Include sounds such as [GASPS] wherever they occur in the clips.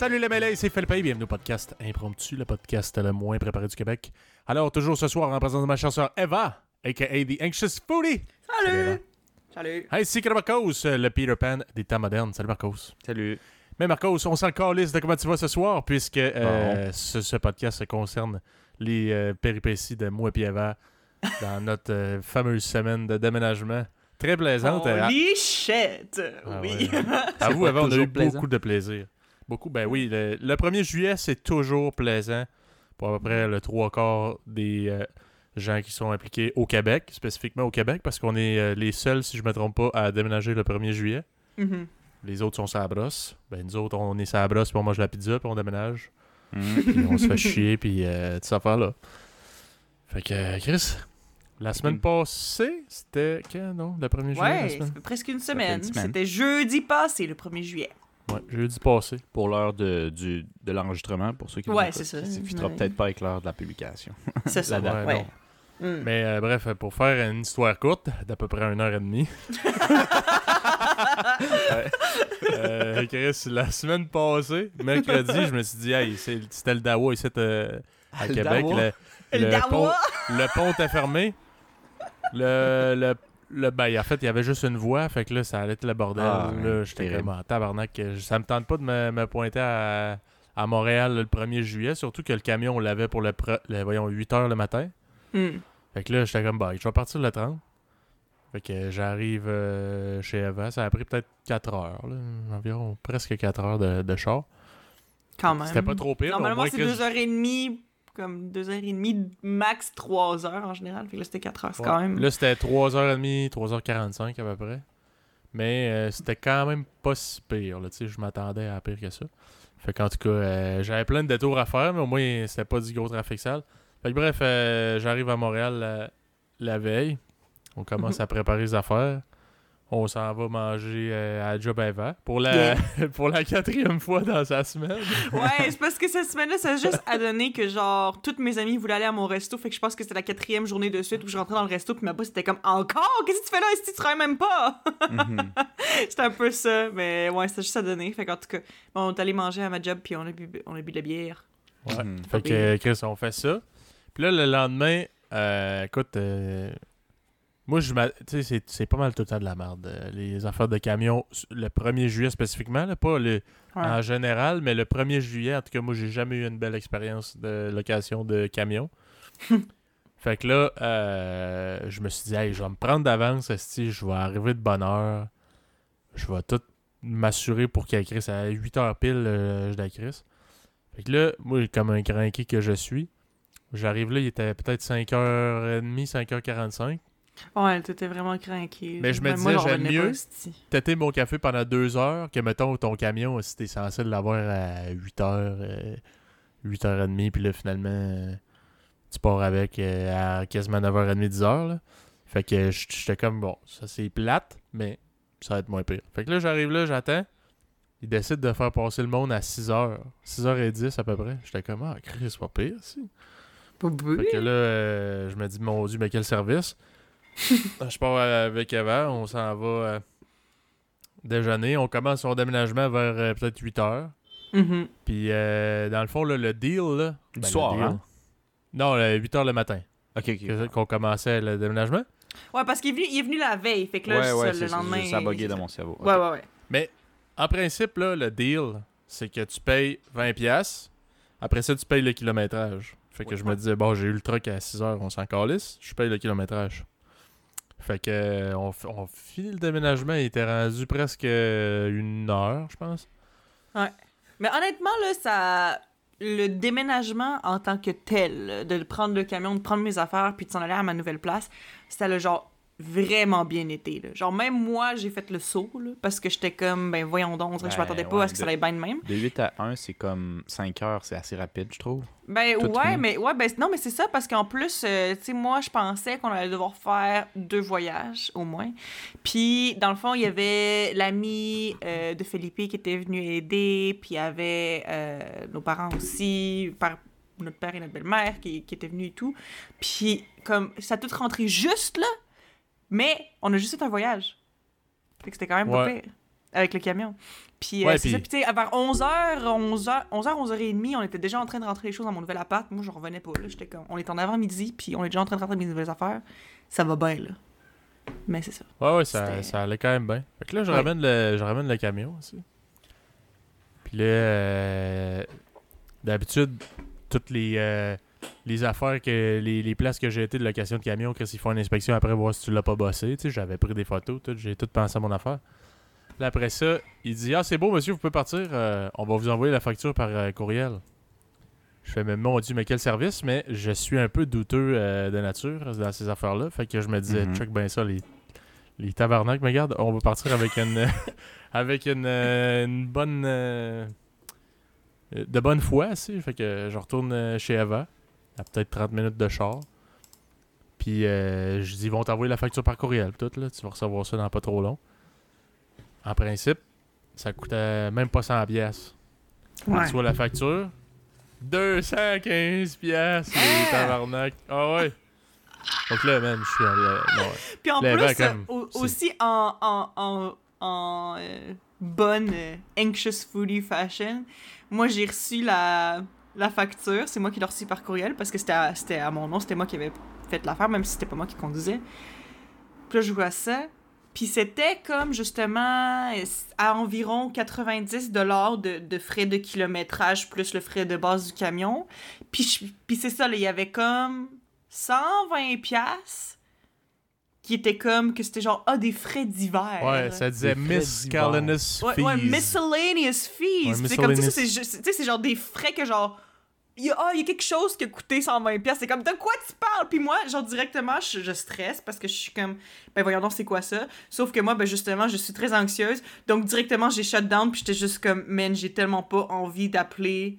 Salut les mêlés, c'est Philippe et bienvenue au podcast Impromptu, le podcast le moins préparé du Québec. Alors, toujours ce soir, en présence de ma chasseur Eva, a.k.a. The Anxious Foodie. Salut! Salut! Ainsi que Marcos, le Peter Pan des temps modernes. Salut Marcos. Salut. Mais Marcos, on s'en calisse de comment tu vas ce soir, puisque euh, ce, ce podcast concerne les euh, péripéties de moi et Eva dans [LAUGHS] notre euh, fameuse semaine de déménagement. Très plaisante. Holy shit! Ah oui. ouais. [LAUGHS] À vous, pas avant, on a eu plaisant? beaucoup de plaisir. Beaucoup, ben oui. Le, le 1er juillet, c'est toujours plaisant pour à peu près le trois quarts des euh, gens qui sont impliqués au Québec, spécifiquement au Québec, parce qu'on est euh, les seuls, si je me trompe pas, à déménager le 1er juillet. Mhm. Les autres sont sur la brosse. Ben, nous autres, on est sur la brosse, puis on mange la pizza, puis on déménage. Mhm. [LAUGHS] Puis on se fait chier, puis euh, toute cette affaire-là. Fait que, euh, Chris, la semaine Mhm. passée, c'était quand, non? Le 1er juillet? la Ouais, ça semaine? fait presque une fait semaine. une semaine. C'était jeudi passé, le 1er juillet. Ouais, jeudi passé. Pour l'heure de, du, de l'enregistrement, pour ceux qui Ouais, c'est ça. Ça ne Ouais. peut-être pas avec l'heure de la publication. C'est ça. [LAUGHS] La date, ouais. non. Mm. Mais euh, bref, pour faire une histoire courte, d'à peu près une heure et demie. [LAUGHS] euh, Chris, la semaine passée, mercredi, je me suis dit, hey, c'est- c'était le Dawa ici euh, à Le Québec. Dawa? Le, Le le pont, le pont était fermé. Le, le, ben, en fait, il y avait juste une voix, fait que là, ça allait être le bordel. Ah, là, j'étais vraiment tabarnak. Euh, ça me tente pas de me, pointer à, Montréal le 1er juillet, surtout que le camion, on l'avait pour le, 8 h le matin. Mm. Fait que là, j'étais comme, bah, je vais partir le 30. Fait que j'arrive euh, chez Eva. Ça a pris peut-être 4 heures, environ presque 4 heures de, de char. Quand même. C'était pas trop pire. Normalement, c'est 2h30 comme deux heures et demie, max trois heures en général. Fait que là, c'était quatre heures. C'est Ouais. quand même. Là, c'était 3h30, 3h45 à peu près. Mais euh, c'était quand même pas si pire. Là, je m'attendais à pire que ça. Fait qu'en tout cas, euh, j'avais plein de détours à faire, mais au moins, c'était pas du gros trafic sale. Fait que bref, euh, j'arrive à Montréal la, la veille. On commence à préparer les affaires. On s'en va manger euh, à Job Eva pour la, [LAUGHS] pour la quatrième fois dans sa semaine. Ouais, [LAUGHS] c'est parce que cette semaine-là, ça a juste à donner que, genre, toutes mes amies voulaient aller à mon resto. Fait que je pense que c'était la quatrième journée de suite où je rentrais dans le resto. Puis ma boss était comme, encore? Qu'est-ce que tu fais là? Est-ce que tu travailles même pas? Mhm. [LAUGHS] C'était un peu ça, mais ouais, c'était juste à donner. Fait qu'en tout cas, bon, on est allé manger à ma job, puis on a bu, on a bu de la bière. Ouais. Mhm. Fait que, Chris, on fait ça. Puis là, le lendemain, euh, écoute, euh, moi, je sais, c'est- pas mal tout le temps de la merde. euh, les affaires de camion, le 1er juillet spécifiquement, là, pas le, Ouais. en général, mais le 1er juillet, en tout cas, moi, j'ai jamais eu une belle expérience de location de camion. [LAUGHS] fait que là, euh, je me suis dit, hey, je vais me prendre d'avance, esti, je vais arriver de bonne heure. Je vais tout m'assurer pour qu'elle crisse à 8h pile, euh, je la crisse. Fait que là, moi, comme un cranky que je suis, j'arrive là, il était peut-être 5h30, 5h45. Ouais, t'étais vraiment cranky. Mais je me Même disais, j'aime mieux-. T'étais mon café pendant deux heures, que mettons ton camion, si t'es censé l'avoir à 8h, 8h30, puis là, finalement, euh, tu pars avec euh, à quasiment 9h30, 10h. Là. Fait que j'étais comme, bon, ça c'est plate, mais ça va être moins pire. Fait que là, j'arrive là, j'attends. Ils décident de faire passer le monde à 6h. 6h10 à peu près. J'étais comme, ah, Chris, pas pire, si. Fait que là, euh, je me dis, mon Dieu, mais quel service? [LAUGHS] je pars avec Eva, on s'en va euh, déjeuner. On commence son déménagement vers euh, peut-être 8 heures. Mhm. Puis, euh, dans le fond, là, le deal, là, Du ben, le soir, deal- hein? Non, le 8 heures le matin, Ok, ok. qu'on commençait le déménagement. Ouais, parce qu'il est, venu- il est venu la veille. Fait que là, ouais, ouais, le lendemain. Ça a bugué dans mon cerveau. Ouais, ouais, ouais. Mais, en principe, là, le deal, c'est que tu payes 20$. piastres. Après ça, tu payes le kilométrage. Fait que Ouais. je me disais, bon, j'ai eu le truck à 6 heures, on s'en calisse, je paye le kilométrage. Fait que, euh, on, on finit le déménagement, il était rendu presque euh, une heure, je pense. Mais honnêtement, là, ça. Le déménagement en tant que tel, de prendre le camion, de prendre mes affaires, puis de s'en aller à ma nouvelle place, c'était le genre vraiment bien été. Là. Genre, même moi, j'ai fait le saut, là, parce que j'étais comme, ben voyons donc, on dirait que je Ouais, m'attendais pas ouais, à ce que ça allait bien de même. De 8 à 1, c'est comme 5 heures, c'est assez rapide, je trouve. Ben Tout ouais, mais ouais, ben non, mais c'est ça parce qu'en plus, euh, tu sais, moi, je pensais qu'on allait devoir faire deux voyages au moins. Puis dans le fond, il y avait l'ami euh, de Felipe qui était venu aider, puis il y avait euh, nos parents aussi, par notre père et notre belle-mère qui, qui étaient venus et tout. Puis comme ça a tout rentré juste là, mais on a juste fait un voyage. Fait que c'était quand même pas Ouais. pire. avec le camion. Puis, euh, Ouais, c'est puis- ça. Puis, tu sais, vers 11h, 11h, 11h, 11h30, on était déjà en train de rentrer les choses dans mon nouvel appart. Moi, je revenais pas, là. J'étais comme, on est en avant-midi, puis on est déjà en train de rentrer mes nouvelles affaires. Ça va bien, là. Mais c'est ça. Ouais, ouais, ça, ça allait quand même bien. Fait que là, je, Ouais. ramène, le, je ramène le camion aussi. Puis là, euh, d'habitude, toutes les, euh, les affaires, que les, les places que j'ai été de location de camion, Chris, ils font une inspection après voir si tu l'as pas bossé. Tu sais, j'avais pris des photos, tout, j'ai tout pensé à mon affaire. Là, après ça, il dit Ah, c'est beau, monsieur, vous pouvez partir. euh, on va vous envoyer la facture par euh, courriel. Je fais, mais mon Dieu, mais quel service? Mais je suis un peu douteux euh, de nature dans ces affaires-là. Fait que je me disais, Mhm. check bien ça, les, les tabarnak. Mais regarde, on va partir avec une, [LAUGHS] avec une, une bonne. de bonne foi, aussi. Fait que je retourne chez Eva, à peut-être 30 minutes de char. Puis euh, je dis, ils vont t'envoyer la facture par courriel, tout, là. Tu vas recevoir ça dans pas trop long. En principe, ça coûtait même pas 100 pièces. Ouais. Tu vois la facture 215 pièces, Ah! tabarnak. Ah ouais. Donc là, man, je suis allé. euh, ouais. Puis en plus, euh, aussi en, en, en, en, euh, bonne euh, anxious foodie fashion, moi j'ai reçu la, la facture. C'est moi qui l'ai reçue par courriel parce que c'était à, c'était à mon nom, c'était moi qui avais fait l'affaire, même si c'était pas moi qui conduisais. Puis là, je vois ça. Puis c'était comme justement à environ 90 dollars de, de frais de kilométrage plus le frais de base du camion. Puis, je- puis c'est ça, là, il y avait comme 120 pièces qui était comme que c'était genre ah des frais d'hiver. Ouais, ça disait Ouais, Fees. ouais, miscellaneous fees. Ouais, comme miscellaneous. c'est juste- tu sais, c'est genre des frais que genre il y a, ah, il y a quelque chose qui a coûté 120 pièces. C'est comme de quoi tu parles? Puis moi, genre directement, je, je stresse parce que je suis comme ben voyons donc c'est quoi ça? Sauf que moi ben justement, je suis très anxieuse. Donc directement, j'ai shut down puis j'étais juste comme man, j'ai tellement pas envie d'appeler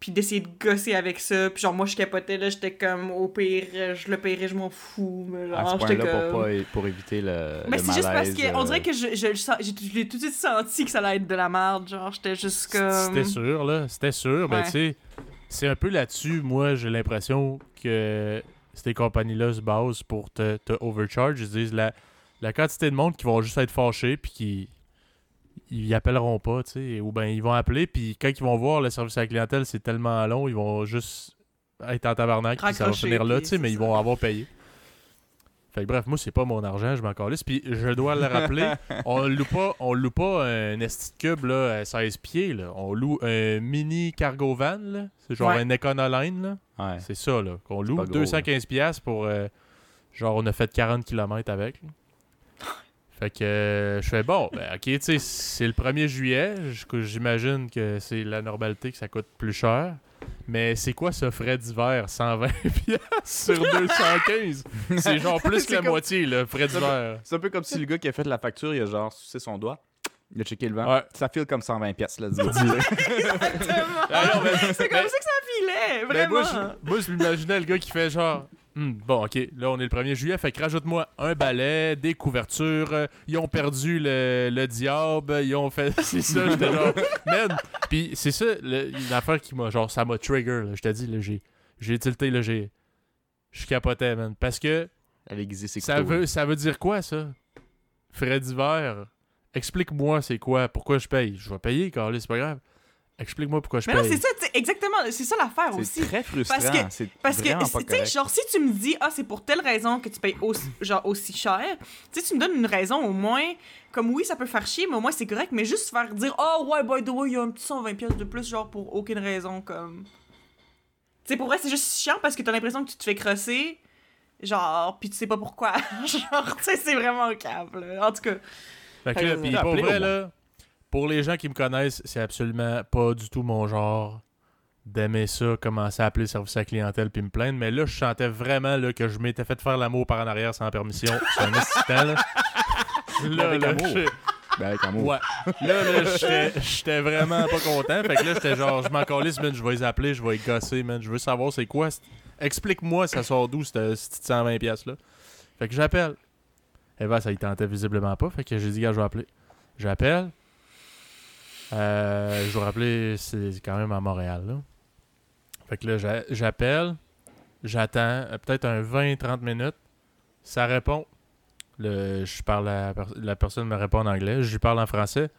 puis d'essayer de gosser avec ça. Puis genre moi je capotais là, j'étais comme au pire je le paierai, je m'en fous. Mais genre, À ce point-là, comme- pour, pas, pour éviter le. mais c'est juste parce que on euh, dirait que je, je, je l'ai tout de suite senti que ça allait être de la merde. Genre, j'étais juste comme. C'était sûr, là. C'était sûr. Mais Ouais. tu sais, c'est un peu là-dessus, moi, j'ai l'impression que ces compagnies-là se basent pour te, te overcharge. Ils se disent la, la quantité de monde qui vont juste être fâchés puis qui ils appelleront pas, tu sais. Ou ben ils vont appeler puis quand ils vont voir le service à la clientèle, c'est tellement long, ils vont juste être en tabarnak puis ça va finir là, tu sais, mais ils vont avoir payé. Fait que bref, moi, c'est pas mon argent, je m'en calisse. Puis je dois le rappeler, [LAUGHS] on loue pas, on loue pas un esti cube là, à 16 pieds. Là. On loue un mini cargo van. là. C'est genre Ouais. un Econoline. Là. Ouais. C'est ça là, qu'on loue. pas gros, 215 pièces pour... euh, genre, on a fait 40 km avec. là. [LAUGHS] Fait que euh, je fais bon, ben ok, tu sais, c'est le 1er juillet. J'imagine que c'est la normalité que ça coûte plus cher. Mais c'est quoi ce frais d'hiver? 120 [LAUGHS] pièces sur 215 C'est genre [LAUGHS] plus que la comme- moitié, là, frais d'hiver. C'est un peu comme si le gars qui a fait la facture, il a genre sucé son doigt. Il a checké le vent. Ouais. Ça file comme 120 pièces, là, dis [LAUGHS] Exactement. Ah c'est comme ça que ça filait, Ben, vraiment. moi, je, moi, je m'imaginais le gars qui fait genre. Hmm, bon, ok, là, on est le 1er juillet, fait que rajoute-moi un balai, des couvertures, euh, ils ont perdu le, le diable, ils ont fait. [LAUGHS] C'est ça, [LAUGHS] j'étais genre. Man! Puis c'est ça, le- une affaire qui m'a. Genre, ça m'a trigger, je te dis, là, j'ai. J'ai tilté, là, j'ai. Je capotais, man. Parce que ça couteaux, veut, ça veut dire quoi, ça? Frais d'hiver. Explique-moi, c'est quoi? Pourquoi je paye? Je vais payer, Carly, c'est pas grave. Explique-moi pourquoi je Mais non, paye. c'est ça, exactement. C'est ça l'affaire C'est aussi. très frustrant. Parce que- c'est Parce tu sais, genre, si tu me dis, ah, c'est pour telle raison que tu payes aussi, genre, aussi cher, tu sais, tu me donnes une raison au moins, comme oui, ça peut faire chier, mais au moins c'est correct, mais juste faire dire, oh, ouais, by the way, il y a un petit 120$ pièces de plus, genre, pour aucune raison, comme. Tu sais, pour vrai, c'est juste chiant parce que t'as l'impression que tu te fais crosser, genre, pis tu sais pas pourquoi. [LAUGHS] genre, tu sais, c'est vraiment là. En tout cas. Fait que là, vous pour vrai, là, pour les gens qui me connaissent, c'est absolument pas du tout mon genre d'aimer ça, commencer à appeler le service à la clientèle puis me plaindre. Mais là, je sentais vraiment là, que je m'étais fait faire l'amour par en arrière sans permission. C'est un assistant, là. [LAUGHS] Là, Avec là, amour. je- Ben, avec amour. Ouais. Là, là, j'étais- vraiment pas content. Fait que là, j'étais genre, je m'en calisse, man, je vais les appeler, je vais les gosser, man. Je veux savoir c'est quoi. Explique-moi, ça sort d'où, cette cette petite 120$ piastres là. Fait que j'appelle. Eva, ça y tentait visiblement pas. Fait que j'ai dit, gars, je vais appeler. J'appelle. Euh, je vais rappeler, c'est quand même à Montréal, là. Fait que là, j'a- j'appelle. J'attends euh, peut-être un 20-30 minutes. Ça répond. Le, je parle à la, per- la personne me répond en anglais. Je lui parle en français.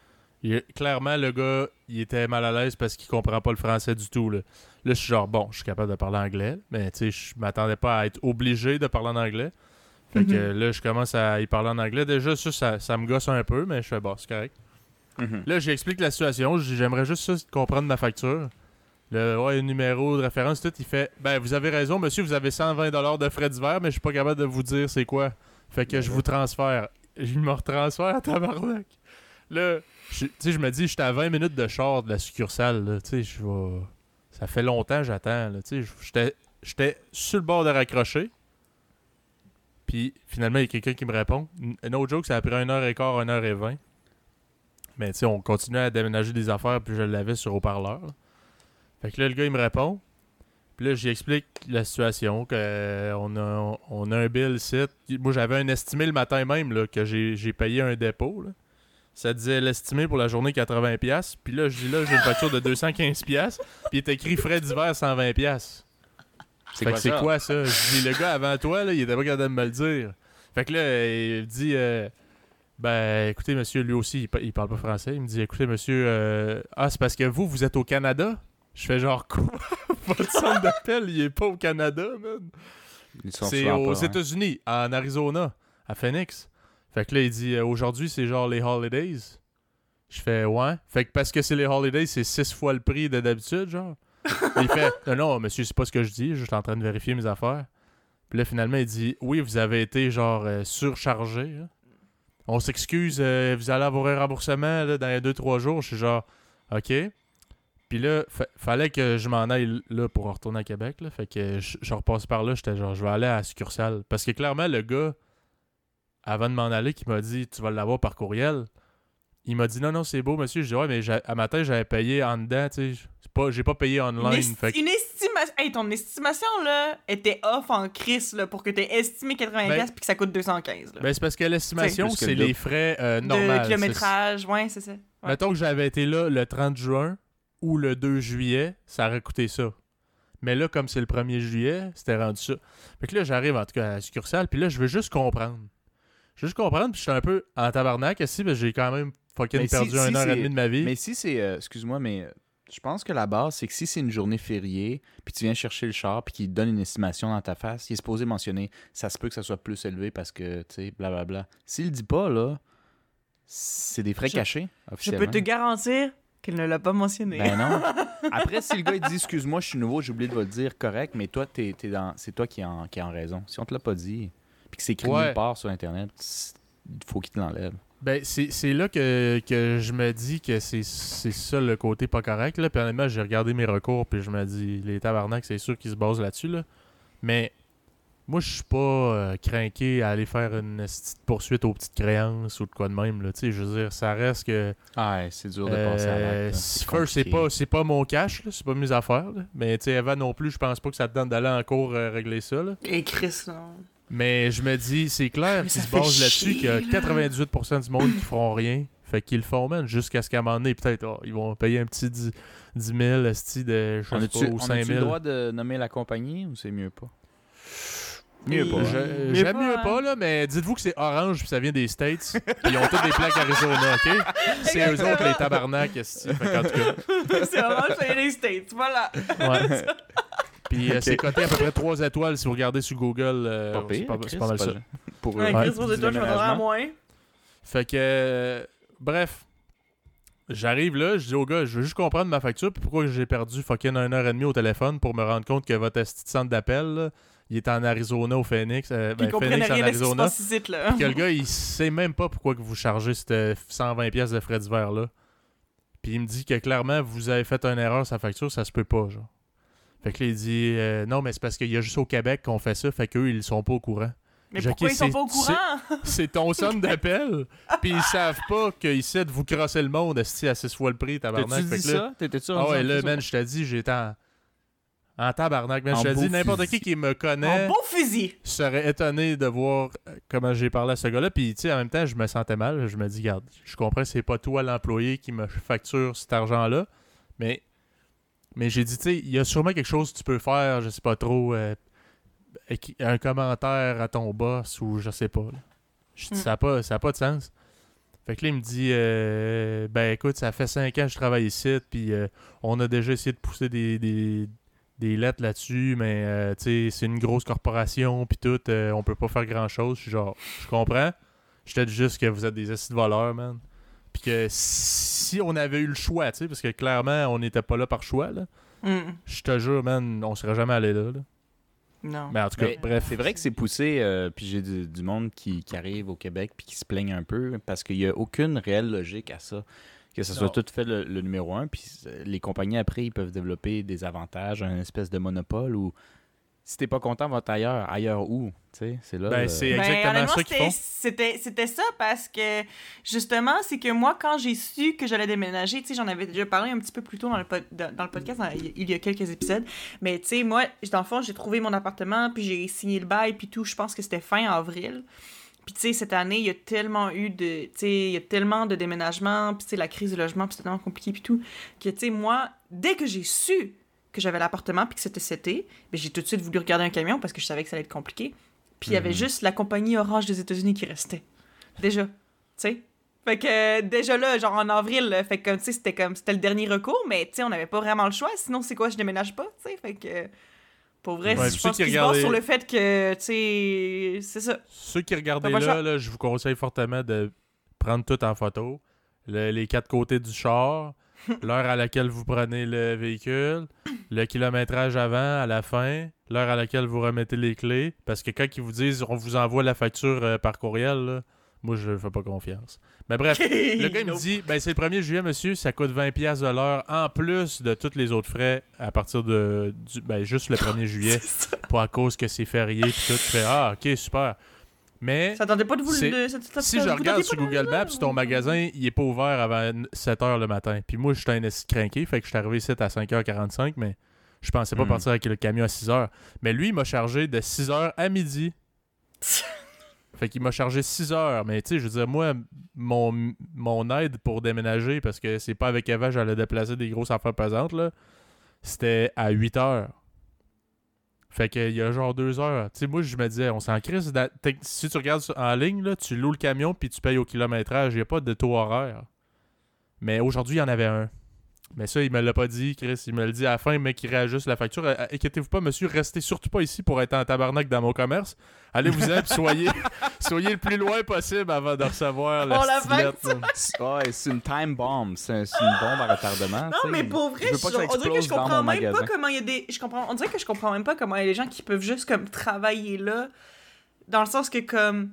Il- clairement, le gars, il était mal à l'aise parce qu'il comprend pas le français du tout. Là, là je suis genre, bon, je suis capable de parler anglais, mais tu sais, je m'attendais pas à être obligé de parler en anglais. Fait que Mhm. là, je commence à y parler en anglais. Déjà, ça, ça, ça me gosse un peu, mais je fais, bon, c'est correct. Mhm. Là, j'explique la situation. J'aimerais juste ça, comprendre ma facture. Le ouais, le numéro de référence, tout, il fait Ben, vous avez raison, monsieur, vous avez 120 de frais divers, mais je suis pas capable de vous dire c'est quoi. Fait que je vous transfère. [LAUGHS] Je me retransfère à tabarnak. Là, tu sais, je me dis, j'étais à 20 minutes de char de la succursale, là. Tu sais, je vais. Ça fait longtemps que j'attends, là. Tu sais, j'étais- sur le bord de raccrocher. Puis finalement, il y a quelqu'un qui me répond. No joke, ça a pris 1h15, 1h20. Mais tu sais, on continuait à déménager des affaires, puis je l'avais sur haut-parleur. Fait que là, le gars, il me répond. Puis là, j'explique la situation, qu'on a, on a un bill site. Moi, j'avais un estimé le matin même, là, que j'ai j'ai payé un dépôt, là. Ça disait l'estimé pour la journée 80$. Puis là, je dis là, j'ai une facture de 215$. Puis il est écrit frais divers 120$. C'est Fait quoi que quoi ça? Je dis, le gars avant toi, là, il était pas capable de me le dire. Fait que là, il dit, euh, ben, écoutez, monsieur, lui aussi, il, pa- il parle pas français. Il me dit, écoutez, monsieur, euh, ah, c'est parce que vous, vous êtes au Canada? Je fais genre, quoi? [LAUGHS] Votre centre d'appel, il est pas au Canada, man. C'est aux hein. États-Unis, en Arizona, à Phoenix. Fait que là, il dit, euh, aujourd'hui, c'est genre les holidays. Je fais, ouais. Fait que parce que c'est les holidays, c'est six fois le prix de d'habitude, genre. [LAUGHS] il fait, non, non, monsieur, c'est pas ce que je dis, je suis en train de vérifier mes affaires. Puis là, finalement, il dit, oui, vous avez été, genre, euh, surchargé. hein. On s'excuse, euh, vous allez avoir un remboursement dans les deux, trois jours. Je suis genre, OK. Puis là, fa- fallait que je m'en aille là pour retourner à Québec. Fait que je, je repasse par là, j'étais genre, je vais aller à la succursale. Parce que clairement, le gars, avant de m'en aller, qui m'a dit, tu vas l'avoir par courriel, il m'a dit, non, non, c'est beau, monsieur. Je dis, ouais, mais à matin, j'avais payé en dedans, tu sais. C'est pas- J'ai pas payé Une, online. esti- Fait que- une estimation. Hey, ton estimation, là, était off en crise, là, pour que t'aies estimé 80$ Ben- puis que ça coûte 215$. Là. Ben, c'est parce que l'estimation, c'est le les frais euh, normaux. de kilométrage, ouais, c'est ça. Ouais. Mettons que j'avais été là le 30 juin ou le 2 juillet, ça aurait coûté ça. Mais là, comme c'est le 1er juillet, c'était rendu ça. Fait que là, j'arrive en tout cas à la succursale, puis là, je veux juste comprendre. Je veux juste comprendre, puis je suis un peu en tabarnak ici, parce que j'ai quand même fucking Mais si- perdu si un heure et c'est- demie de ma vie. Mais si c'est. euh, Excuse-moi, mais euh, je pense que la base, c'est que si c'est une journée fériée, puis tu viens chercher le char, puis qu'il te donne une estimation dans ta face, il est supposé mentionner ça se peut que ça soit plus élevé parce que, tu sais, blablabla. S'il le dit pas, là, c'est des frais Je- cachés, Je officiellement. peux te garantir qu'il ne l'a pas mentionné. Ben non. [LAUGHS] Après, si le gars il dit excuse-moi, je suis nouveau, j'ai oublié de vous le dire, correct, mais toi, t'es, t'es dans... c'est toi qui es, en, qui est en raison. Si on te l'a pas dit, puis que c'est écrit Ouais. nulle part sur Internet, il faut qu'il te l'enlève. Ben, c'est c'est là que, que je me dis que c'est c'est ça le côté pas correct. Là. Puis honnêtement, j'ai regardé mes recours, puis je me dis, les tabarnaks, c'est sûr qu'ils se basent là-dessus. Là. Mais moi, je suis pas euh, craqué à aller faire une petite poursuite aux petites créances ou de quoi de même. Là. Tu sais, Je veux dire, ça reste que. Ah, ouais, c'est dur de passer à Euh, l'acte. c'est- pas, c'est pas mon cash, c'est pas mes affaires. là. Mais tu sais, Eva non plus, je pense pas que ça te donne d'aller en cours euh, régler ça. là. Et Chris, non. Mais je me dis, c'est clair qu'ils ça se basent là-dessus qu'il y a chier, là. 98% du monde qui feront rien. Fait qu'ils le font, man, jusqu'à ce qu'à un moment donné, peut-être, oh, ils vont payer un petit 10, 10 000, esti de, je On sais pas, ou on 5 a-tu 000. le droit de nommer la compagnie ou c'est mieux pas? Mieux pas. Mieux J'aime pas, mieux hein. pas, là, mais dites-vous que c'est orange puis ça vient des States. puis ils ont tous des plaques Arizona, OK? C'est eux autres, les tabarnak, esti. Fait qu'en tout cas, [LAUGHS] c'est vraiment chez les States, voilà. ouais. [LAUGHS] Puis euh, Ok. c'est coté à peu près 3 étoiles si vous regardez sur Google. euh, c'est pas, Chris, pas mal ça. pas- Pour eux. Ouais, Ouais. Chris, aux Du étoiles, je à moins. Fait que, euh, bref, j'arrive là, je dis au gars, je veux juste comprendre ma facture, puis pourquoi j'ai perdu fucking une heure et demie au téléphone pour me rendre compte que votre esti de centre d'appel, il est en Arizona, au Phoenix, euh, ben, Phoenix en Arizona, ici, là. puis que le gars, il sait même pas pourquoi que vous chargez cette 120 pièces de frais d'hiver là. Puis il me dit que clairement, vous avez fait une erreur sa facture, ça se peut pas, genre. Fait que là, il dit, euh, non, mais c'est parce qu'il y a juste au Québec qu'on fait ça, fait qu'eux, ils sont pas au courant. Mais Jackie, pourquoi ils sont pas au courant? C'est ton [LAUGHS] centre d'appel. Puis ils savent pas qu'ici, de vous crosser le monde, à 6 fois le prix, tabarnak. T'as-tu Fait dit là- ça? T'étais-tu Ah rendu ouais, là, man, je t'ai dit, j'étais en... en tabarnak. Man, En je te beau dis, n'importe qui qui me En connaît bon fusil. serait étonné de voir euh, comment j'ai parlé à ce gars-là. Puis, tu sais, en même temps, je me sentais mal. Je me dis, regarde, je comprends, c'est pas toi l'employé qui me facture cet argent-là. Mais, mais j'ai dit, tu sais, il y a sûrement quelque chose que tu peux faire, je sais pas trop, euh, un commentaire à ton boss ou je sais pas. là. Je dis, Hmm. ça n'a pas, ça a pas de sens. Fait que là, il me dit euh, Ben écoute, ça fait 5 ans que je travaille ici, puis euh, on a déjà essayé de pousser des, des, des lettres là-dessus, mais tu sais, c'est une grosse corporation, puis tout, on peut pas faire grand-chose. Je suis genre, je comprends. Je te dis juste que vous êtes des acides de voleurs, man. Puis que si on avait eu le choix, tu sais, parce que clairement, on n'était pas là par choix, là. Mm. Je te jure, man, on serait jamais allé là. là. Non. Mais en tout cas, Mais bref. C'est vrai que c'est poussé, euh, puis j'ai du, du monde qui, qui arrive au Québec puis qui se plaignent un peu parce qu'il n'y a aucune réelle logique à ça. Que ce soit Non. tout fait le, le numéro un, puis les compagnies après, ils peuvent développer des avantages, un espèce de monopole où si t'es pas content, va ailleurs. Ailleurs où? C'est là. Ben, euh, c'est Ben, exactement honnêtement, ça qu'ils c'était- font. C'était, c'était ça parce que, justement, c'est que moi, quand j'ai su que j'allais déménager, j'en avais déjà parlé un petit peu plus tôt dans le, dans, dans le podcast, dans- il y a quelques épisodes, mais tu sais, moi, dans le fond, j'ai trouvé mon appartement, puis j'ai signé le bail, puis tout, je pense que c'était fin avril. Puis, tu sais, cette année, il y a tellement eu de. Tu sais, il y a tellement de déménagements, puis, tu sais, la crise du logement, puis c'est tellement compliqué, puis tout, que, tu sais, moi, dès que j'ai su que j'avais l'appartement, puis que c'était cet été, ben, j'ai tout de suite voulu regarder un camion parce que je savais que ça allait être compliqué. Puis, il y avait Mhm. juste la compagnie Orange des États-Unis qui restait. Déjà. Tu sais? Fait que euh, déjà là, genre en avril, fait que tu sais, c'était comme c'était le dernier recours, mais tu sais, on n'avait pas vraiment le choix. Sinon, c'est quoi, je déménage pas, tu sais? Fait que pour vrai, Ouais, je pense qu'ils regardaient- sur le fait que tu sais, c'est ça. Ceux qui regardaient là, je vous conseille fortement de prendre tout en photo. Le- les quatre côtés du char, l'heure à laquelle vous prenez le véhicule, le kilométrage avant, à la fin, l'heure à laquelle vous remettez les clés. Parce que quand ils vous disent on vous envoie la facture euh, par courriel, là, moi je fais pas confiance. Mais bref, [LAUGHS] le gars il me dit ben c'est le 1er juillet monsieur, ça coûte 20 pièces de l'heure en plus de tous les autres frais à partir de du, ben juste le 1er [LAUGHS] juillet pour à cause que c'est férié puis tout. Je fais ah OK, super. Mais Ça tentait pas de vous le. ça- ça- si je regarde sur Google Maps, ton magasin, il est pas ouvert avant 7h le matin. Puis moi, je suis un craqué, fait que je suis arrivé ici à 5h45, mais je pensais pas Hmm. partir avec le camion à 6h. Mais lui, il m'a chargé de 6h à midi. [LAUGHS] Fait qu'il m'a chargé 6 heures. Mais tu sais, je veux dire, moi, mon, mon aide pour déménager, parce que c'est pas avec Eva, j'allais déplacer des grosses affaires pesantes, là, c'était à 8 heures. Fait qu'il y a genre 2 heures. Tu sais, moi, je me disais, on s'en crise. Si tu regardes en ligne, là, tu loues le camion puis tu payes au kilométrage. Il n'y a pas de taux horaire. Mais aujourd'hui, il y en avait un. Mais ça, il me l'a pas dit, Chris. Il me le dit à la fin, mais qui réajuste la facture. Euh, Inquiétez-vous pas, monsieur, restez surtout pas ici pour être en tabarnak dans mon commerce. Allez-vous-en, soyez, [LAUGHS] soyez le plus loin possible avant de recevoir la Oh, la. Ouais, c'est une time bomb. C'est un- c'est une bombe à retardement. Non, mais pour vrai, je je- on dirait que je comprends même pas comment il y a des. Je comprends, on dirait que je comprends même pas comment il y a des gens qui peuvent juste comme travailler là. Dans le sens que comme.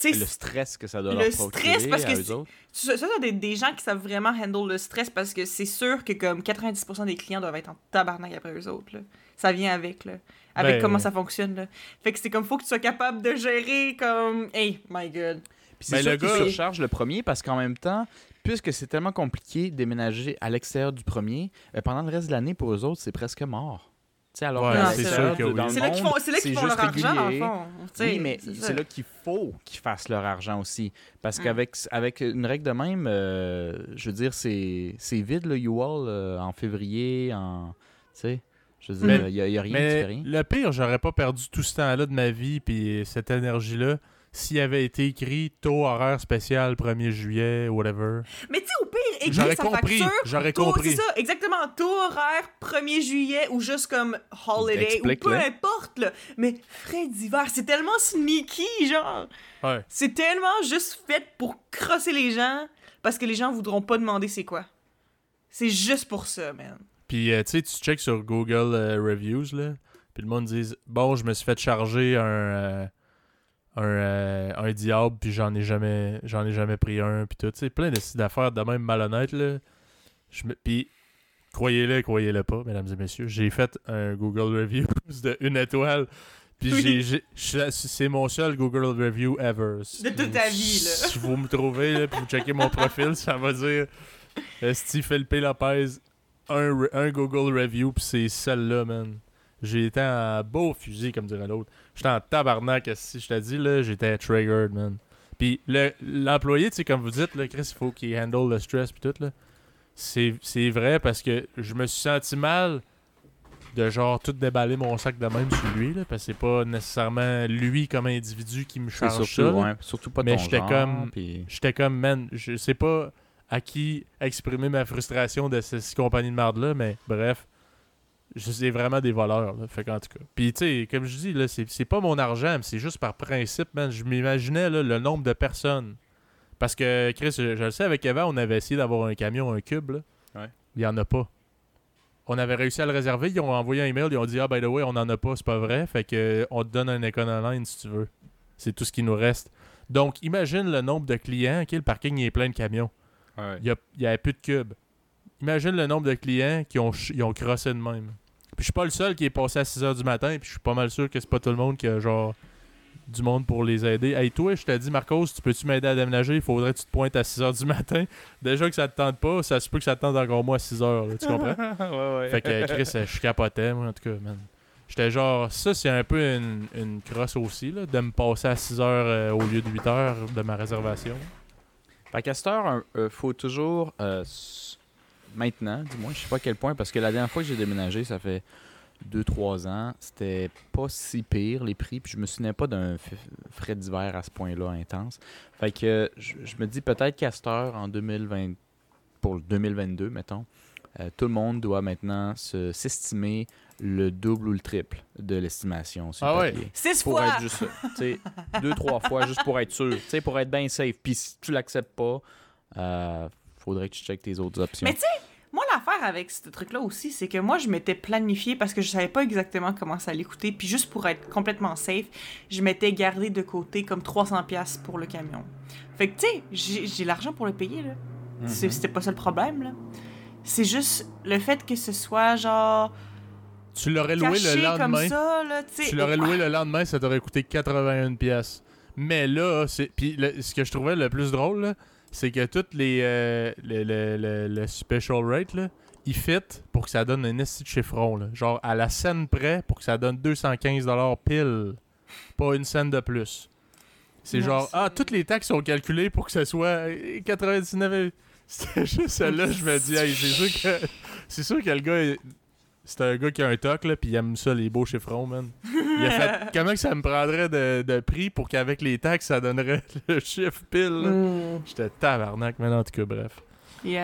Tu Le stress que ça doit Le leur stress, procurer parce que à c'est- eux autres. ça, ça, c'est des, des gens qui savent vraiment handle le stress parce que c'est sûr que comme 90% des clients doivent être en tabarnak après eux autres. Là. Ça vient avec, là. Avec Ben, comment ça fonctionne, là. Fait que c'est comme, faut que tu sois capable de gérer comme. Hey, my god. Puis sûr le qu'ils gars- surchargent le premier parce qu'en même temps, puisque c'est tellement compliqué de déménager à l'extérieur du premier, euh, pendant le reste de l'année, pour eux autres, c'est presque mort. Tu sais, alors Ouais, c'est sûr que oui. C'est là qu'ils font, c'est là font leur argent, dans le régulier. fond. Tu sais, Oui, mais c'est là qu'il faut qu'ils fassent leur argent aussi. Parce Mm. qu'avec avec une règle de même, euh, je veux dire, c'est c'est vide, le U-Haul, euh, en février, en... Tu sais, je veux dire, Mais- il n'y a, y a rien qui fait Mais rien. le pire, j'aurais pas perdu tout ce temps-là de ma vie puis cette énergie-là s'il avait été écrit taux horaire spécial 1er juillet, whatever. Mais tu sais, au pire, écrire J'aurais sa compris, facture. j'aurais taux- compris. C'est ça, exactement. Taux horaire 1er juillet ou juste comme holiday ou peu importe, là. Mais frais d'hiver, c'est tellement sneaky, genre. Ouais. C'est tellement juste fait pour crosser les gens parce que les gens voudront pas demander c'est quoi. C'est juste pour ça, man. Puis, euh, tu sais, tu checkes sur Google euh, Reviews, là, puis le monde dit Bon, je me suis fait charger un, euh, un, un diable, puis j'en ai jamais j'en ai jamais pris un, puis tout. Tu sais, plein de sites d'affaires de même malhonnêtes, là. Je me... Puis, croyez-le, croyez-le pas, mesdames et messieurs, j'ai fait un Google Reviews [LAUGHS] de une étoile. Puis Oui. c'est mon seul Google Review ever. De toute ta vie, là. Si vous me trouvez, là, puis vous checkez mon profil, ça va dire [LAUGHS] Steve Felipe Lopez, un, Google Review, puis c'est celle-là, man. Été en beau fusil, comme dirait l'autre. J'étais en tabarnak, si je t'ai dit, là, j'étais triggered, man. Puis le- l'employé, tu sais, comme vous dites, là, Chris, il faut qu'il handle le stress, puis tout, là. C'est vrai parce que je me suis senti mal de genre tout déballer mon sac de même sur lui, là, parce que c'est pas nécessairement lui comme individu qui me charge surtout, ça. ouais, surtout pas Mais j'étais comme- J'étais comme, man, je sais pas à qui exprimer ma frustration de cette compagnie de merde-là, mais bref, c'est vraiment des voleurs, là. Fait qu'en tout cas. Puis, tu sais, comme je dis, là, c'est pas mon argent, mais c'est juste par principe, man. Je m'imaginais, là, le nombre de personnes. Parce que, Chris, je, je le sais, avec Eva, on avait essayé d'avoir un camion, un cube, là. Ouais. Il y en a pas. On avait réussi à le réserver, ils ont envoyé un email, ils ont dit, ah, by the way, on en a pas, c'est pas vrai. Fait que, on te donne un Econoline si tu veux. C'est tout ce qui nous reste. Donc, imagine le nombre de clients. OK, le parking il est plein de camions. Ouais. Il y, a, il y avait plus de cubes. Imagine le nombre de clients qui ont, ch- ils ont crossé de même. Puis je suis pas le seul qui est passé à 6h du matin, puis je suis pas mal sûr que c'est pas tout le monde qui a genre du monde pour les aider. Hey toi, je t'ai dit Marcos, tu peux-tu m'aider à déménager? Il faudrait que tu te pointes à 6h du [LAUGHS] matin. Déjà que ça te tente pas, ça se peut que ça te tente encore moins à 6h, tu comprends? [LAUGHS] ouais, ouais. Fait que Chris, euh, je capotais, moi, en tout cas, man. J'étais genre, ça, c'est un peu une, une crosse aussi, là, de me passer à 6 heures euh, au lieu de 8 heures de ma réservation. Fait qu'à cette heure, un- euh, faut toujours. euh, maintenant, dis-moi, je sais pas à quel point, parce que la dernière fois que j'ai déménagé, ça fait 2-3 ans, c'était pas si pire les prix, puis je me souvenais pas d'un frais d'hiver à ce point-là intense. Fait que je, je me dis peut-être qu'à cette heure, en 2020, pour le 2022, mettons, euh, tout le monde doit maintenant se- s'estimer le double ou le triple de l'estimation sur Ah ouais. Six pour fois! être juste ça. Tu sais, deux, trois fois, juste pour être sûr. Tu sais, pour être bien safe. Puis si tu l'acceptes pas, euh, faudrait que tu checkes tes autres options. Mais tu sais, moi, l'affaire avec ce truc-là aussi, c'est que moi, je m'étais planifié parce que je savais pas exactement comment ça allait coûter. Puis juste pour être complètement safe, je m'étais gardé de côté comme 300$ pour le camion. Fait que, tu sais, j'ai l'argent pour le payer, là. Mhm. C'est- C'était pas ça le problème, là. C'est juste le fait que ce soit genre. Tu l'aurais loué le comme lendemain. ça, là, tu l'aurais loué le lendemain, ça t'aurait coûté 81 pièces. Mais là, c'est puis le- ce que je trouvais le plus drôle, c'est que toutes les euh, le, le- le- le special rate là, il fit pour que ça donne un esti de chiffron là. genre à la scène près pour que ça donne 215 dollars pile, pas une scène de plus. C'est genre ah toutes les taxes sont calculées pour que ça soit euh, 99 C'était juste celle-là, je me dis hey, c'est sûr que c'est sûr que le gars est- c'est un gars qui a un toc là puis il aime ça les beaux chiffrons man. Il a fait [LAUGHS] comment que ça me prendrait de, de prix pour qu'avec les taxes ça donnerait [LAUGHS] le chiffre pile. là? Mm. J'étais tabarnak, mais en tout cas, bref.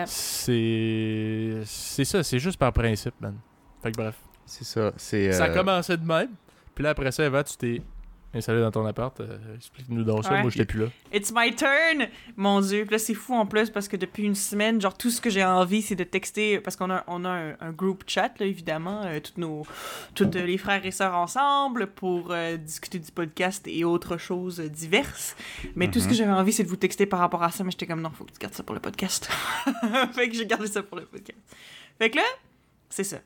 C'est. C'est ça, c'est juste par principe, man. Fait que bref. C'est ça. C'est, Ça a euh, commencé de même. Puis là, après ça, Eva, tu t'es installé dans ton appart. Euh, Explique-nous donc ça. Ouais. Moi, j'étais plus là. It's my turn! Mon Dieu. Puis là, c'est fou en plus parce que depuis une semaine, genre, tout ce que j'ai envie, c'est de texter. Parce qu'on a, on a un, un group chat, là, évidemment. euh, toutes nos, toutes euh, les frères et sœurs ensemble pour euh, discuter du podcast et autres choses diverses. Mais tout ce que Mhm. j'avais envie, c'est de vous texter par rapport à ça. Mais j'étais comme, non, faut que tu gardes ça pour le podcast. [LAUGHS] fait que j'ai gardé ça pour le podcast. Fait que là, c'est ça.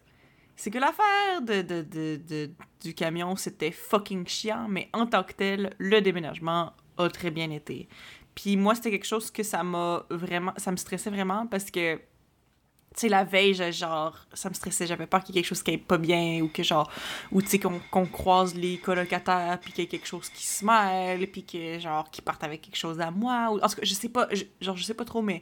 C'est que l'affaire de, de, de, de- du camion, c'était fucking chiant, mais en tant que tel, le déménagement a très bien été. Puis moi, c'était quelque chose que ça m'a vraiment... Ça me stressait vraiment parce que, tu sais, la veille, genre... Ça me stressait, j'avais peur qu'il y ait quelque chose qui aille pas bien ou que genre... Ou tu sais, qu'on croise les colocataires puis qu'il y ait quelque chose qui se mêle puis que genre, qu'ils partent avec quelque chose à moi. Ou, en tout cas, je sais pas, je- genre, je sais pas trop, mais...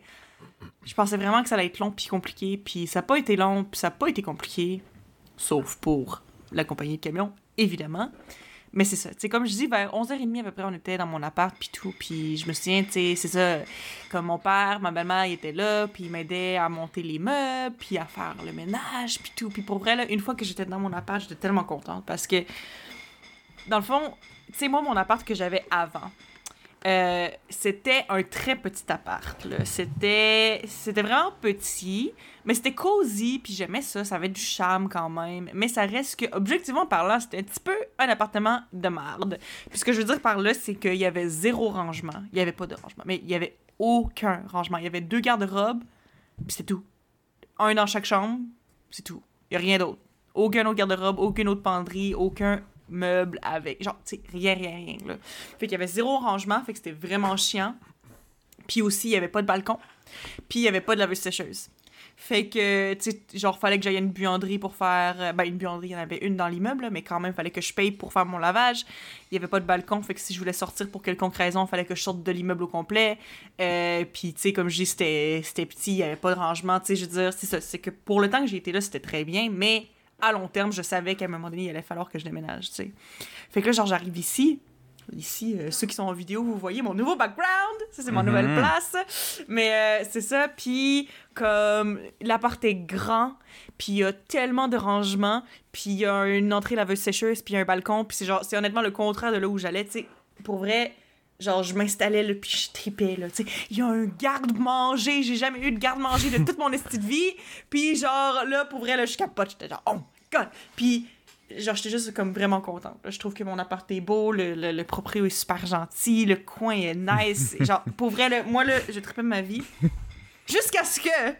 Je pensais vraiment que ça allait être long puis compliqué, puis ça n'a pas été long, puis ça n'a pas été compliqué, sauf pour la compagnie de camion, évidemment. Mais c'est ça, sais, comme je dis, vers 11h30 à peu près, on était dans mon appart, puis tout, puis je me souviens, tu c'est ça, comme mon père, ma belle-mère, ils étaient là, puis ils m'aidaient à monter les meubles, puis à faire le ménage, puis tout. Puis pour vrai, là, une fois que j'étais dans mon appart, j'étais tellement contente, parce que, dans le fond, tu moi, mon appart que j'avais avant, euh, c'était un très petit appart. C'était, c'était vraiment petit, mais c'était cosy, puis j'aimais ça. Ça avait du charme quand même. Mais ça reste que, objectivement parlant, c'était un petit peu un appartement de marde. Puis ce que je veux dire par là, c'est qu'il y avait zéro rangement. Il n'y avait pas de rangement, mais il y avait aucun rangement. Il y avait deux garde-robes, puis c'est tout. Un dans chaque chambre, c'est tout. Il n'y a rien d'autre. Aucun autre garde-robe, aucune autre penderie, aucun meuble avec. Genre, tu sais, rien, rien, rien. Là. Fait qu'il y avait zéro rangement, fait que c'était vraiment chiant. Puis aussi, il y avait pas de balcon. Puis il y avait pas de laveuse sécheuse. Fait que, tu sais, genre, fallait que j'aille à une buanderie pour faire. euh, Ben, une buanderie, il y en avait une dans l'immeuble, mais quand même, fallait que je paye pour faire mon lavage. Il y avait pas de balcon, fait que si je voulais sortir pour quelconque raison, fallait que je sorte de l'immeuble au complet. Euh, puis, tu sais, comme je dis, c'était petit, il y avait pas de rangement. Tu sais, je veux dire, c'est ça. C'est que pour le temps que j'ai été là, c'était très bien, mais à long terme, je savais qu'à un moment donné, il allait falloir que je déménage, tu sais. Fait que là, genre, j'arrive ici. Ici, euh, ceux qui sont en vidéo, vous voyez mon nouveau background. Ça, c'est ma Mhm. nouvelle place. Mais euh, c'est ça. Puis, comme, l'appart est grand. Puis, il y a tellement de rangements. Puis, il y a une entrée laveuse sécheuse. Puis, il y a un balcon. Puis, c'est genre, c'est honnêtement le contraire de là où j'allais, tu sais. Pour vrai, genre, je m'installais, là, puis je tripais, là, tu sais. Il y a un garde-manger. J'ai jamais eu de garde-manger de toute mon esti de vie. Puis, genre, là, pour vrai, là, je capote. J'étais genre, oh my god. Puis, genre, j'étais juste comme vraiment contente. Je trouve que mon appart est beau, le, le, le proprio est super gentil, le coin est nice. [LAUGHS] genre, pour vrai, là, moi, là, je trippais ma vie. Jusqu'à ce que.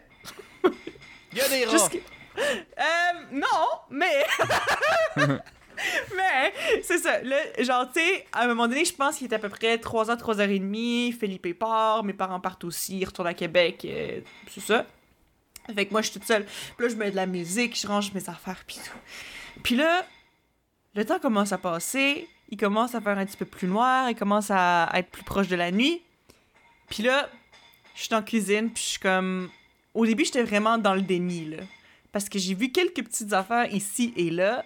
Il y a des [LAUGHS] rats! Euh, non, mais. [LAUGHS] [LAUGHS] mais, c'est ça. Là, genre, tu sais, à un moment donné, je pense qu'il était à peu près 3h, 3h30. Philippe part, mes parents partent aussi, ils retournent à Québec, euh, c'est ça. Fait que moi, je suis toute seule. Puis là, je mets de la musique, je range mes affaires, puis tout. Puis là, le temps commence à passer, il commence à faire un petit peu plus noir, il commence à, être plus proche de la nuit. Puis là, je suis en cuisine, puis je suis comme... Au début, j'étais vraiment dans le déni, là. Parce que j'ai vu quelques petites affaires ici et là,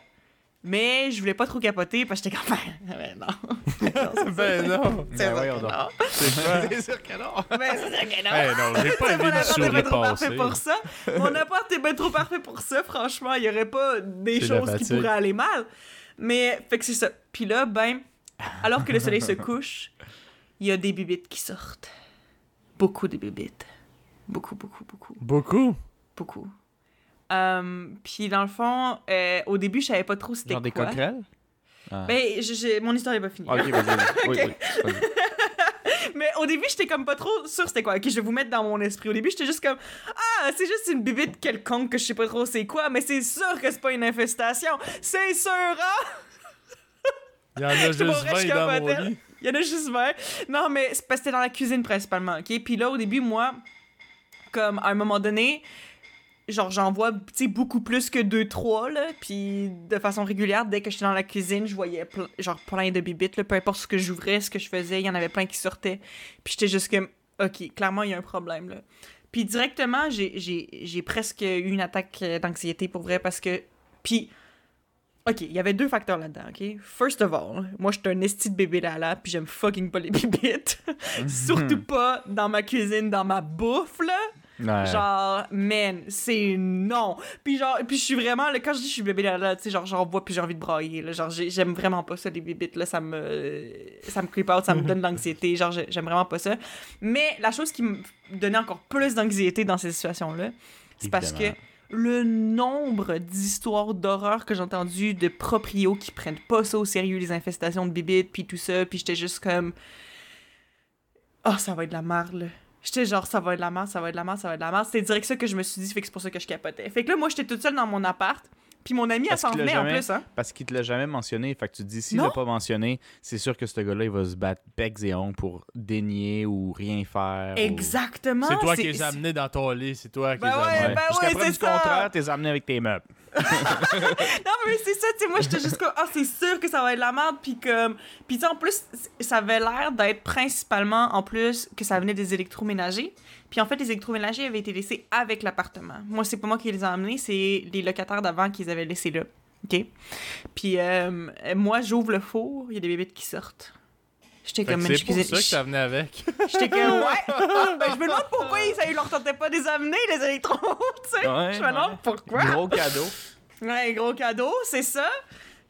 mais je voulais pas trop capoter, parce que j'étais comme... [LAUGHS] Ben non. [LAUGHS] Non, c'est Ben non. c'est Ben sûr voyons que donc. non. [LAUGHS] C'est sûr que non! Ben, c'est sûr que non. Ben non, j'ai pas C'est aimé mon appart est bien trop parfait pour ça. Mon appart est bien trop parfait pour ça, franchement. Il y aurait pas des choses qui pourraient aller mal. Mais, fait que c'est ça. Puis là, ben, alors que le soleil se couche, il y a des bibites qui sortent. Beaucoup de bibites. Beaucoup, beaucoup, beaucoup, Beaucoup? beaucoup. Euh, puis dans le fond, euh, au début, je savais pas trop c'était Genre des quoi. coquerelles? Ah. Ben, je- je- mon histoire est pas finie. Ok, vas-y, vas-y. [LAUGHS] Oui, Ok. oui, vas-y. [LAUGHS] Mais au début, j'étais comme pas trop sûre c'était quoi. Ok, je vais vous mettre dans mon esprit. Au début, j'étais juste comme Ah, c'est juste une bibite quelconque que je sais pas trop c'est quoi, mais c'est sûr que c'est pas une infestation. C'est sûr, hein? [LAUGHS] Il y en a juste pas vrai, 20 je dans mon lit. Il y en a juste 20. Non, mais c'est parce que c'était dans la cuisine principalement, ok? Puis là, au début, moi, comme à un moment donné, genre j'en vois tu sais, beaucoup plus que 2-3, là. Puis de façon régulière, dès que j'étais dans la cuisine, je voyais ple- genre plein de bibites, là. Peu importe ce que j'ouvrais, ce que je faisais, il y en avait plein qui sortaient. Puis j'étais juste comme, ok, clairement, il y a un problème, là. Puis directement, j'ai- presque eu une attaque euh, d'anxiété pour vrai parce que. Puis. Ok, il y avait deux facteurs là-dedans, ok? First of all, moi, je suis un esti de bébé là puis j'aime fucking pas les [LAUGHS] bébites. Surtout pas dans ma cuisine, dans ma bouffe, là. Ouais. Genre, man, c'est non. Puis genre, puis je suis vraiment, là, quand je dis je suis bébé là, tu sais, genre, j'en vois puis j'ai envie de brailler, là. Genre, j'ai- j'aime vraiment pas ça, les bébites, là. Ça me, ça me creep out, ça me [LAUGHS] donne de l'anxiété. Genre, j'ai- j'aime vraiment pas ça. Mais la chose qui me donnait encore plus d'anxiété dans ces situations-là, c'est parce que le nombre d'histoires d'horreur que j'ai entendues de proprios qui prennent pas ça au sérieux, les infestations de bibites, puis tout ça, puis j'étais juste comme... Oh, ça va être de la merde, là. J'étais genre, ça va être de la merde, ça va être de la merde, ça va être de la merde. C'était direct ça que je me suis dit, fait que c'est pour ça que je capotais. Fait que là, moi, j'étais toute seule dans mon appart, puis mon ami, elle s'en venait en plus, hein. Parce qu'il te l'a jamais mentionné. Fait que tu te dis, s'il l'a pas mentionné, c'est sûr que ce gars-là, il va se battre becs et ongles pour dénier ou rien faire. ou- Exactement. C'est toi qui les as amenés dans ton lit, c'est toi qui Ben les as ouais, amenés. ben Jusqu'à ouais, preuve c'est du ça. contraire, t'es amené avec tes meubles. [LAUGHS] Non, mais c'est ça, tu sais, moi, j'étais juste comme, ah, c'est sûr que ça va être la merde, puis comme... Puis tu en plus, ça avait l'air d'être principalement, en plus, que ça venait des électroménagers. Puis en fait, les électroménagers avaient été laissés avec l'appartement. Moi, c'est pas moi qui les ai amenés, c'est les locataires d'avant qui les avaient laissés là. OK? Puis euh, moi, j'ouvre le four, il y a des bébés qui sortent. J'étais comme, c'est pour ça que ça venait avec. [LAUGHS] J'étais comme, [LAUGHS] ouais! [LAUGHS] ben, je me demande pourquoi ils, ça, ils leur tentait pas de les amener, les électros, tu sais? Ouais, je me demande ouais. pourquoi. Gros cadeau. Ouais, gros cadeau, c'est ça.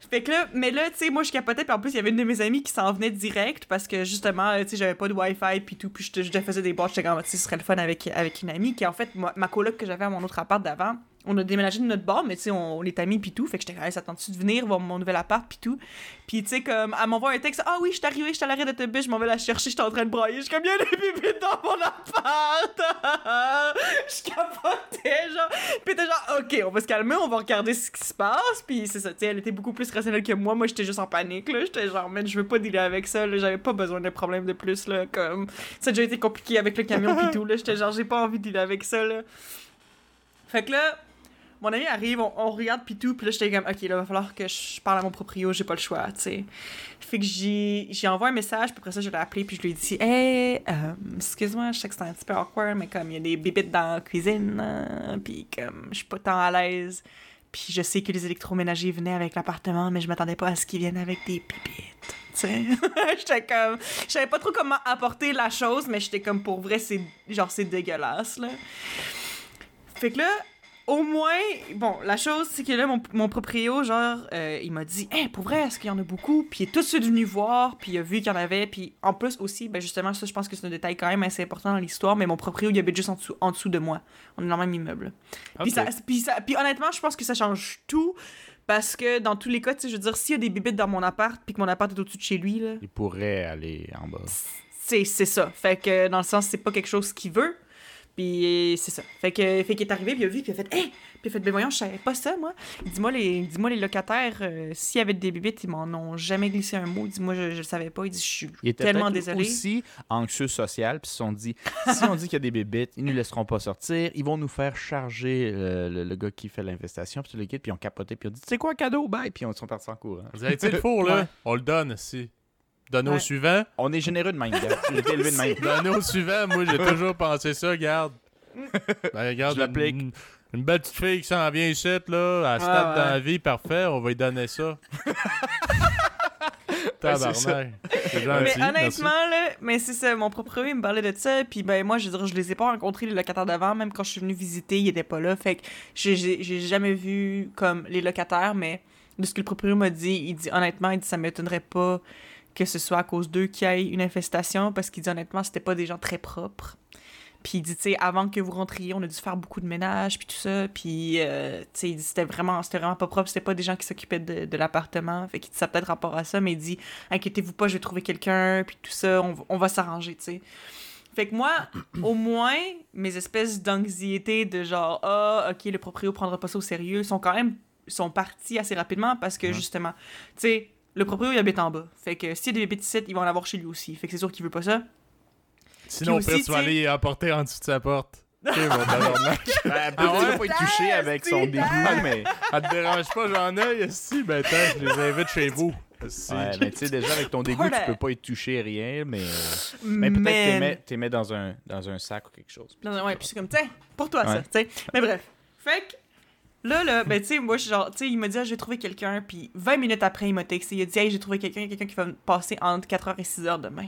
Fait que là, mais là, tu sais, moi, je capotais, puis en plus, il y avait une de mes amies qui s'en venait direct parce que justement, tu sais, j'avais pas de Wi-Fi, puis tout, puis je, te- je faisais des boîtes, j'étais comme, tu sais, ce serait le fun avec, avec une amie, qui en fait, moi, ma coloc que j'avais à mon autre appart d'avant, on a déménagé de notre bar, mais tu sais, on, on est amis, puis tout, fait que j'étais Hey, ça tente-tu de venir voir mon nouvel appart, puis tout? Puis tu sais, comme, elle m'envoie un texte, ah oui, je suis arrivée, je suis à l'arrêt d'autobus, je m'en vais la chercher, je suis en train de brailler, je suis comme, il y a des dans mon appart! [LAUGHS] je capotais, genre. Puis t'es genre, ok, on va se calmer, on va regarder ce qui se passe. Puis c'est ça, tu sais, elle était beaucoup plus rationnelle que moi. Moi, j'étais juste en panique, là. J'étais genre, man, je veux pas dealer avec ça, là. J'avais pas besoin de problème de plus, là. Comme, ça a déjà été compliqué avec le camion pis tout, là. J'étais genre, j'ai pas envie de dealer avec ça, là. Fait que là, mon ami arrive, on, on regarde tout, puis là, j'étais comme, ok, là, va falloir que je parle à mon proprio, j'ai pas le choix, tu sais. Fait que j'ai envoyé un message, puis après ça, je l'ai appelé, puis je lui ai dit, hey, euh, excuse-moi, je sais que c'est un petit peu awkward, mais comme il y a des bibites dans la cuisine, euh, puis comme je suis pas tant à l'aise. Puis je sais que les électroménagers venaient avec l'appartement, mais je m'attendais pas à ce qu'ils viennent avec des pipites. [LAUGHS] J'étais comme, je savais pas trop comment apporter la chose, mais j'étais comme pour vrai, c'est genre c'est dégueulasse là. Fait que là, au moins, bon, la chose, c'est que là, mon, mon proprio, genre, euh, il m'a dit, hey, pour vrai, est-ce qu'il y en a beaucoup? Puis il est tout de suite venu voir, puis il a vu qu'il y en avait, puis en plus aussi, ben justement, ça, je pense que c'est un détail quand même assez important dans l'histoire, mais mon proprio, il habite juste en dessous, en dessous de moi. On est dans le même immeuble. Puis, ça, puis, ça, puis honnêtement, je pense que ça change tout, parce que dans tous les cas, tu sais, je veux dire, s'il y a des bibites dans mon appart, puis que mon appart est au-dessus de chez lui, là, Il pourrait aller en bas. c'est c'est ça. Fait que dans le sens, c'est pas quelque chose qu'il veut. Puis c'est ça. Fait que fait qu'il est arrivé, puis il a vu, puis il a fait Hey! Puis il a fait Ben voyons, je savais pas ça, moi. Dis-moi, les, dis-moi, les locataires, euh, s'il y avait des bibites, ils m'en ont jamais glissé un mot. Dis-moi, je, je le savais pas. Il dit Je suis Il était tellement désolé. aussi anxieux social, puis ils se sont dit si on dit qu'il y a des bébites, ils nous laisseront pas sortir, ils vont nous faire charger le, le- le gars qui fait l'investation, puis tout le kit, puis ils ont capoté, puis ils ont dit c'est quoi un cadeau, bye, puis ils sont partis en courant. Vous avez, tu sais, le four, là, Ouais. on le donne, si. Donne au Ouais. suivant. On est généreux de même, gars. J'ai élevé de même. [LAUGHS] Donne au suivant. Moi, j'ai toujours pensé ça, regarde. Ben, regarde, Je l'applique. Une, une belle petite fille qui s'en vient ici, là, à se Ouais, tape dans ouais. la vie, parfait, on va lui donner ça. [LAUGHS] Tabarnak. Mais honnêtement, là, mais c'est ça, mon propre il me parlait de ça, puis ben moi, je veux dire, je les ai pas rencontrés, les locataires d'avant, même quand je suis venue visiter, ils étaient pas là, fait que j'ai jamais vu comme les locataires, mais de ce que le propriétaire m'a dit, il dit honnêtement, il dit ça m'étonnerait pas que ce soit à cause d'eux qu'il y ait une infestation, parce qu'il dit honnêtement, c'était pas des gens très propres. Puis il dit, tu sais, avant que vous rentriez, on a dû faire beaucoup de ménage, puis tout ça. Puis, euh, tu sais, il dit, c'était vraiment, c'était vraiment pas propre. C'était pas des gens qui s'occupaient de, de l'appartement. Fait qu'il dit, ça peut-être rapport à ça, mais il dit, inquiétez-vous pas, je vais trouver quelqu'un, puis tout ça, on, va- on va s'arranger, tu sais. Fait que moi, au moins, mes espèces d'anxiété de genre, ah, ok, le proprio prendra pas ça au sérieux, sont quand même, sont partis assez rapidement parce que, justement, tu sais, le proprio, il habite en bas. Fait que s'il y a des bébés ici, ils vont en avoir chez lui aussi. Fait que c'est sûr qu'il veut pas ça. Sinon, Puis après, aussi, tu vas aller apporter en dessous de sa porte. [LAUGHS] Ok, mon tabarnak. Ben, Ah peut-être va pas être touché avec son Putain, dégoût, mais. Ça te dérange pas, j'en ai, si, ben attends, je les invite chez vous. Ouais, mais tu sais, déjà, avec ton dégoût, tu peux pas être touché rien, mais. Mais peut-être t'es mets, dans un, dans un sac ou quelque chose. Non, non, ouais, puis c'est comme, tiens, pour toi, ça, tu sais. Mais bref. Fait que, là, là, ben, tu sais, moi, je genre, tu sais, il m'a dit, ah, j'ai trouvé quelqu'un, puis 20 minutes après, il m'a texté, il a dit, hey, j'ai trouvé quelqu'un, quelqu'un qui va me passer entre 4h et 6h demain.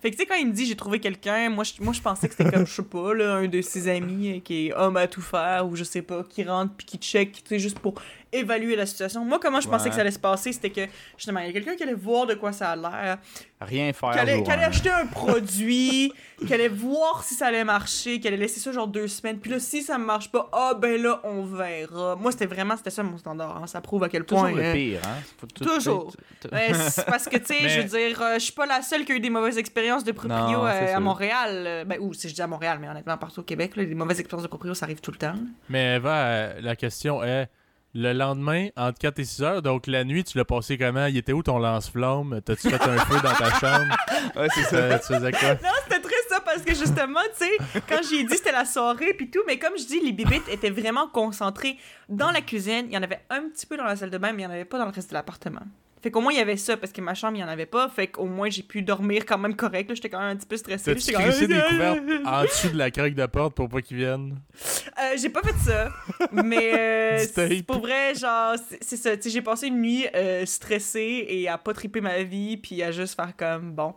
Fait que, tu sais, quand il me dit, j'ai trouvé quelqu'un, moi, je, moi, je pensais que c'était comme, je sais pas, là, un de ses amis euh, qui est homme à tout faire, ou je sais pas, qui rentre, puis qui check, tu sais, juste pour évaluer la situation. Moi, comment je pensais Ouais. que ça allait se passer, c'était que, justement, il y a quelqu'un qui allait voir de quoi ça a l'air, Rien faire. qu'elle allait, acheter un [LAUGHS] produit, qu'elle allait voir si ça allait marcher, qu'elle allait laisser ça genre deux semaines. Puis là, si ça marche pas, ah ben là, on verra. Moi, c'était vraiment, c'était ça mon standard. hein. Ça prouve à quel Toujours point. le euh, pire, hein? Faut tout- Toujours. tout- Ouais, c'est [LAUGHS] parce que, tu sais, Mais- je veux dire, euh, je suis pas la seule qui a eu des mauvaises expériences de proprio Non, euh, à. Montréal. Euh, Ben, ou si je dis à Montréal, mais honnêtement, partout au Québec, là, les mauvaises expériences de proprio, ça arrive tout le temps. Mais Eva, la question est le lendemain, entre 4 et 6 heures, donc la nuit, tu l'as passé comment? Il était où ton lance-flamme? T'as-tu fait un feu dans ta [LAUGHS] chambre? Ouais, c'est ça. Euh, Tu faisais quoi? Non, c'était très ça parce que justement, tu sais, quand j'ai dit c'était la soirée puis tout, mais comme je dis, les bibites étaient vraiment concentrées dans la cuisine. Il y en avait un petit peu dans la salle de bain, mais il n'y en avait pas dans le reste de l'appartement. Fait qu'au moins, il y avait ça parce que ma chambre, il n'y en avait pas. Fait qu'au moins, j'ai pu dormir quand même correct. J'étais quand même un petit peu stressée. T'as-tu crissé des couvertes en dessous de la craque de porte pour pas qu'ils viennent? Euh, j'ai pas fait ça. Mais [LAUGHS] euh, c'est pour vrai, genre, c'est ça. J'ai passé une nuit euh, stressée et à pas triper ma vie, puis à juste faire comme, bon,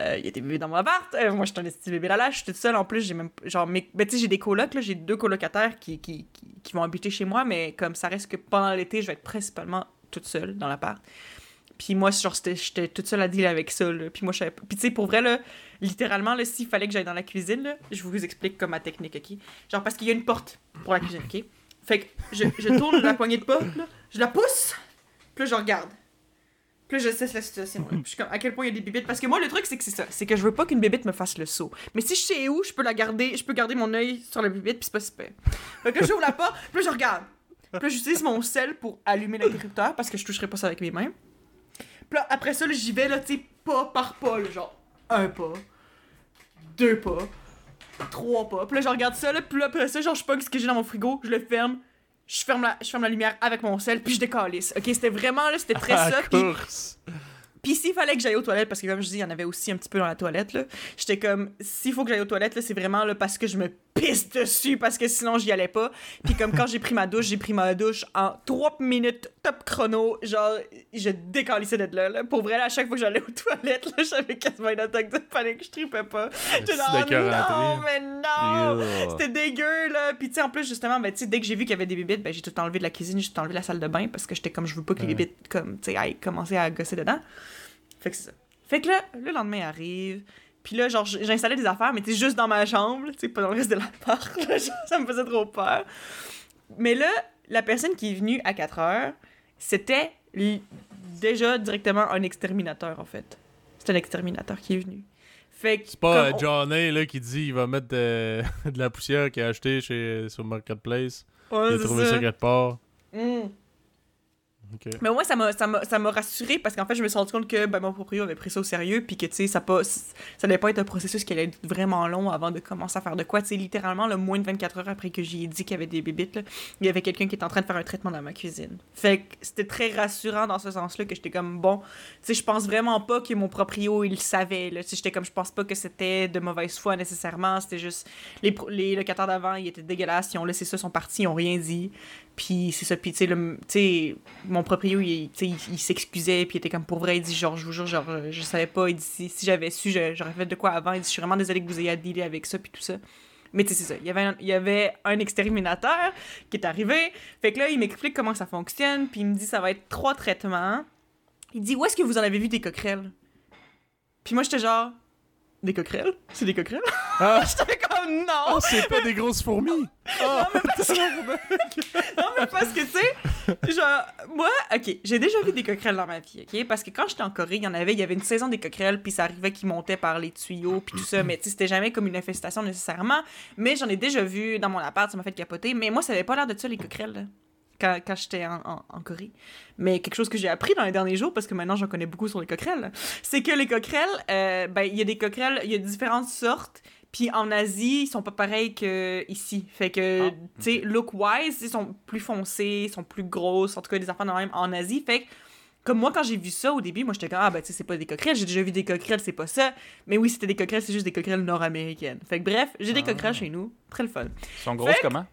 euh, il y a des bébés dans mon appart. Moi, je suis un petit bébé là, là, je suis toute seule. En plus, j'ai même, genre, mes, ben, tu sais, j'ai des colocs, là, j'ai deux colocataires qui, qui, qui, qui vont habiter chez moi, mais comme ça reste que pendant l'été, je vais être principalement toute seule dans l'appart. Puis moi, genre, j'étais toute seule à deal avec ça, là. Puis moi, je savais pas. Puis tu sais, pour vrai, là, littéralement, là, s'il fallait que j'aille dans la cuisine, là, je vous explique comme ma technique, OK? Genre, parce qu'il y a une porte pour la cuisine, OK? Fait que je, je tourne la poignée de porte, là, je la pousse, puis je regarde. Puis je cesse la situation. là. Je suis comme, à quel point il y a des bébites. Parce que moi, le truc, c'est que c'est ça. C'est que je veux pas qu'une bébite me fasse le saut. Mais si je sais où, je peux la garder, je peux garder mon œil sur la bébite, puis c'est pas super. Fait que là, j'ouvre la porte, puis je regarde. Puis j'utilise mon sel pour allumer l'interrupteur, parce que je toucherai pas ça avec mes mains. Puis là, après ça, j'y vais, là, tu sais, pas par pas, là, genre, un pas, deux pas, trois pas. Puis là, je regarde ça, là, puis là, après ça, genre, je pogne ce que j'ai dans mon frigo, je le ferme, je ferme la, je ferme la lumière avec mon sel, puis je décalisse. Ok, c'était vraiment, là, c'était très [LAUGHS] ça. Course. Puis s'il fallait que j'aille aux toilettes, parce que comme je dis, il y en avait aussi un petit peu dans la toilette, là, j'étais comme, s'il faut que j'aille aux toilettes, là, c'est vraiment là, parce que je me pisse dessus, parce que sinon j'y allais pas. Puis comme quand j'ai pris ma douche, j'ai pris ma douche en 3 minutes top chrono, genre, je décalissais d'être là, là. Pour vrai, là, à chaque fois que j'allais aux toilettes, là, j'avais quasiment une attaque de panique, je tripais pas. J'étais genre, non, mais non! C'était dégueu, là. Puis, tu sais, en plus, justement, ben, tu sais, dès que j'ai vu qu'il y avait des bébites, ben, j'ai tout enlevé de la cuisine, j'ai tout enlevé de la salle de bain parce que j'étais comme, je veux pas que les Ouais. bébites, comme, tu sais, aillent commencer à gosser dedans. Fait que c'est ça. Fait que là, le lendemain arrive. Puis là, genre, j'installais des affaires, mais tu juste dans ma chambre, tu sais, pas dans le reste de l'appart. [LAUGHS] ça me faisait trop peur. Mais là, la personne qui est venue à 4 heures, c'était déjà directement un exterminateur, en fait. C'est un exterminateur qui est venu. Fait que. C'est pas euh, on- Johnny là, qui dit il va mettre de, [LAUGHS] de la poussière qu'il a acheté chez, sur Marketplace. Ouais, il a trouvé ça. quelque part. Mm. Mais moi, ça m'a, ça m'a, ça m'a rassuré parce qu'en fait, je me suis rendu compte que ben, mon proprio avait pris ça au sérieux, puis que, tu sais, ça, pas, ça devait pas être un processus qui allait être vraiment long avant de commencer à faire de quoi. Tu sais, littéralement, le moins de 24 heures après que j'ai dit qu'il y avait des bébites, il y avait quelqu'un qui était en train de faire un traitement dans ma cuisine. Fait que c'était très rassurant dans ce sens-là que j'étais comme, bon, tu sais, je pense vraiment pas que mon proprio, il savait, là. Tu sais, j'étais comme, je pense pas que c'était de mauvaise foi nécessairement, c'était juste, les, les locataires d'avant, ils étaient dégueulasses, ils ont laissé ça, ils sont partis, ils ont rien dit. Puis c'est ça, puis tu sais, mon proprio, il, s'excusait, puis il était comme pour vrai, il dit genre, je vous jure, genre, je savais pas, il dit si, si j'avais su, j'aurais fait de quoi avant, il dit je suis vraiment désolé que vous ayez à dealer avec ça, puis tout ça. Mais tu sais, c'est ça, il y, avait un, un exterminateur qui est arrivé, fait que là, il m'explique comment ça fonctionne, puis il me dit ça va être trois traitements. Il dit où est-ce que vous en avez vu des coquerelles? Puis moi, j'étais genre, des coquerelles? C'est des coquerelles? Ah, [LAUGHS] J'étais comme non! oh, c'est pas des grosses fourmis! [LAUGHS] Ah, [LAUGHS] Non, mais parce que, tu sais, genre, moi, OK, j'ai déjà vu des coquerelles dans ma vie, OK? Parce que quand j'étais en Corée, il y en avait, il y avait une saison des coquerelles, puis ça arrivait qu'ils montaient par les tuyaux, puis tout ça, mais tu sais, c'était jamais comme une infestation nécessairement. Mais j'en ai déjà vu dans mon appart, ça m'a fait capoter. Mais moi, ça avait pas l'air de ça, les coquerelles, quand, quand j'étais en, en- en Corée. Mais quelque chose que j'ai appris dans les derniers jours, parce que maintenant j'en connais beaucoup sur les coquerelles, c'est que les coquerelles, euh, ben, il y a des coquerelles, il y a différentes sortes. Puis en Asie, ils sont pas pareils que ici. Fait que, Ah, tu sais, look-wise, ils sont plus foncés, ils sont plus grosses, en tout cas des enfants de même en Asie. Fait que, comme moi, quand j'ai vu ça au début, moi j'étais comme, ah ben tu sais, c'est pas des coquerelles, j'ai déjà vu des coquerelles, c'est pas ça. Mais oui, c'était des coquerelles, c'est juste des coquerelles nord-américaines. Fait que bref, j'ai des Ah. coquerelles chez nous, très le fun. Ils sont grosses Fait comment?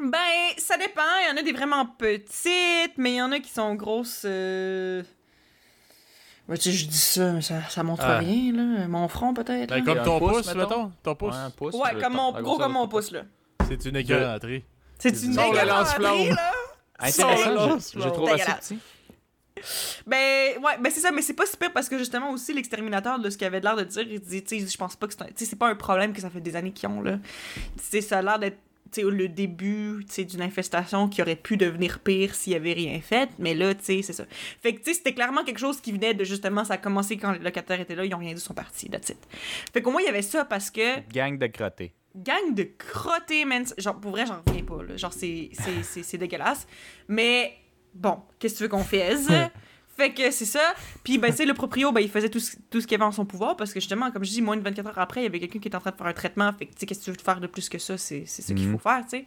Ben, ça dépend. Il y en a des vraiment petites, mais il y en a qui sont grosses. Euh... Ouais, tu sais, je dis ça, mais ça, ça montre Ah. rien, là. Mon front, peut-être. Ben, comme ton pouce, pouce, mettons? Ton pouce. Ouais, un pouce. Ouais, le- comme mon, gros comme mon pouce, là. C'est une l'entrée. C'est une. André, là. Intéressant, je, je trouve assez petit. Ben, ouais, ben c'est ça, mais c'est pas super parce que justement aussi l'exterminateur de ce qu'il avait l'air de dire, il dit, tu sais, je pense pas que c'est un. Tu sais, c'est pas un problème que ça fait des années qu'ils ont, là. Tu sais, ça a l'air d'être. Le début d'une infestation qui aurait pu devenir pire s'il y avait rien fait, mais là, c'est ça. Fait que, c'était clairement quelque chose qui venait de justement, ça a commencé quand les locataires étaient là, ils ont rien dit, ils sont partis, that's it. Fait qu'au moins, il y avait ça parce que Gang de crottés. gang de crottés, man. Genre, pour vrai, j'en reviens pas, là. Genre, c'est, c'est, c'est, c'est dégueulasse. Mais, bon, qu'est-ce que tu veux qu'on fasse? [LAUGHS] fait que c'est ça. Puis, ben, tu sais, le proprio, ben, il faisait tout ce, tout ce qu'il avait en son pouvoir parce que, justement, comme je dis, moins de 24 heures après, il y avait quelqu'un qui était en train de faire un traitement. Fait que, tu sais, qu'est-ce que tu veux faire de plus que ça? C'est, c'est ça qu'il Mhm. faut faire, tu sais.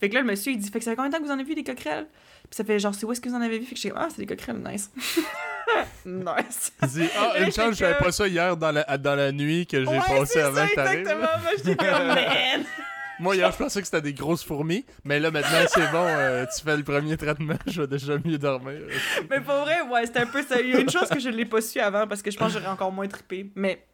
Fait que là, le monsieur, il dit, fait que ça fait combien de temps que vous en avez vu des coquerelles? Puis ça fait genre, c'est où est-ce que vous en avez vu? Fait que je dis, ah, c'est des coquerelles, nice. [LAUGHS] nice. Il dit Ah, une chance, je savais pas ça hier dans la, dans la nuit que j'ai Ouais, passé t'arrives. exactement. Moi, j'étais comme, [LAUGHS] man. Moi, hier, je pensais que c'était des grosses fourmis, mais là, maintenant, c'est bon, euh, tu fais le premier traitement, [LAUGHS] je vais déjà mieux dormir. Mais pour vrai, ouais, c'était un peu ça. Il y a une chose que je ne l'ai pas su avant parce que je pense que j'aurais encore moins trippé. Mais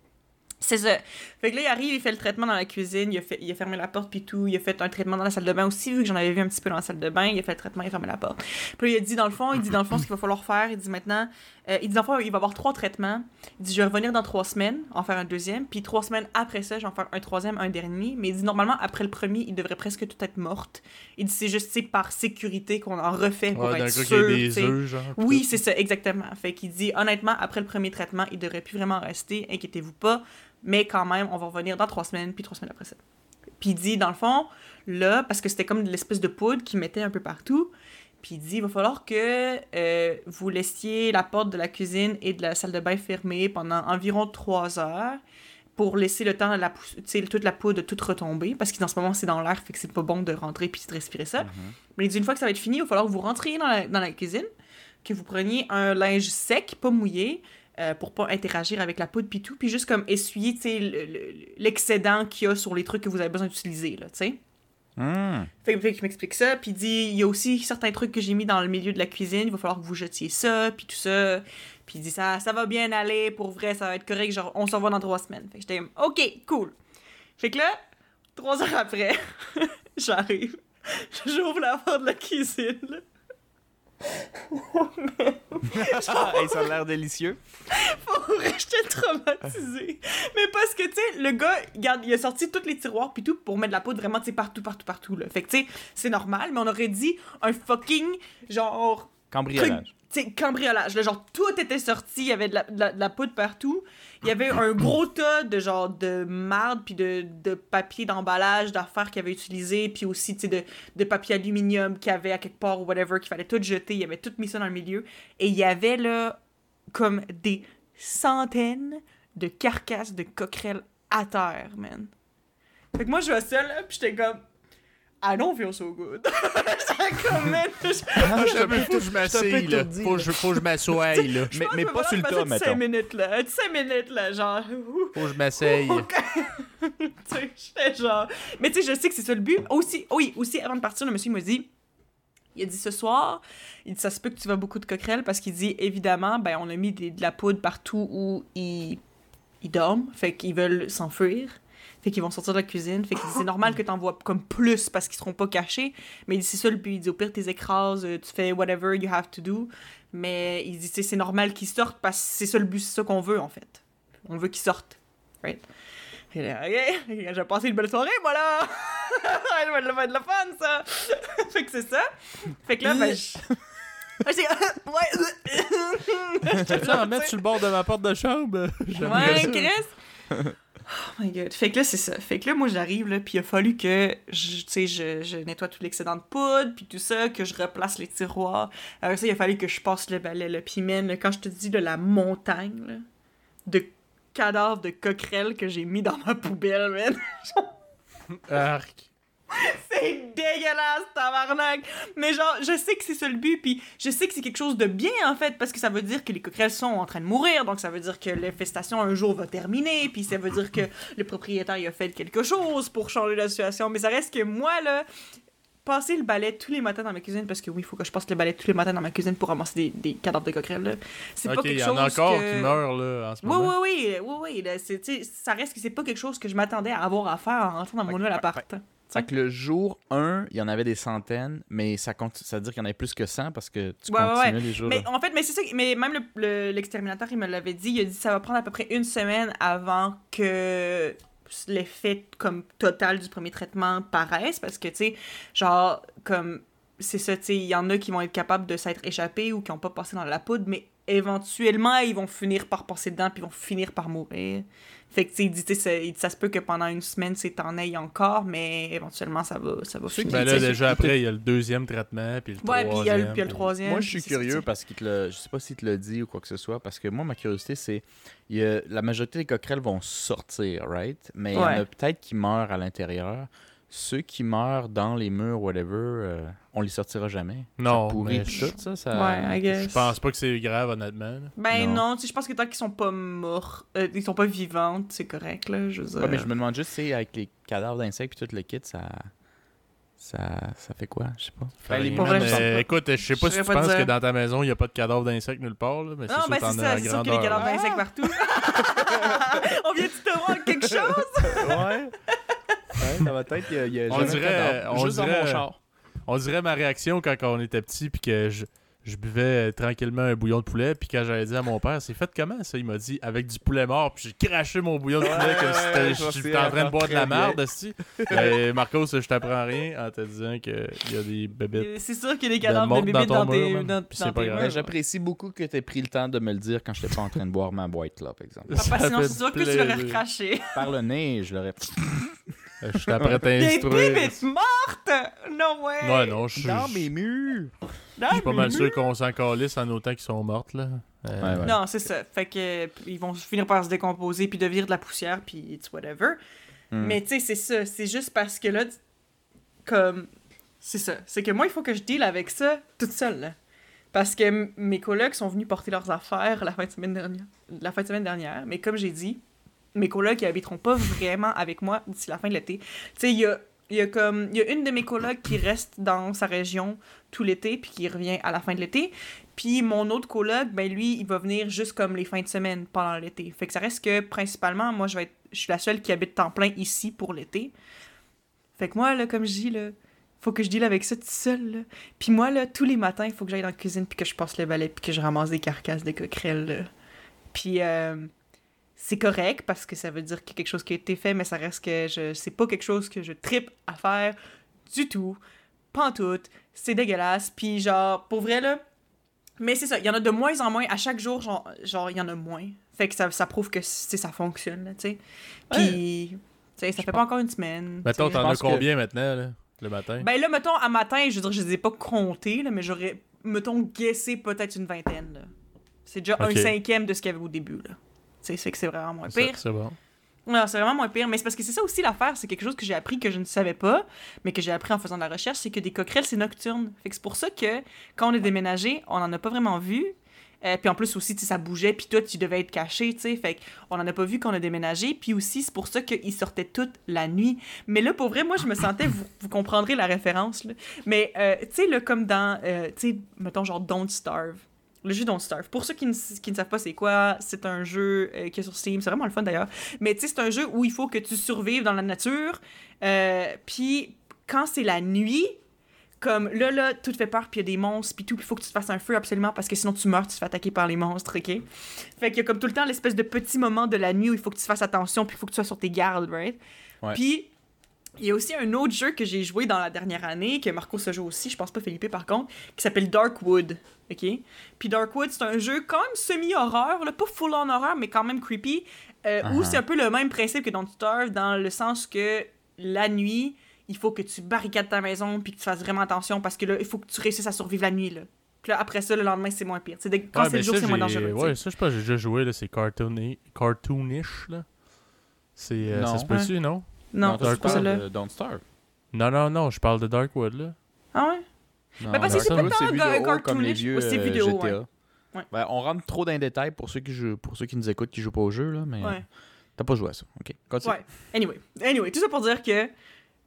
c'est ça. Fait que là, il arrive, il fait le traitement dans la cuisine, il a, fait, il a fermé la porte puis tout. Il a fait un traitement dans la salle de bain aussi, vu que j'en avais vu un petit peu dans la salle de bain. Il a fait le traitement, il a fermé la porte. Puis là, il a dit dans le fond, il dit dans le fond ce qu'il va falloir faire. Il dit maintenant, euh, il dit dans le fond, il va avoir trois traitements. Il dit je vais revenir dans trois semaines, en faire un deuxième. Puis trois semaines après ça, je vais en faire un troisième, un dernier. Mais il dit normalement, après le premier, il devrait presque tout être morte. Il dit c'est juste, sais, par sécurité qu'on en refait pour Ouais, être sûr. des œufs, genre. Oui, c'est ça, exactement. Fait qu'il dit, honnêtement, après le premier traitement, il devrait plus vraiment rester, inquiétez-vous pas, mais quand même, on va revenir dans trois semaines, puis trois semaines après ça. Puis il dit, dans le fond, là, parce que c'était comme de l'espèce de poudre qu'il mettait un peu partout, puis il dit, il va falloir que euh, vous laissiez la porte de la cuisine et de la salle de bain fermée pendant environ trois heures pour laisser le temps à la toute la poudre de toute retomber, parce qu'en ce moment, c'est dans l'air, fait que c'est pas bon de rentrer puis de respirer ça. Mhm. Mais il dit, une fois que ça va être fini, il va falloir que vous rentriez dans la, dans la cuisine, que vous preniez un linge sec, pas mouillé, euh, pour pas interagir avec la poudre puis tout, puis juste comme essuyer, l'excédent qu'il y a sur les trucs que vous avez besoin d'utiliser, là, tu sais. Hmm. Fait, fait que je m'explique ça, puis il dit il y a aussi certains trucs que j'ai mis dans le milieu de la cuisine, il va falloir que vous jetiez ça, puis tout ça. Puis il dit ça, ça va bien aller, pour vrai, ça va être correct, genre on s'en va dans trois semaines. Fait que j'étais ok, cool. Fait que là, trois heures après, [LAUGHS] j'arrive, [LAUGHS] j'ouvre la porte de la cuisine, là. Hey, ça a l'air délicieux. Pour vrai, j'étais traumatisée. Mais parce que, tu sais, le gars, regarde, il a sorti tous les tiroirs puis tout pour mettre de la poudre vraiment, tu sais, partout, partout, partout, là. Fait que, tu sais, c'est normal, mais on aurait dit un fucking, genre, Cambriolage. tu sais, cambriolage. Là, genre, tout était sorti, il y avait de la, de la- de la poudre partout. Il y avait un gros tas de genre de marde puis de, de papier d'emballage, d'affaires qu'il avait utilisé, puis aussi, de papier aluminium qu'il y avait à quelque part ou whatever, qu'il fallait tout jeter. Il avait tout mis ça dans le milieu. Et il y avait, là, comme des centaines de carcasses de coquerelles à terre, man. Fait que moi, je vois ça, là, puis j'étais comme... I don't feel so good. [LAUGHS] comme, man, je- Ah, Je je faut que je m'asseye, là. Faut que je, faut je m'assoie, là. Mais- pas sur le tas, mettons. 5 minutes, là. 5 minutes, là, genre... Faut que je m'asseye. [LAUGHS] Tu sais, j'étais genre. Mais tu sais, je sais que c'est ça le but. Aussi, oui, aussi, avant de partir, le monsieur m'a dit. Il a dit ce soir, il dit ça se peut que tu vas beaucoup de coquerelles parce qu'il dit évidemment, ben on a mis des- de la poudre partout où ils, ils dorment, fait qu'ils veulent s'enfuir, fait qu'ils vont sortir de la cuisine, fait dit c'est normal que t'en vois comme plus parce qu'ils seront pas cachés, mais il dit c'est ça le but, il dit au pire t'es écrases, euh, tu fais whatever you have to do, mais il dit c'est normal qu'ils sortent parce que c'est ça le but, c'est ça qu'on veut en fait. On veut qu'ils sortent. Right? Et là, ok, j'ai passé une belle soirée, moi là! [LAUGHS] ça va être être le fun, ça! [LAUGHS] fait que c'est ça. Fait que là, ben, je. [LAUGHS] J'ai- ouais! Tu en mettre sur le bord de ma porte de chambre? Ouais, ça. Chris! Oh my god. Fait que là, c'est ça. Fait que là, moi, j'arrive, là, puis il a fallu que, je- sais, je, je nettoie tout l'excédent de poudre, puis tout ça, que je replace les tiroirs. Après ça, il a fallu que je passe le balai, là. Puis, là, quand je te dis de la montagne, là, de cadavres de coquerelles que j'ai mis dans ma poubelle, man. [LAUGHS] [LAUGHS] C'est dégueulasse, tabarnak! Mais genre, je sais que c'est ça le but, puis je sais que c'est quelque chose de bien, en fait, parce que ça veut dire que les coquerelles sont en train de mourir, donc ça veut dire que l'infestation un jour va terminer, puis ça veut dire que le propriétaire il a fait quelque chose pour changer la situation. Mais ça reste que moi, là, passer le balai tous les matins dans ma cuisine, parce que oui, il faut que je passe le balai tous les matins dans ma cuisine pour ramasser des, des cadavres de coquerelles, là. C'est pas quelque il y chose en a encore que... qui meurent, là, en ce Oui, moment. oui, oui, oui, oui, là, ça reste que c'est pas quelque chose que je m'attendais à avoir à faire en rentrant dans mon nouvel appart. Fait que le jour 1, il y en avait des centaines, mais ça, compte, ça veut dire qu'il y en avait plus que 100 parce que tu Ouais, ouais. les jours. Mais en fait, mais c'est ça. Mais même le- le- l'exterminateur, il me l'avait dit. Il a dit que ça va prendre à peu près une semaine avant que l'effet comme total du premier traitement paraisse. Parce que, tu sais, genre, comme. C'est ça, tu sais, il y en a qui vont être capables de s'être échappés ou qui n'ont pas passé dans la poudre, mais éventuellement, ils vont finir par passer dedans puis ils vont finir par mourir. Fait que, tu sais, il dit, il dit, ça se peut que pendant une semaine, c'est en aille encore, mais éventuellement, ça va, ça va finir. Ben là, déjà après, il y a le deuxième traitement, puis le Ouais, puis il y a le, troisième. puis il y a le troisième. Moi, je suis curieux parce qu'il te le. Je sais pas s'il te le dit ou quoi que ce soit, parce que moi, ma curiosité, c'est. La majorité des coquerelles vont sortir, right? Mais il y en a peut-être qui meurent à l'intérieur. Ceux qui meurent dans les murs, whatever, euh, on les sortira jamais. Non, ça pourrit mais je- tout, ça. ça... Ouais, I guess. Je pense pas que c'est grave, honnêtement. là. Ben Non. non, tu sais, je pense que tant qu'ils sont pas morts, euh, ils sont pas vivantes, c'est correct, là, je veux dire. Ouais, mais je me demande juste, c'est avec les cadavres d'insectes puis tout le kit, ça. Ça, ça fait quoi? Je sais pas. Ben, les vrai, mais écoute, je sais pas Je si tu penses dire. que dans ta maison, il n'y a pas de cadavre d'insectes nulle part, là, mais c'est Non, sûr ben c'est ça, c'est sûr qu'il y a des cadavres d'insectes partout. [LAUGHS] On vient de te voir quelque chose? ouais. Ouais, dans ma tête, il y a, il y a On dirait- on Juste dans dirait- mon char. On dirait ma réaction quand on était petit, puis que je, je buvais euh, tranquillement un bouillon de poulet, puis quand j'avais dit à mon père, c'est fait comment ça? Il m'a dit avec du poulet mort, puis j'ai craché mon bouillon de poulet Ouais, comme ouais, j'étais en train de boire de la merde, aussi. Mais Marcos, je t'apprends rien en te disant qu'il y a des bébés. C'est sûr qu'il y a des cadavres de bébés dans tes, dans, tes. J'apprécie beaucoup que tu aies pris le temps de me le dire quand je n'étais pas en train de boire ma boîte, là, par exemple. Papa, sinon, c'est sûr que tu l'aurais recraché. Par le nez, je l'aurais. Je t'apprends à Des t'instruire. bibites mortes! No way! Ouais, non, je suis Dans mes murs! Dans je suis pas mal sûr qu'on s'en calisse en autant qu'ils sont mortes, là. Euh, Ouais, ouais. Non, c'est ça. Fait que euh, ils vont finir par se décomposer puis devenir de la poussière puis it's whatever. Hmm. Mais tu sais, c'est ça. C'est juste parce que là, comme. C'est ça. C'est que moi, il faut que je deal avec ça toute seule, là. Parce que mes colocs sont venus porter leurs affaires la fin de semaine dernière. La fin de semaine dernière. Mais comme j'ai dit, mes colocs, ils habiteront pas vraiment avec moi d'ici la fin de l'été. Tu sais, il y a, y a une de mes colocs qui reste dans sa région tout l'été, puis qui revient à la fin de l'été. Puis mon autre coloc, ben lui, il va venir juste comme les fins de semaine pendant l'été. Fait que ça reste que, principalement, moi, je vais. Je suis la seule qui habite temps plein ici pour l'été. Fait que moi, là, comme je dis, là, faut que je deal avec ça toute seule, là. Puis moi, là, tous les matins, il faut que j'aille dans la cuisine, puis que je passe le balai, puis que je ramasse des carcasses de coquerelles, là. Puis euh, c'est correct, parce que ça veut dire qu'il y a quelque chose qui a été fait, mais ça reste que je c'est pas quelque chose que je tripe à faire du tout. Pantoute. C'est dégueulasse. Puis genre, pour vrai, là... Mais c'est ça, il y en a de moins en moins. À chaque jour, genre, genre il y en a moins. Fait que ça, ça prouve que, ça fonctionne, là, tu sais. Puis, tu sais, ça Je fait pense- pas encore une semaine. Mettons, t'en as que- combien maintenant, là, le matin? Ben là, mettons, à matin, je veux dire, je les ai pas comptés, là, mais j'aurais, mettons, guessé peut-être une vingtaine, là. C'est déjà un cinquième de ce qu'il y avait au début, là. Tu sais, c'est que c'est vraiment moins pire. C'est bon. Non, c'est vraiment moins pire, mais c'est parce que c'est ça aussi l'affaire, c'est quelque chose que j'ai appris que je ne savais pas, mais que j'ai appris en faisant de la recherche, c'est que des coquerelles, c'est nocturne. Fait que c'est pour ça que quand on est déménagé, on en a pas vraiment vu. Euh, puis en plus aussi, ça bougeait, puis toi, tu devais être caché, tu sais. Fait qu'on en a pas vu quand on a déménagé. Puis aussi, c'est pour ça qu'ils sortaient toute la nuit. Mais là, pour vrai, moi, je me sentais, vous, vous comprendrez la référence, là. Mais, euh, tu sais, comme dans, euh, tu sais, mettons genre Don't Starve. Le jeu Don't Starve. Pour ceux qui ne, qui ne savent pas c'est quoi, c'est un jeu euh, qui est sur Steam. C'est vraiment le fun d'ailleurs. Mais tu sais, c'est un jeu où il faut que tu survives dans la nature. Euh, puis quand c'est la nuit, comme là, là, tout te fait peur, puis il y a des monstres, puis tout, puis il faut que tu te fasses un feu absolument parce que sinon tu meurs, tu te fais attaquer par les monstres, ok? Fait qu'il y a comme tout le temps l'espèce de petit moment de la nuit où il faut que tu fasses attention, puis il faut que tu sois sur tes gardes, right? Ouais. Puis il y a aussi un autre jeu que j'ai joué dans la dernière année, que Marco se joue aussi, je pense pas Philippe par contre, qui s'appelle Darkwood, ok? Puis Darkwood, c'est un jeu quand même semi-horreur, là, pas full-on horreur, mais quand même creepy, euh, où Uh-huh. c'est un peu le même principe que Don't Starve, dans le sens que la nuit, il faut que tu barricades ta maison puis que tu fasses vraiment attention parce que là, il faut que tu réussisses à survivre la nuit. Là. Puis là, après ça, le lendemain, c'est moins pire. C'est des- quand Ouais, c'est le jour, ça, c'est moins dangereux. Ouais, ça, je pense que j'ai déjà joué, là, c'est cartooni- cartoonish, là. C'est, euh, ça Non. se peut-tu, non? Non, toi, c'est pas Don't Starve. Non, non, non, je parle de Darkwood, là. Ah ouais? Non, Mais parce que c'est haut comme les cartoonish, c'est vu euh, GTA. ouais. Ouais. Ben, on rentre trop dans les détails pour ceux qui jouent, pour ceux qui nous écoutent qui jouent pas au jeu là, mais Ouais. t'as pas joué à ça. Ok, continue. Ouais. Anyway. Anyway, tout ça pour dire que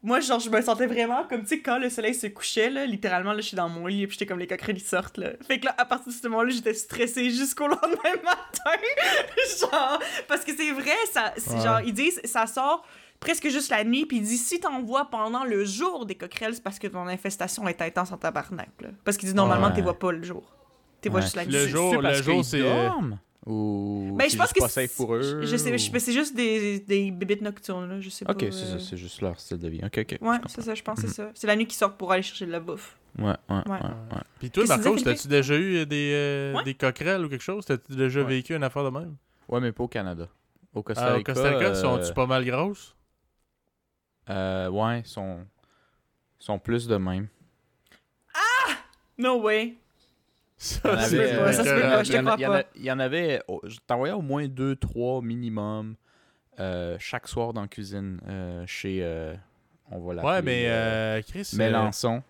moi, genre, je me sentais vraiment comme, tu sais, quand le soleil se couchait, là, littéralement, là, je suis dans mon lit et puis j'étais comme les coquerelles, ils sortent, là. Fait que là, à partir de ce moment-là, j'étais stressée jusqu'au [LAUGHS] lendemain matin. [LAUGHS] genre, parce que c'est vrai, ça, c'est Ouais. genre, ils disent, ça sort presque juste la nuit, puis ils disent, si t'en vois pendant le jour des coquerelles, c'est parce que ton infestation est intense en tabarnak, là. Parce qu'ils disent, normalement, Ouais. t'es vois pas le jour. T'es vois Ouais. juste la nuit. Le C'est- jour- c'est le jour, c'est, euh? Ou Ben, c'est je pense que c'est- safe pour eux. Je sais, je- ou- mais c'est juste des, des bébites nocturnes, là, je sais Ok, pas. c'est euh, ça, c'est juste leur style de vie. Ok, ok. Ouais, c'est ça, je pense que Mhm. c'est ça. C'est la nuit qu'ils sortent pour aller chercher de la bouffe. Ouais, ouais, ouais. Ouais. ouais. Puis toi, Marco, t'as-tu déjà eu des, euh, Ouais. des coquerelles ou quelque chose? T'as-tu déjà Ouais. vécu une affaire de même? Ouais, mais pas au Canada. Au Costa Ah, au Rica. Costa Rica, euh, sont-tu pas mal grosses? Euh, ouais, sont sont plus de même. No way. Ça, Il y en Ça se avait, peut pas, ça se peut pas, je te il y en a- crois il y en a- pas. Il y en avait, oh, je t'envoyais au moins deux, trois minimum euh, chaque soir dans la cuisine euh, chez, euh, on va l'appeler, Ouais, mais Chris. Mélençon.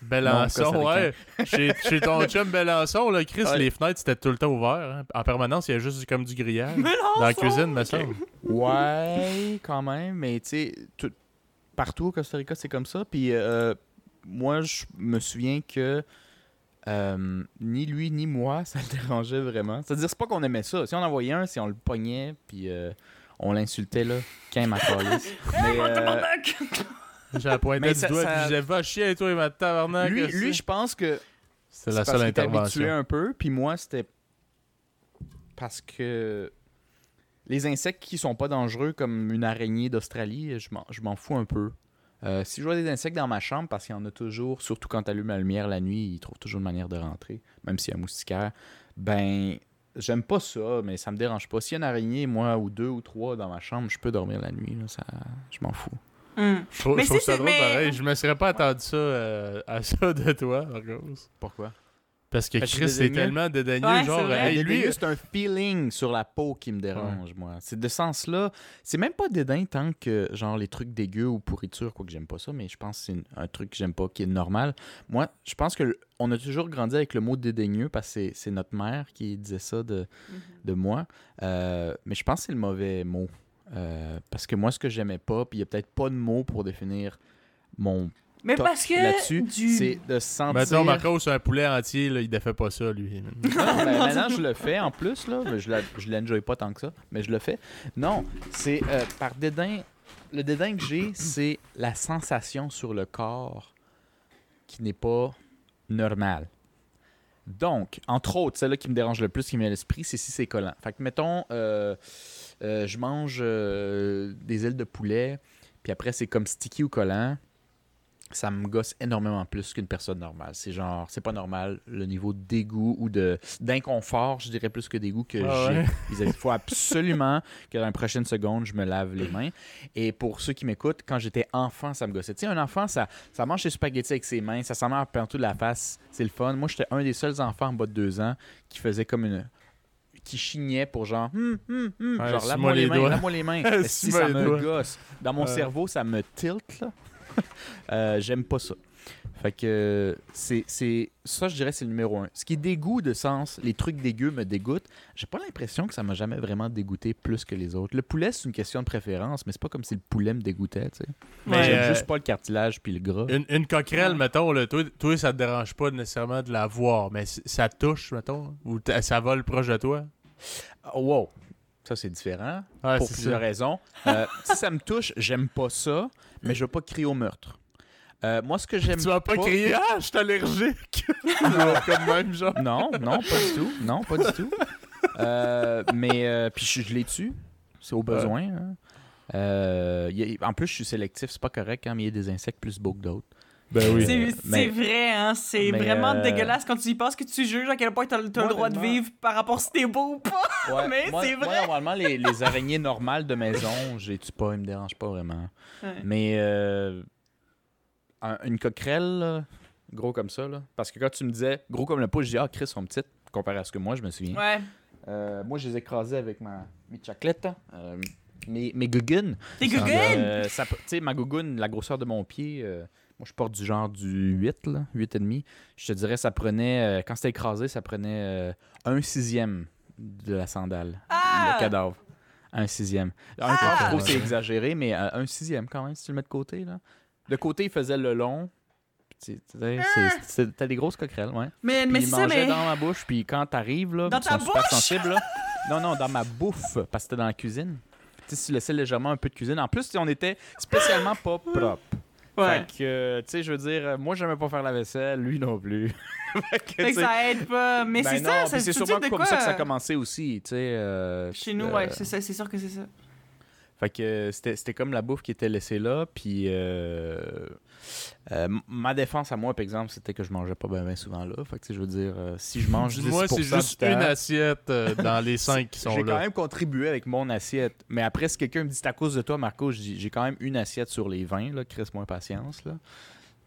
Belançon, Non, ouais. chez, chez ton [LAUGHS] chum Belançon, là, Chris, Ouais. les fenêtres, c'était tout le temps ouvert. hein. En permanence, il y a juste comme du grillage. Dans la cuisine, me ok. semble. Ouais, quand même, mais tu sais, partout au Costa Rica, c'est comme ça. Puis euh, moi, je me souviens que euh, ni lui ni moi, [LAUGHS] ça le dérangeait vraiment. C'est-à-dire, c'est pas qu'on aimait ça. Si on en voyait un, si on le pognait, puis euh, on l'insultait, là, quand ma [LAUGHS] calice. Mais, euh, Mais du ça- doigt, ça- puis j'ai va chier, toi, et ma tabarnak. lui, lui, je pense que C'est la parce seule qu'il était habitué intervention. un peu, puis moi, c'était parce que les insectes qui sont pas dangereux, comme une araignée d'Australie, je m'en- je m'en fous un peu. Euh, si je vois des insectes dans ma chambre, parce qu'il y en a toujours, surtout quand tu allumes la lumière la nuit, ils trouvent toujours une manière de rentrer, même s'il y a un moustiquaire, ben, j'aime pas ça, mais ça me dérange pas. S'il y a une araignée, moi, ou deux ou trois dans ma chambre, je peux dormir la nuit, là, ça, je m'en fous. Hmm. Je trouve, Mais je trouve si ça c'est- drôle mais- pareil. Je me serais pas attendu ça euh, à ça de toi, Marcos. Pourquoi? Parce que Chris, c'est tellement dédaigneux. Ouais, genre, hey, lui, c'est un feeling sur la peau qui me dérange, moi. C'est de ce sens-là. C'est même pas dédain tant que, genre, les trucs dégueux ou pourriture, quoi que j'aime pas ça, mais je pense que c'est une- un truc que j'aime pas, qui est normal. Moi, je pense que on a toujours grandi avec le mot dédaigneux parce que c'est- c'est notre mère qui disait ça de, de moi. Euh, mais je pense que c'est le mauvais mot. Euh, parce que moi, ce que j'aimais pas, puis il y a peut-être pas de mot pour définir mon Mais parce que là-dessus, du... c'est de se sentir... Mettons, Marco, sur un poulet entier, là, il défait pas ça, lui. Non, ben, [LAUGHS] maintenant, je le fais en plus, là. mais Je je l'enjoy pas tant que ça, mais je le fais. Non, c'est euh, par dédain. Le dédain que j'ai, c'est la sensation sur le corps qui n'est pas normale. Donc, entre autres, celle-là qui me dérange le plus, qui me met à l'esprit, c'est si c'est collant. Fait que, mettons, euh, euh, je mange euh, des ailes de poulet, puis après, c'est comme sticky ou collant. Ça me gosse énormément plus qu'une personne normale. C'est genre, c'est pas normal le niveau de dégoût ou de d'inconfort, je dirais plus que dégoût que Ah j'ai. [LAUGHS] Il faut absolument que dans les prochaines secondes, je me lave les mains. Et pour ceux qui m'écoutent, quand j'étais enfant, ça me gossait. Tu sais, un enfant, ça, ça mange ses spaghettis avec ses mains, ça s'en met partout de la face. C'est le fun. Moi, j'étais un des seuls enfants en bas de deux ans qui faisait comme une qui chignait pour genre hum, hum, hum. Ouais, genre lave-moi les les mains, lave-moi les mains. [LAUGHS] si ça me doigts. gosse. Dans mon cerveau, ça me tilte là. [LAUGHS] Euh, j'aime pas ça. Fait que c'est, c'est ça, je dirais, c'est le numéro un. Ce qui est dégoût de sens, les trucs dégueux me dégoûtent. J'ai pas l'impression que ça m'a jamais vraiment dégoûté plus que les autres. Le poulet, c'est une question de préférence, mais c'est pas comme si le poulet me dégoûtait, tu sais. Mais, J'aime euh, juste pas le cartilage puis le gras. Une, une coquerelle, mettons, là, toi, toi, ça te dérange pas nécessairement de la voir, mais ça touche, mettons, ou ça vole proche de toi? Oh, wow. Ça, c'est différent. Ouais, pour c'est plusieurs ça. raisons. Euh, [LAUGHS] si ça me touche, j'aime pas ça, mais je vais pas crier au meurtre. Euh, moi, ce que j'aime Tu vas pas, crier Ah, je suis allergique [LAUGHS] Comme même, genre. Non, non, pas du tout. Non, pas du tout. Euh, mais euh, puis je, je les tue. C'est au besoin. hein. Euh, y a- en plus, je suis sélectif, c'est pas correct, hein, mais il y a des insectes plus beaux que d'autres. Ben oui. C'est mais- vrai, hein? C'est vraiment euh, dégueulasse quand tu y penses que tu juges à quel point t'as t'as le Moi, droit de vivre par rapport si t'es beau ou pas. [LAUGHS] Mais c'est moi, vrai. normalement, les, les araignées normales de maison, je les tue pas, ils me dérangent pas vraiment. Ouais. Mais euh, un- une coquerelle, là, gros comme ça, là, parce que quand tu me disais gros comme le pouce, je dis Ah, Chris, sont petites, comparé à ce que moi, je me souviens. Ouais. Euh, moi, je les ai écrasés avec ma, mes chaclettes, hein. euh, mes, mes gugunes. T'es Ça, gougoune! euh, ça peut- Tu sais, ma gougoune, la grosseur de mon pied, euh, moi, je porte du genre du 8, là, 8 et demi. Je te dirais, ça prenait, euh, quand c'était écrasé, ça prenait euh, un sixième de la sandale, Ah! le cadavre. Un sixième. Un Ah! je trouve que c'est exagéré, mais euh, un sixième quand même, si tu le mets de côté. Là. De côté, il faisait le long. C'est- C'était des grosses coquerelles, ouais. Mais, mais il mangeait mais. dans ma bouche, puis quand t'arrives, là, Dans ils ta sont super sensibles, là. Non, non, dans ma bouffe, parce que c'était dans la cuisine. Tu sais, tu laissais légèrement un peu de cuisine. En plus, on était spécialement pas propre. Ouais. Fait que, euh, tu sais, je veux dire, euh, moi, j'aimais pas faire la vaisselle, lui non plus. [LAUGHS] fait que, Fait que ça aide pas. Mais ben c'est ça, ça c'est sûrement de comme ça que ça a quoi. commencé aussi, tu sais. euh, Chez nous, euh, ouais, c'est ça, c'est sûr que c'est ça. Fait que c'était c'était comme la bouffe qui était laissée là. Puis euh, euh, ma défense à moi, par exemple, c'était que je mangeais pas bien souvent là. Fait que je veux dire, euh, si je mange 10% Moi, c'est juste temps, une assiette dans les [LAUGHS] cinq qui sont J'ai quand là. même contribué avec mon assiette. Mais après, si quelqu'un me dit c'est à cause de toi, Marco, j'ai quand même une assiette sur les 20. Là, Chris, moins patience. Là.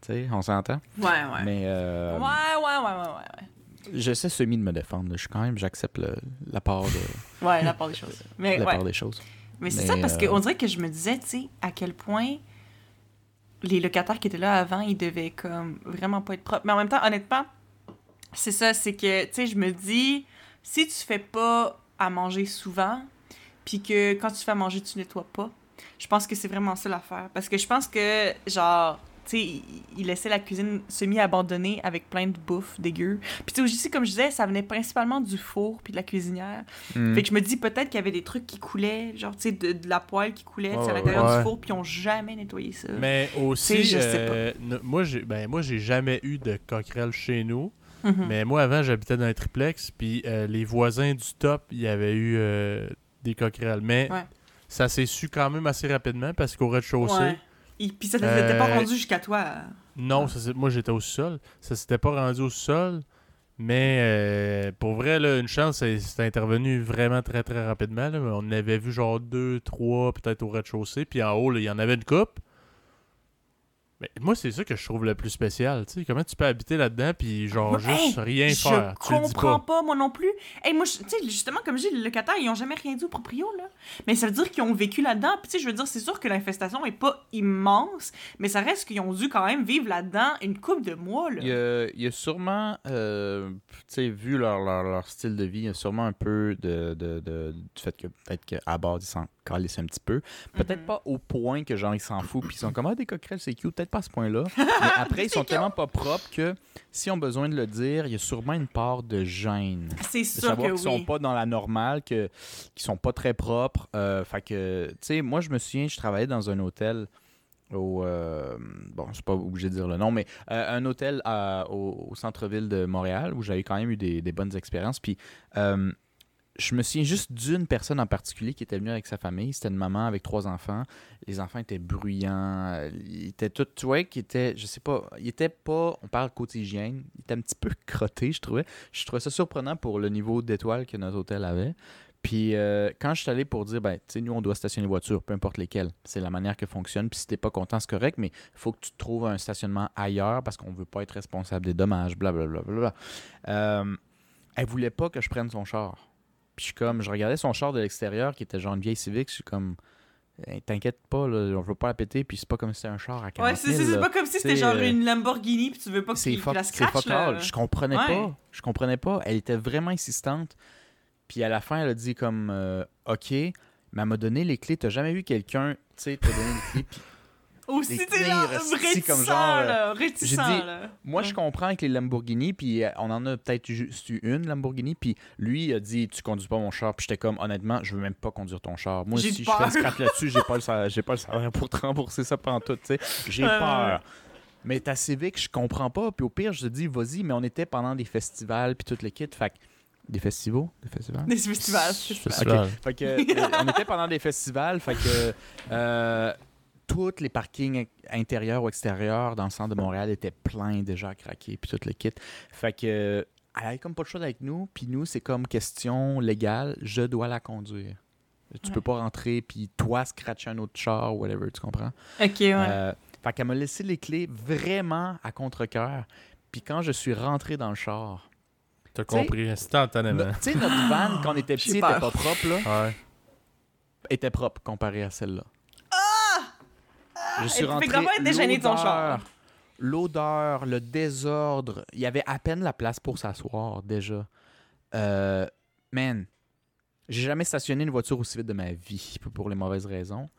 Tu sais, on s'entend? Ouais, ouais. Mais euh, Ouais, ouais, ouais, ouais, ouais. j'essaie semi de me défendre. là. Je suis quand même, j'accepte le- la part de Ouais, la part des choses. [LAUGHS] Mais, la ouais. part des choses. Mais c'est ça, parce euh, qu'on dirait que je me disais, tu sais, à quel point les locataires qui étaient là avant, ils devaient comme vraiment pas être propres. Mais en même temps, honnêtement, c'est ça, c'est que, tu sais, je me dis, si tu fais pas à manger souvent, puis que quand tu fais à manger, tu nettoies pas, je pense que c'est vraiment ça l'affaire. Parce que je pense que, genre, tu sais, il, laissait la cuisine semi-abandonnée avec plein de bouffe dégueu. Puis tu sais, aussi, comme je disais, ça venait principalement du four puis de la cuisinière. Mm. Fait que je me dis peut-être qu'il y avait des trucs qui coulaient, genre, tu sais, de, de la poêle qui coulait sais, à l'intérieur ouais. du four, puis ils ont jamais nettoyé ça. Mais aussi, je sais euh, ne- moi, j'ai ben, moi, j'ai jamais eu de coquerelle chez nous. Mhm. Mais moi, avant, j'habitais dans un triplex, puis euh, les voisins du top, il y avait eu euh, des coquerelles. Mais Ouais. ça s'est su quand même assez rapidement parce qu'au rez-de-chaussée, Ouais. Et puis ça t'était pas Euh, rendu jusqu'à toi. non, ça s'est- moi j'étais au sol. Ça s'était pas rendu au sol. Mais euh, pour vrai, là, une chance, c'est c'est intervenu vraiment très très rapidement. là. On avait vu genre deux, trois, peut-être au rez-de-chaussée. Puis en haut, là, il y en avait une coupe. Mais moi, c'est ça que je trouve le plus spécial. Tu sais, comment tu peux habiter là-dedans puis genre juste rien je faire? Tu dis comprends pas. pas. moi non plus. Hey, moi, je- tu sais, justement, comme je dis, les locataires, ils ont jamais rien dit au proprio, là. Mais ça veut dire qu'ils ont vécu là-dedans. Puis, tu sais, je veux dire, c'est sûr que l'infestation est pas immense, mais ça reste qu'ils ont dû quand même vivre là-dedans une couple de mois, là. Il y a, il y a sûrement, euh, tu sais, vu leur, leur, leur style de vie, il y a sûrement un peu de, de, de- du fait que peut-être qu'à bord, ils s'en calissent un petit peu. Peut-être Mhm. pas au point que genre ils s'en foutent puis ils sont comme ah des coquerelles c'est cute, peut-être pas à ce point-là. [LAUGHS] Mais après ils sont tellement pas propres que s'ils ont besoin de le dire, il y a sûrement une part de gêne. C'est De sûr savoir que qu'ils oui. sont pas dans la normale, que qu'ils sont pas très propres. Euh, fait que, tu sais, moi je me souviens, je travaillais dans un hôtel au euh, bon, je suis pas obligé de dire le nom, mais euh, un hôtel à- au, au centre-ville de Montréal où j'avais quand même eu des, des bonnes expériences. Puis euh, je me souviens juste d'une personne en particulier qui était venue avec sa famille. C'était une maman avec trois enfants. Les enfants étaient bruyants. Ils étaient tous, tu vois, qui étaient, je sais pas, ils étaient pas, on parle côté hygiène, ils étaient un petit peu [LAUGHS] crottés, je trouvais. Je trouvais ça surprenant pour le niveau d'étoiles que notre hôtel avait. Puis euh, quand je suis allé pour dire, ben, tu sais, nous, on doit stationner les voitures, peu importe lesquelles. C'est la manière que fonctionne. Puis si t'es pas content, c'est correct, mais il faut que tu trouves un stationnement ailleurs parce qu'on veut pas être responsable des dommages, blablabla. Bla, bla, bla. Euh, elle voulait pas que je prenne son char. Puis je suis comme, je regardais son char de l'extérieur qui était genre une vieille Civic, je suis comme, Hey, t'inquiète pas, là, on veut pas la péter, puis c'est pas comme si c'était un char à 40 Ouais, 000. c'est c'est- c'est pas comme si c'était C'est, genre euh, une Lamborghini puis tu veux pas C'est qu'il fuck, la c'est scratch, là. Je comprenais Ouais. pas. Je comprenais pas. Elle était vraiment insistante. Puis à la fin, elle a dit comme euh, OK, mais elle m'a donné les clés. T'as jamais vu quelqu'un, tu sais, te donner les clés. Puis Aussi, genre réticent, comme genre, euh, là, réticent, j'ai dit, là. moi, je comprends avec les Lamborghini, puis euh, on en a peut-être juste eu une Lamborghini, puis lui il a dit tu conduis pas mon char, puis j'étais comme honnêtement, je veux même pas conduire ton char. Moi, si je fais scrap là-dessus, j'ai pas le pas le salaire pour te rembourser ça pendant tout, tu sais. J'ai peur. Mais ta Civic, je comprends pas. Puis au pire, je te dis, vas-y, mais on était pendant des festivals, puis tout le kit. Fait que- Des festivals? Des festivals? Des festivals. festivals. Festival. Fait que, euh, on était pendant des festivals, fait que euh, tous les parkings intérieurs ou extérieurs dans le centre de Montréal étaient pleins déjà à craquer, puis tout le kit. Fait que elle avait comme pas de choix avec nous, puis nous, c'est comme question légale, je dois la conduire. Tu Ouais. peux pas rentrer, puis toi, scratcher un autre char, whatever, tu comprends? Ok, ouais. Euh, fait qu'elle m'a laissé les clés vraiment à contre-cœur. Puis quand je suis rentré dans le char, T'as compris instantanément. tu sais, notre van, quand on était [GASPS] petit, était pas propre, là. Ouais. était propre comparé à celle-là. Je suis rentré. de char. L'odeur, le désordre, il y avait à peine la place pour s'asseoir déjà. Euh, man, j'ai jamais stationné une voiture aussi vite de ma vie pour les mauvaises raisons.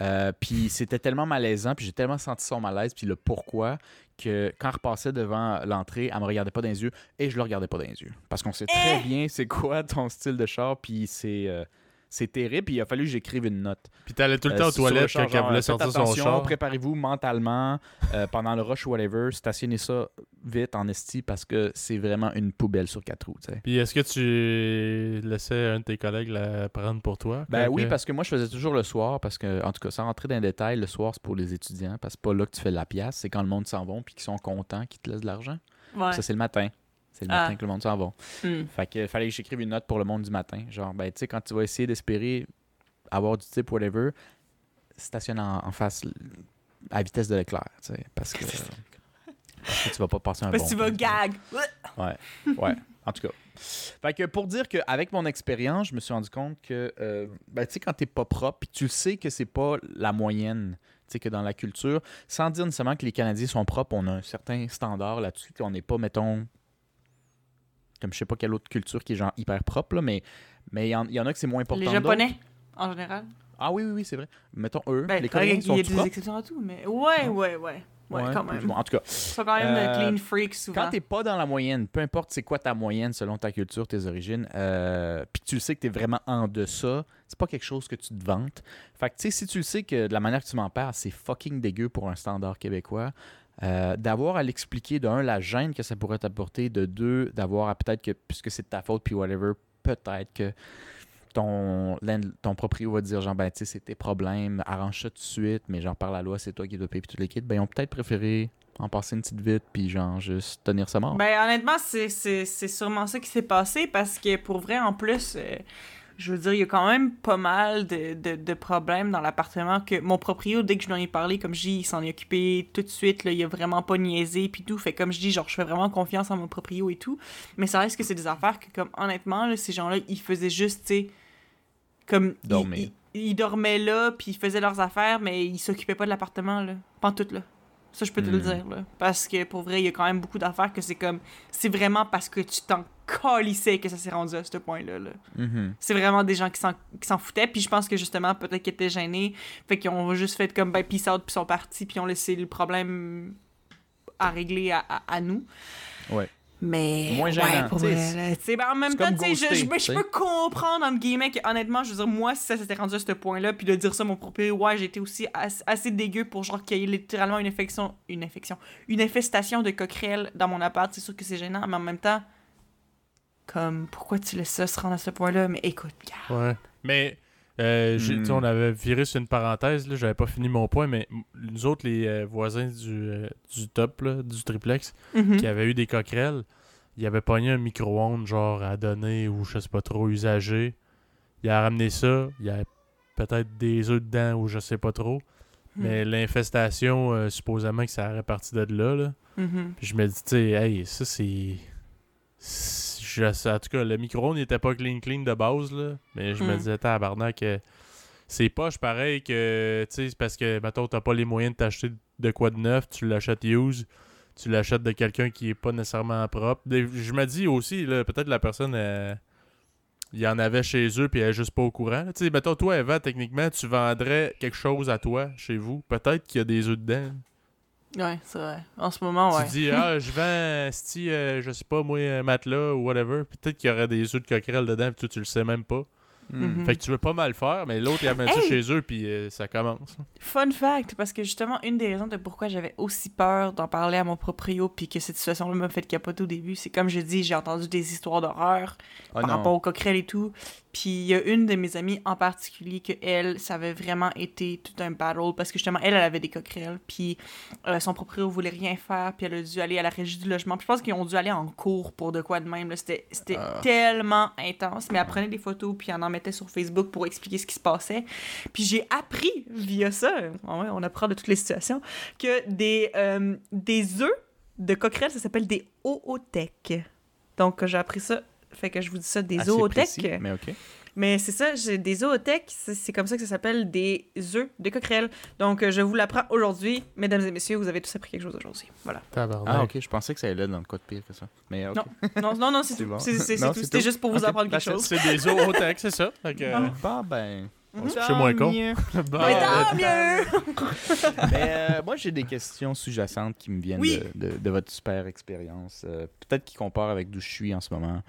Euh, puis c'était tellement malaisant, puis j'ai tellement senti son malaise, puis le pourquoi, que quand elle repassait devant l'entrée, elle me regardait pas dans les yeux et je le regardais pas dans les yeux. Parce qu'on sait très Eh! bien c'est quoi ton style de char, puis c'est euh, c'est terrible, puis il a fallu que j'écrive une note. Puis t'allais tout le Euh, temps aux toilettes quand elle voulait sortir son attention, char. Préparez-vous mentalement euh, [LAUGHS] pendant le rush ou whatever. Stationnez ça vite en esti parce que c'est vraiment une poubelle sur quatre roues. Puis est-ce que tu laissais un de tes collègues la prendre pour toi? Ben oui, que- parce que moi je faisais toujours le soir parce que, en tout cas, sans rentrer dans les détails, le soir c'est pour les étudiants parce que c'est pas là que tu fais la pièce, c'est quand le monde s'en va puis qu'ils sont contents qu'ils te laissent de l'argent. Ouais. Ça c'est le matin. C'est le Ah. matin que le monde s'en va. Hmm. Fait que fallait que j'écrive une note pour le monde du matin. Genre, ben, tu sais, quand tu vas essayer d'espérer avoir du type, whatever, stationne en, en face à vitesse de l'éclair, tu sais, parce que, parce que tu vas pas passer un Parce bon que tu vas gag. Ouais, en tout cas. Fait que pour dire qu'avec mon expérience, je me suis rendu compte que, euh, ben, tu sais, quand t'es pas propre, puis tu le sais que c'est pas la moyenne, tu sais, que dans la culture, sans dire nécessairement que les Canadiens sont propres, on a un certain standard là-dessus, on n'est pas, mettons, comme je sais pas quelle autre culture qui est genre hyper propre, là, mais mais il y, en- il y en a que c'est moins important. Les. Japonais, en général. Ah oui, oui, oui, c'est vrai. Mettons eux, Ben, les il Coréens y sont a des propres? exceptions à tout, mais ouais, ouais, ouais. Ouais, quand même. Bon, en tout cas, sont quand même Euh, clean freaks souvent. Quand t'es pas dans la moyenne, peu importe c'est quoi ta moyenne selon ta culture, tes origines, euh, puis tu le sais que t'es vraiment en deçà, c'est pas quelque chose que tu te vantes. Fait que tu sais, si tu le sais que de la manière que tu m'en parles, c'est fucking dégueu pour un standard québécois, euh, d'avoir à l'expliquer, de un, la gêne que ça pourrait t'apporter, de deux, d'avoir à peut-être que, puisque c'est de ta faute, puis whatever, peut-être que ton, ton proprio va dire genre ben tu sais c'est tes problèmes arrange ça tout de suite mais genre par la loi c'est toi qui dois payer puis tout les kits ben ils ont peut-être préféré en passer une petite vite puis genre juste tenir ça mort. Ben, honnêtement, c'est sûrement ça qui s'est passé parce que pour vrai, en plus, euh, je veux dire, il y a quand même pas mal de, de, de problèmes dans l'appartement que mon proprio, dès que je lui en ai parlé, comme je dis, il s'en est occupé tout de suite, là, il a vraiment pas niaisé, puis tout. Fait comme je dis, genre, je fais vraiment confiance en mon proprio et tout. Mais ça reste que c'est des affaires que, comme, honnêtement, là, ces gens-là, ils faisaient juste, tu sais, comme... ils- Dormir. Ils, ils dormaient là, puis ils faisaient leurs affaires, mais ils s'occupaient pas de l'appartement, là. Pas tout, là. Ça, je peux te le Hmm. dire, là. Parce que, pour vrai, il y a quand même beaucoup d'affaires que c'est comme... C'est vraiment parce que tu t'en calissais que ça s'est rendu à ce point-là, là. Mhm. C'est vraiment des gens qui s'en, foutaient. Puis je pense que justement, peut-être qu'ils étaient gênés. Fait qu'ils ont juste fait comme ben peace out, puis sont partis, puis ils ont laissé le problème à régler à, à- à nous. Ouais. Mais. Moins gênant, Ouais, pour tu sais, vrai, là, tu sais, ben, en même temps, sais, je, ghoster, je, je peux comprendre, entre guillemets, que honnêtement, je veux dire, moi, si ça s'était rendu à ce point-là, puis de dire ça à mon propre, ouais, j'ai été aussi as- assez dégueu pour genre qu'il y ait littéralement une infection. Une infection. Une infestation de coquerelles dans mon appart. C'est sûr que c'est gênant, mais en même temps. Comme, pourquoi tu laisses ça se rendre à ce point-là? Mais écoute, gars. Ouais. Mais euh, Hmm. tu sais, on avait viré sur une parenthèse, là, j'avais pas fini mon point, mais nous autres, les euh, voisins du, euh, du top, là, du triplex, Mhm. qui avaient eu des coquerelles, ils avaient pogné un micro-ondes genre à donner ou je sais pas trop usagé. Il a ramené ça, il y avait peut-être des œufs dedans ou je sais pas trop. Hmm. Mais l'infestation, euh, supposément que ça aurait parti de là, là. Mhm. Puis je me dis, tu sais, hey, ça c'est. Je- En tout cas, le micro n'était pas clean clean de base, là. Mais je me Mm. disais, tabarnak, euh, c'est poche pareil que, tu sais, c'est parce que, mettons, t'as pas les moyens de t'acheter de quoi de neuf, tu l'achètes use, tu l'achètes de quelqu'un qui est pas nécessairement propre. Je me dis aussi, là, peut-être la personne, euh, il y en avait chez eux, puis elle est juste pas au courant. Tu sais, mettons, toi, Eva, techniquement, tu vendrais quelque chose à toi, chez vous. Peut-être qu'il y a des œufs dedans. Ouais, c'est vrai. En ce moment, ouais. Tu dis, ah, [LAUGHS] je vends, sti, euh, je sais pas, moi, un matelas ou whatever. Peut-être qu'il y aurait des œufs de coquerelle dedans, puis toi, tu le sais même pas. Mhm. Fait que tu veux pas mal faire, mais l'autre, il amène ça Hey! chez eux, puis euh, ça commence. Fun fact, parce que justement, une des raisons de pourquoi j'avais aussi peur d'en parler à mon proprio, puis que cette situation-là m'a fait capoter au début, c'est comme je dis, j'ai entendu des histoires d'horreur Ah par non. rapport aux coquerelles et tout. Puis il y a une de mes amies en particulier que elle, ça avait vraiment été tout un battle parce que justement elle, elle avait des coquerelles. Puis euh, son proprio voulait rien faire, puis elle a dû aller à la régie du logement. Puis je pense qu'ils ont dû aller en cours pour de quoi de même. là. C'était c'était Ah. tellement intense. Mais elle prenait des photos puis elle en mettait sur Facebook pour expliquer ce qui se passait. Puis j'ai appris via ça, on apprend de toutes les situations, que des, euh, des œufs de coquerelles, ça s'appelle des ootech. Donc j'ai appris ça. Fait que je vous dis ça, des Assez ootech. précis, mais ok. Mais c'est ça, j'ai des zootech, c'est comme ça que ça s'appelle des œufs de coquerelles. Donc euh, je vous l'apprends aujourd'hui, mesdames et messieurs, vous avez tous appris quelque chose aujourd'hui. Voilà. Ah, ok, je pensais que ça allait dans le cas de pire que ça. Mais. Non. Non, non, non, c'est C'est tout. bon. C'est c'est- c'est Non, tout. c'est C'était tout. juste pour vous apprendre quelque it. chose. C'est des texte, c'est ça? Que, euh, Bah ben. Je suis moins con. [LAUGHS] bon, Mais tant mieux! [LAUGHS] Mais euh, moi, j'ai des questions sous-jacentes qui me viennent Oui. de, de- de votre super expérience. Euh, Peut-être qui comparent avec d'où je suis en ce moment.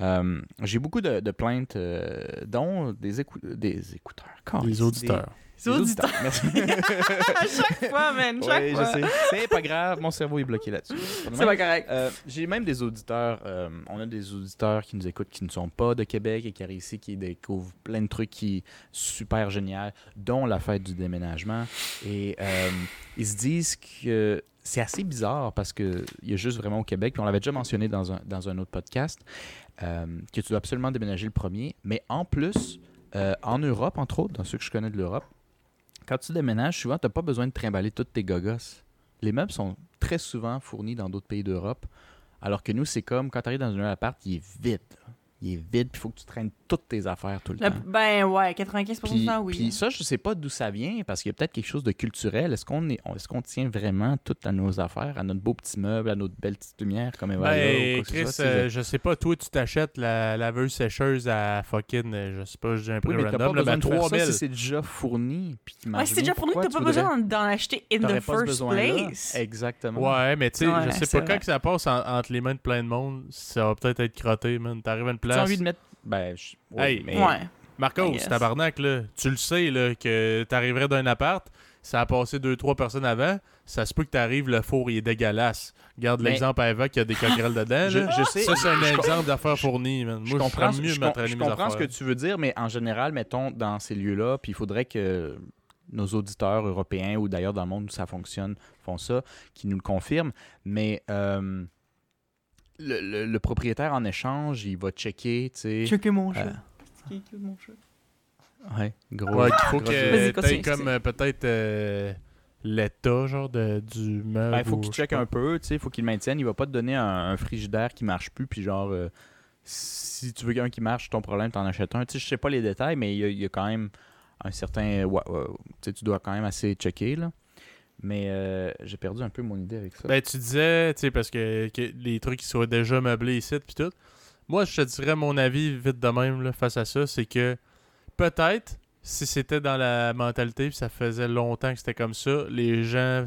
Euh, j'ai beaucoup de, de plaintes, euh, dont des, écou- des écouteurs. les Des- auditeurs. Les auditeurs. Merci. [LAUGHS] À chaque fois, man, chaque je fois. sais. C'est pas grave, mon cerveau est bloqué là-dessus. [LAUGHS] C'est pas correct. Euh, J'ai même des auditeurs, euh, on a des auditeurs qui nous écoutent qui ne sont pas de Québec et qui arrivent ici, qui découvrent plein de trucs qui super génial, dont la fête du déménagement. Et euh, ils se disent que c'est assez bizarre parce qu'il y a juste vraiment au Québec, puis on l'avait déjà mentionné dans un, dans un autre podcast, que tu dois absolument déménager le premier. Mais en plus, euh, en Europe, entre autres, dans ceux que je connais de l'Europe, quand tu déménages, souvent, tu n'as pas besoin de trimballer toutes tes gogos. Les meubles sont très souvent fournis dans d'autres pays d'Europe. Alors que nous, c'est comme quand tu arrives dans un appart, il est vide. Il est vide, puis il faut que tu traînes toutes tes affaires tout le Le- temps. ben ouais, 95% Puis, du temps, oui. puis ça, je sais pas d'où ça vient, parce qu'il y a peut-être quelque chose de culturel. Est-ce qu'on est, est-ce qu'on tient vraiment tout à nos affaires, à notre beau petit meuble, à notre belle petite lumière, comme Eva Ben, Chris, euh, je sais pas, toi, tu t'achètes la laveuse sécheuse à fucking, euh, je sais pas, j'ai un prix Oui, mais pas random, là, besoin mais de faire ça 3000. si c'est déjà fourni. Puis Ouais, c'est déjà fourni, t'as pas besoin d'en acheter in the pas first place. Exactement. Ouais, mais tu sais, Ouais, je sais pas vrai. quand que ça passe en- entre les mains de plein de monde, ça va peut-être être crotté, man. T'arrives à une Tu place. as envie de mettre. Ben, je... Hey, mais... Ouais. Marcos, guess. tabarnak, là, tu le sais, là, que t'arriverais d'un appart, ça a passé deux, trois personnes avant, ça se peut que t'arrives, le four, il est dégueulasse. Regarde Mais- l'exemple à Eva qui a des coquerelles dedans, Je, sais. Ça, c'est un je- exemple d'affaires fournies, man. Je Moi, je comprends, mieux je, je comprends ce que tu veux dire, mais en général, mettons, dans ces lieux-là, puis il faudrait que nos auditeurs européens ou d'ailleurs dans le monde où ça fonctionne font ça, qui nous le confirment. Mais euh, le, le- le propriétaire en échange, il va checker, tu sais. Checker mon Euh, chat. cute, mon chat? Ouais, gros. Ouais, qu'il faut que t'aies comme euh, peut-être euh, l'état, genre, de, du meuble. Ben, il faut ou qu'il check pas. un peu, tu sais, il faut qu'il le maintienne. Il va pas te donner un, un frigidaire qui marche plus, puis genre, euh, si tu veux qu'un qui marche, ton problème, t'en achètes un. Tu sais, je sais pas les détails, mais il y, a- il y a quand même un certain. ouais, ouais, tu sais, tu dois quand même assez checker, là. Mais euh, j'ai perdu un peu mon idée avec ça. Ben, tu disais, tu sais, parce que, les trucs qui soient déjà meublés ici, puis tout. Moi, je te dirais mon avis vite de même là, face à ça, c'est que peut-être, si c'était dans la mentalité, puis ça faisait longtemps que c'était comme ça, les gens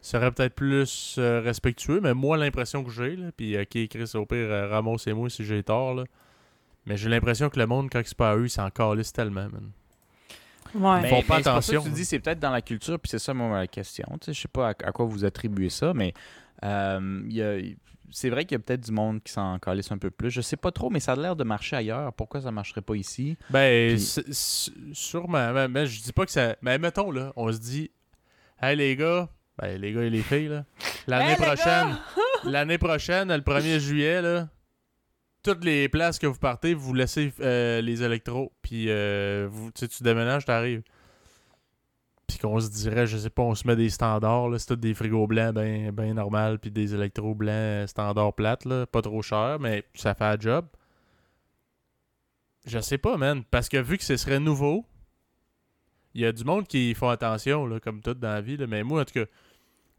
seraient peut-être plus euh, respectueux, mais moi, l'impression que j'ai, puis ok, Chris, au pire, euh, Ramos et moi si j'ai tort, là, mais j'ai l'impression que le monde, quand c'est pas à eux, ils s'en calissent tellement, man. Ouais. Ils font pas c'est pour ça que attention, Tu dis c'est peut-être dans la culture, puis c'est ça moi, ma question. Tu sais, je sais pas à, à quoi vous attribuez ça, mais euh, il y a- c'est vrai qu'il y a peut-être du monde qui s'en calisse un peu plus. Je sais pas trop, mais ça a l'air de marcher ailleurs. Pourquoi ça marcherait pas ici? Ben, Puis- sûrement. Mais, mais je dis pas que ça. Mais mettons, là, on se dit, hey les gars, ben les gars et les filles, là, [LAUGHS] l'année Hey, prochaine, [LAUGHS] l'année prochaine, le 1er juillet, là, toutes les places que vous partez, vous laissez euh, les électros, puis euh, tu tu déménages, t'arrives. Puis qu'on se dirait, je sais pas, on se met des standards, c'est tout des frigos blancs ben, ben normal, puis des électros blancs euh, standards plates, là, pas trop cher, mais ça fait un job. Je sais pas, man, parce que vu que ce serait nouveau, il y a du monde qui font attention, là, comme tout dans la vie, là, mais moi, en tout cas,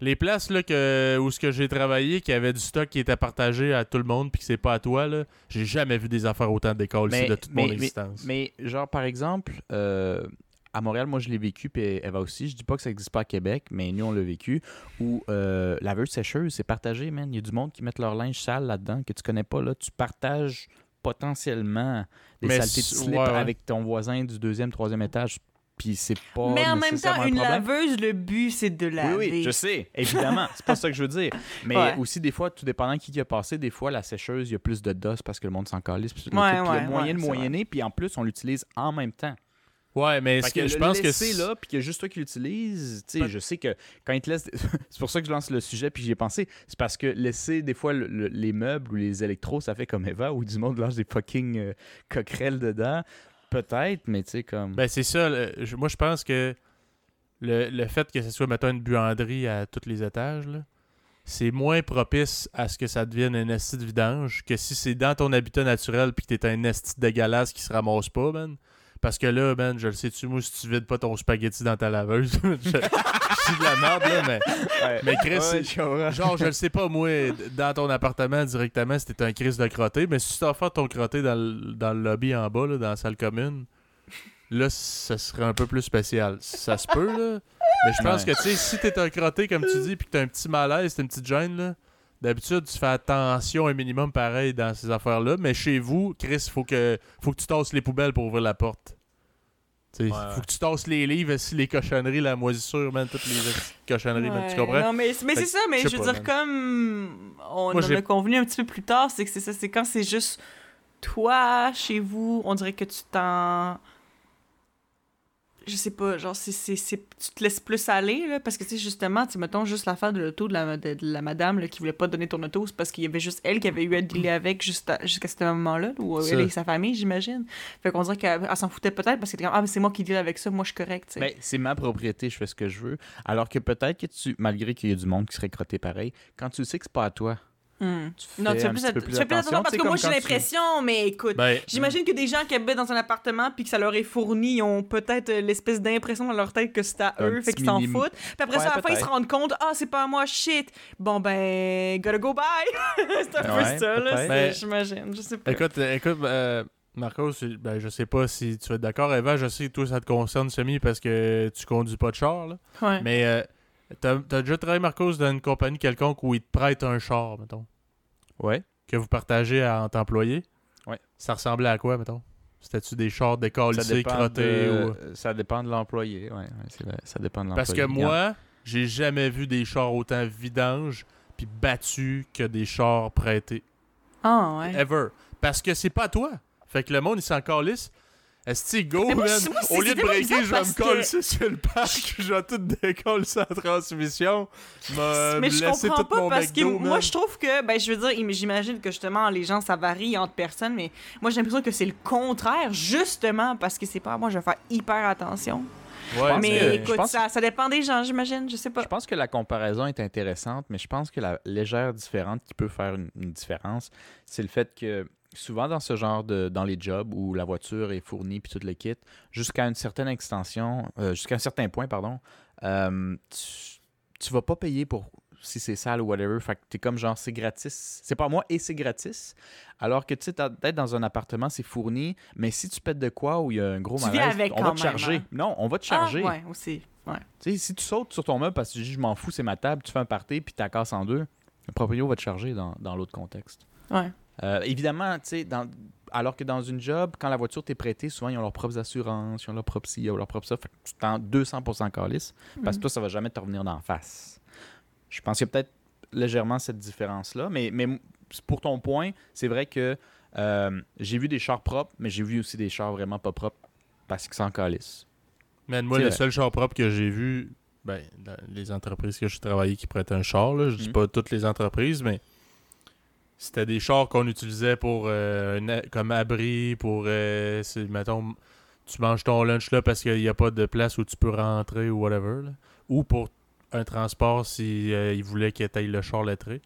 les places là, que, où ce que j'ai travaillé, qui avait du stock qui était partagé à tout le monde, puis que c'est pas à toi, là, j'ai jamais vu des affaires autant d'école Mais- de toute mais- mon existence. Mais genre, par exemple, euh, à Montréal, moi je l'ai vécu, puis Eva aussi. Je dis pas que ça existe pas à Québec, mais nous on l'a vécu. Où euh, laveuse sécheuse, c'est partagé, man. Il y a du monde qui met leur linge sale là-dedans que tu connais pas. là. Tu partages potentiellement des Mais saletés de slip ouais, ouais. avec ton voisin du deuxième, troisième étage. Puis c'est pas. Mais en même temps, un une problème. laveuse, le but, c'est de laver. Oui, oui, je sais, évidemment. c'est pas ça que je veux dire. [LAUGHS] Mais Ouais. aussi, des fois, tout dépendant qui qui a passé, des fois, la sécheuse, il y a plus de DOS parce que le monde s'en calisse. puis il y ouais, a moyen ouais, de moyenner, puis en plus, on l'utilise en même temps. Ouais, mais ce que, que je le pense que laisser c'est là, puis qu'il y a juste toi qui l'utilise, tu sais, je sais que quand ils te laissent. [LAUGHS] c'est pour ça que je lance le sujet, puis j'y ai pensé. C'est parce que laisser des fois le- le- les meubles ou les électros, ça fait comme Eva, où du monde lâche des fucking euh, coquerelles dedans. Peut-être, mais tu sais, comme. Ben, c'est ça. moi, je pense que le, fait que ce soit, mettons, une buanderie à tous les étages, c'est moins propice à ce que ça devienne un esti de vidange que si c'est dans ton habitat naturel puis que t'es un esti dégueulasse qui se ramasse pas, man. Parce que là, man, je le sais-tu, moi, si tu vides pas ton spaghetti dans ta laveuse, [LAUGHS] de la merde, là, mais, Ouais. mais Chris, Ouais, je. Genre, je le sais pas, moi, dans ton appartement directement, c'était un crise de crotté, mais si tu t'as fait ton crotté dans le, dans le lobby en bas, là, dans la salle commune, là, ça serait un peu plus spécial. Ça se peut, là. Mais je pense Ouais. que, tu sais, si t'es un crotté, comme tu dis, puis que t'as un petit malaise, t'as une petite gêne, là, d'habitude, tu fais attention un minimum pareil dans ces affaires-là, mais chez vous, Chris, faut que, faut que tu tasses les poubelles pour ouvrir la porte. Ouais, faut que tu tasses les livres, si les cochonneries, la moisissure, man, toutes les cochonneries, man, tu comprends? Non, mais, mais c'est ça, mais je veux pas, dire, comme on Moi, en a convenu un petit peu plus tard, c'est que c'est ça, c'est quand c'est juste toi, chez vous, on dirait que tu t'en. Je sais pas, genre, c'est, c'est, c'est- tu te laisses plus aller, là, parce que, tu sais, justement, tu mettons juste l'affaire de l'auto de la, de, de la madame là, qui voulait pas donner ton auto, c'est parce qu'il y avait juste elle qui avait eu à dealer avec juste à- jusqu'à ce moment-là, ou Ça. elle et sa famille, j'imagine. Fait qu'on dirait qu'elle elle s'en foutait peut-être parce qu'elle était comme, ah, mais c'est moi qui deal avec ça, moi je suis correct, tu sais. Ben, c'est ma propriété, je fais ce que je veux. Alors que peut-être que tu, malgré qu'il y a du monde qui serait crotté pareil, quand tu sais que c'est pas à toi, Hmm. tu fais Non, tu fais plus, attention parce que moi j'ai tu- l'impression, mais écoute, Ben, j'imagine que des gens qui habitent dans un appartement puis que ça leur est fourni, ils ont peut-être euh, l'espèce d'impression dans leur tête que c'est à Un eux, fait qu'ils s'en foutent. Puis après Ouais, ça, à la fin, ils se rendent compte, ah, c'est pas à moi, shit. Bon, ben, gotta go bye. [LAUGHS] c'est un peu Ouais, ça, là, Ben, j'imagine, je sais pas. Écoute, écoute, euh, Marcos, c'est- ben, je sais pas si tu être d'accord. Eva, je sais que toi, ça te concerne semi parce que tu conduis pas de char. Là. Ouais. Mais euh, t'as as déjà travaillé, Marcos, dans une compagnie quelconque où ils te prêtent un char, mettons, Ouais. que vous partagez à- entre employés? Ouais. Ça ressemblait à quoi, mettons? C'était-tu des chars décalissés, crottés de, ou... ça dépend de l'employé. Ouais, ça dépend de l'employé. Parce que moi, j'ai jamais vu des chars autant vidanges puis battus que des chars prêtés. Ah, ouais. Ever. Parce que c'est pas à toi. Fait que le monde, il s'en calisse. Est-ce go, man? Au lieu de breaker, je vais me que- coller sur le parc, [LAUGHS] je vais tout décoller sa transmission. Me mais je comprends tout pas mon parce que moi je trouve que ben je veux dire im- j'imagine que justement les gens ça varie entre personnes mais moi j'ai l'impression que c'est le contraire justement parce que c'est pas moi je vais faire hyper attention Ouais, mais écoute pense- ça, ça dépend des gens j'imagine je sais pas Je pense que la comparaison est intéressante, mais je pense que la légère différence qui peut faire une, une différence, c'est le fait que souvent dans ce genre de dans les jobs où la voiture est fournie puis tout le kit, jusqu'à une certaine extension, euh, jusqu'à un certain point, pardon, euh, tu, tu vas pas payer pour si c'est sale ou whatever. Fait que t'es comme genre c'est gratis. C'est pas moi et c'est gratis. Alors que tu sais, t'as- peut-être dans un appartement, c'est fourni, mais si tu pètes de quoi ou il y a un gros Tu malaise, avec on va te charger. hein? Non, on va te charger. ah, ouais aussi ouais si tu sautes sur ton meuble parce que tu dis je m'en fous, c'est ma table, tu fais un party puis tu la casses en deux, le proprio va te charger dans, dans l'autre contexte. ouais Euh, évidemment, tu sais, dans- alors que dans une job, quand la voiture t'est prêtée, souvent ils ont leurs propres assurances, ils ont leur propre ci, ils ont leur propre ça. Fait que tu t'en 200% calice parce que Mhm. toi, ça va jamais te revenir d'en face. Je pense qu'il y a peut-être légèrement cette différence-là, mais, mais pour ton point, c'est vrai que euh, j'ai vu des chars propres, mais j'ai vu aussi des chars vraiment pas propres parce qu'ils s'en calissent. Man, moi, le vrai. seul char propre que j'ai vu, ben, dans les entreprises que j'ai travaillé qui prêtaient un char, là, je dis Mhm. pas toutes les entreprises, mais c'était des chars qu'on utilisait pour euh, comme abri, pour, euh, mettons, tu manges ton lunch là parce qu'il n'y a pas de place où tu peux rentrer ou whatever, là. ou pour un transport si euh, ils voulaient qu'il aille le char lettré.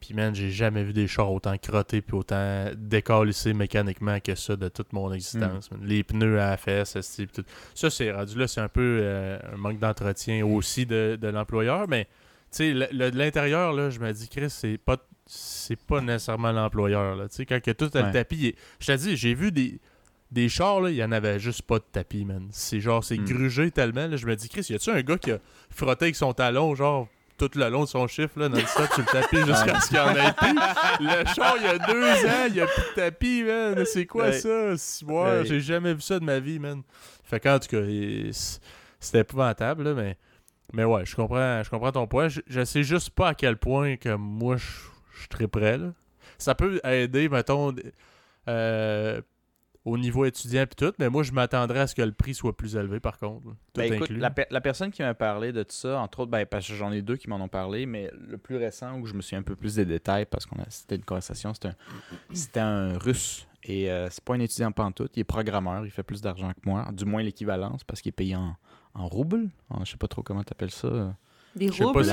Puis man, j'ai jamais vu des chars autant crottés puis autant décalissés mécaniquement que ça de toute mon existence. man. Les pneus à la fesse, tout. ça c'est rendu là, c'est un peu euh, un manque d'entretien aussi de, de l'employeur, mais sais, l'intérieur, là, je me dis, Chris, c'est pas c'est pas nécessairement l'employeur. là. Tu sais, quand que tout a le tapis, est- je te dis, j'ai vu des, des chars, là, il y en avait juste pas de tapis, man. C'est genre, c'est Hmm. grugé tellement. Là, je me dis, Chris, y a-tu un gars qui a frotté avec son talon, genre, tout le long de son chiffre, là, dans le stop sur le tapis jusqu'à ce qu'il y en ait plus? Le char, il y a deux ans, il y a plus de tapis, man. C'est quoi Ouais. ça? Si- Ouais. J'ai jamais vu ça de ma vie, man. Fait qu'en tout cas, il- c'était épouvantable, là, mais. Mais ouais, je comprends, je comprends ton point. Je, je sais juste pas à quel point que moi je, je suis très prêt. Là. Ça peut aider, mettons, euh, au niveau étudiant et tout, mais moi je m'attendrais à ce que le prix soit plus élevé par contre. là. Tout Ben, écoute, la, per- la personne qui m'a parlé de ça, entre autres, ben, parce que j'en ai deux qui m'en ont parlé, mais le plus récent où je me suis un peu plus des détails parce qu'on a c'était une conversation, c'était un, c'était un russe. Et euh, c'est pas un étudiant pantoute, il est programmeur, il fait plus d'argent que moi, du moins l'équivalence parce qu'il est payé en, en roubles. En- je sais pas trop comment t'appelles ça. euh, des Je sais pas roubles? si-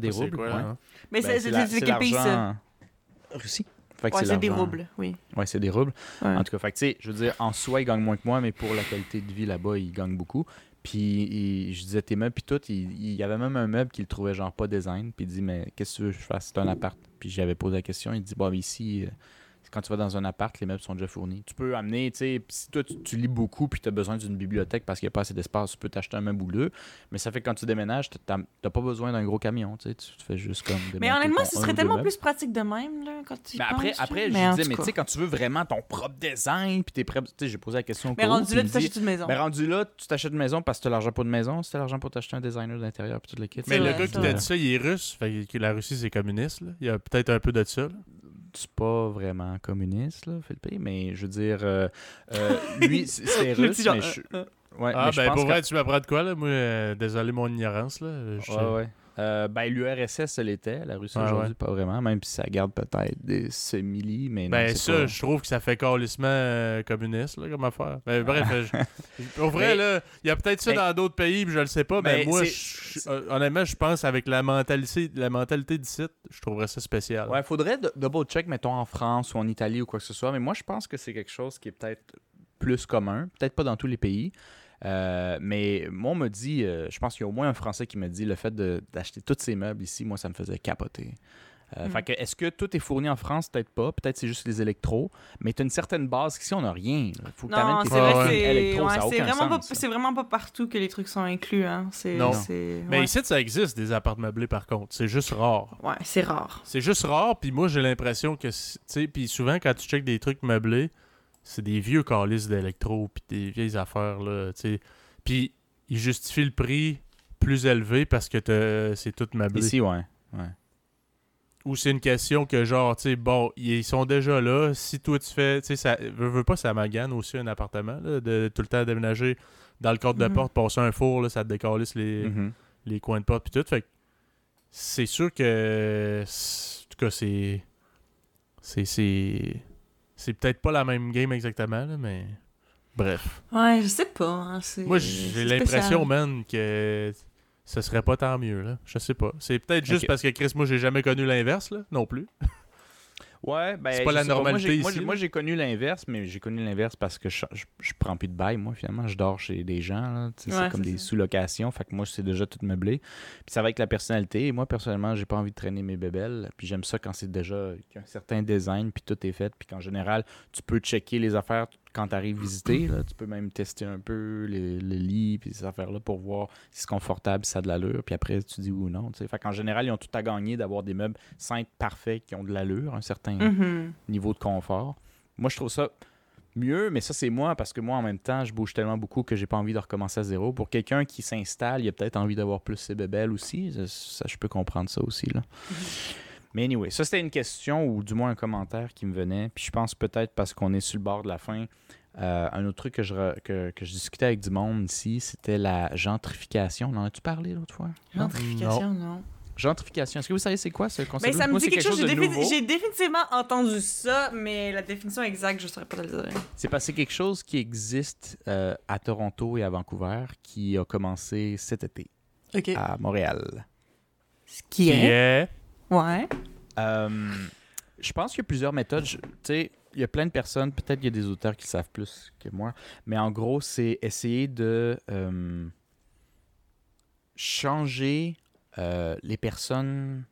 des pas c'est roubles, quoi, ouais. hein. mais Ben, c'est c'est c'est la- c'est c'est quel pays ça l'argent- Russie. Fait que ouais c'est des roubles oui Ouais, c'est des roubles. Ouais. En tout cas, fait que, tu sais, je veux dire, en soi, il gagne moins que moi, mais pour la qualité de vie là-bas, il gagne beaucoup. Puis il- je disais tes meubles, puis tout, il, il y avait même un meuble qu'il trouvait genre pas design, puis il dit, mais qu'est-ce que tu veux que je fasse? C'est un appart. Puis j'avais posé la question, il dit, bon, mais ici, euh, quand tu vas dans un appart, les meubles sont déjà fournis. Tu peux amener, tu sais, si toi tu, tu lis beaucoup, puis tu as besoin d'une bibliothèque parce qu'il n'y a pas assez d'espace, tu peux t'acheter un meuble ou deux. Mais ça fait que quand tu déménages, tu n'as pas besoin d'un gros camion, tu sais, tu te fais juste comme. mais honnêtement ce serait tellement plus pratique de même là quand tu Ben après, penses, après je disais, mais tu sais, quand tu veux vraiment ton propre design, puis t'es prêt, tu sais, j'ai posé la question au mais rendu là tu t'achètes une maison ben rendu là, tu t'achètes une maison parce que t'as l'argent pour une maison, si t'as l'argent pour t'acheter un designer d'intérieur puis tout le kit. Mais le gars c'est qui t'a dit ça, il est russe. Fait que la Russie, c'est communiste. Là. Il y a peut-être un peu de ça. là. C'est pas vraiment communiste, là, Philippe, mais je veux dire, euh, euh, [LAUGHS] lui, c'est russe, petit genre, mais je, euh, ouais, ah, mais je ben pense pour vrai, tu m'apprends de quoi, là? Moi, euh, désolé mon ignorance, là. Je- Ouais, ouais. Euh, ben, l'URSS, ça l'était. La Russie Ouais, aujourd'hui, ouais. pas vraiment, même si ça garde peut-être des simili, mais non, Ben ça, pas- je trouve que ça fait calissement euh, communiste là, comme affaire. Ben, bref, je- pour vrai, Mais- là, il y a peut-être ça Mais- dans d'autres pays, puis je le sais pas, mais Mais moi, je- honnêtement, je pense avec la mentalité, la mentalité du site, je trouverais ça spécial. Ouais, faudrait double-check, mettons, en France ou en Italie ou quoi que ce soit. Mais moi, je pense que c'est quelque chose qui est peut-être plus commun. Peut-être pas dans tous les pays. Euh, mais moi, on me dit, euh, je pense qu'il y a au moins un Français qui me dit le fait d'acheter tous ces meubles ici, moi, ça me faisait capoter. Euh. Fait que, est-ce que tout est fourni en France? Peut-être pas. Peut-être c'est juste les électros. Mais tu as une certaine base. Ici, on n'a rien. Il faut que tu non amènes tes c'est vrai c'est ouais, vraiment pas vraiment partout que les trucs sont inclus hein Non. Mais ouais. ici, ça existe des apparts meublés par contre. C'est juste rare. ouais c'est rare C'est juste rare, puis moi j'ai l'impression que, c'est- tu sais, puis souvent quand tu checkes des trucs meublés, c'est des vieux calices d'électro, puis des vieilles affaires, là, tu sais. Puis ils justifient le prix plus élevé parce que t'as- c'est tout meublé. Ici, ouais. ouais. ou c'est une question que, genre, tu sais, bon, ils sont déjà là. Si toi, tu fais, tu sais, ça veux, veux pas, ça magane aussi un appartement, là, de tout le temps déménager dans le cadre de Mhm. porte, passer un four, là, ça te décalisse les, Mhm. les coins de porte puis tout. Fait que c'est sûr que, en tout cas, c'est, c'est, c'est, peut-être pas la même game exactement, là, mais bref. Ouais, je sais pas. hein, c'est- Moi, j'ai l'impression, man, que ce serait pas tant mieux, là. Je sais pas. C'est peut-être juste parce que Chris, moi, j'ai jamais connu l'inverse, là, non plus. [LAUGHS] Ouais, ben. C'est pas la normalité moi, ici, j'ai- Moi, j'ai connu l'inverse, mais j'ai connu l'inverse parce que je, je, je prends plus de bail, moi, finalement. Je dors chez des gens, Ouais, c'est comme des ça. sous-locations. Fait que moi, c'est déjà tout meublé. Puis ça va avec la personnalité. Et moi, personnellement, j'ai pas envie de traîner mes bébelles. Puis j'aime ça quand c'est déjà. qu'il y a un certain design, puis tout est fait. Puis qu'en général, tu peux checker les affaires quand tu arrives visiter. Là. Tu peux même tester un peu les- le lit, puis ces affaires-là pour voir si c'est confortable, si ça a de l'allure. Puis après, tu dis oui ou non. Fait qu'en général, ils ont tout à gagner d'avoir des meubles simples, parfaits, qui ont de l'allure, un certain Mhm. niveau de confort. Moi, je trouve ça mieux, mais ça, c'est moi, parce que moi, en même temps, je bouge tellement beaucoup que j'ai pas envie de recommencer à zéro. Pour quelqu'un qui s'installe, il a peut-être envie d'avoir plus ses bébelles aussi. Ça, ça, je peux comprendre ça aussi. Là. Mais anyway, ça, c'était une question, ou du moins un commentaire qui me venait. Puis je pense peut-être parce qu'on est sur le bord de la fin. euh, un autre truc que je, que, que je discutais avec du monde ici, c'était la gentrification. En as-tu parlé l'autre fois? Gentrification, non. Gentrification. Est-ce que vous savez c'est quoi ce concept? Ben, ça me Moi, dit quelque chose. J'ai défi- définitivement entendu ça, mais la définition exacte, je saurais pas te le dire. C'est parce que c'est quelque chose qui existe euh, à Toronto et à Vancouver qui a commencé cet été Ok. à Montréal. Ce qui Qui est. Ouais. Euh, je pense qu'il y a plusieurs méthodes. Tu sais, il y a plein de personnes, peut-être qu'il y a des auteurs qui le savent plus que moi, mais en gros, c'est essayer de euh, changer euh, les personnes,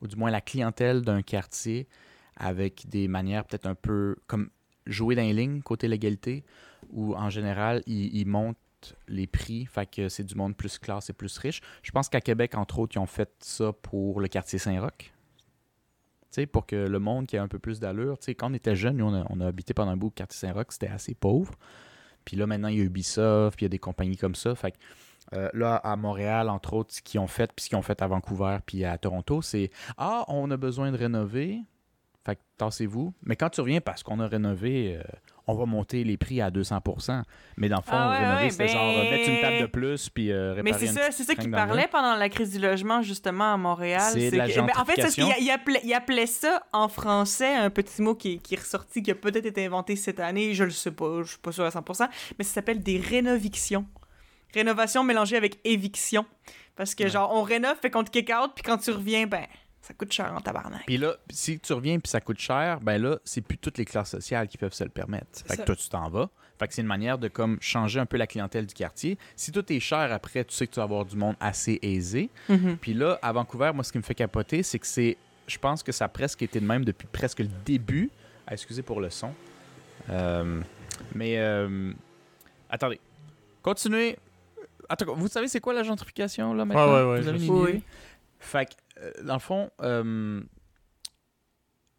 ou du moins la clientèle d'un quartier, avec des manières peut-être un peu comme jouer dans les lignes côté légalité, où en général, ils montent les prix, fait que c'est du monde plus classe et plus riche. Je pense qu'à Québec, entre autres, ils ont fait ça pour le quartier Saint-Roch. Pour que le monde qui a un peu plus d'allure, quand on était jeunes, nous, on a, habité pendant un bout au quartier Saint-Roch, c'était assez pauvre. Puis là, maintenant, il y a Ubisoft, puis il y a des compagnies comme ça. Fait euh, là, à Montréal, entre autres, ce qu'ils ont fait, puis ce qu'ils ont fait à Vancouver, puis à Toronto, c'est Ah, on a besoin de rénover. Fait que tassez-vous. Mais quand tu reviens parce qu'on a rénové, euh, on va monter les prix à 200 Mais dans le fond, Ah ouais, rénover, ouais, c'était genre ben- mettre une table de plus, puis euh, Mais réparer c'est une ça, c'est ça qui parlait pendant la crise du logement, justement, à Montréal. C'est la que- ben, En fait, c'est ce qu'il appelait, appelait ça en français, un petit mot qui, qui est ressorti, qui a peut-être été inventé cette année, je le sais pas, je suis pas sûre à 100%, mais ça s'appelle des rénovictions. Rénovation mélangée avec éviction. Parce que, Ouais. genre, on rénove, fait qu'on te kick out, puis quand tu reviens, ben, ça coûte cher en tabarnak. Puis là, si tu reviens puis ça coûte cher, ben là, c'est plus toutes les classes sociales qui peuvent se le permettre. Fait que toi, tu t'en vas. Fait que c'est une manière de comme changer un peu la clientèle du quartier. Si tout est cher après, tu sais que tu vas avoir du monde assez aisé. Mhm. Puis là, à Vancouver, moi, ce qui me fait capoter, c'est que c'est. Je pense que ça a presque été de même depuis presque le début. Ah, excusez pour le son. Euh, mais. euh, attendez. Continuez. Attends, vous savez, c'est quoi la gentrification, là, maintenant? Ouais, ouais, ouais, Vous avez une idée? Oui. Fait que, dans le fond, euh,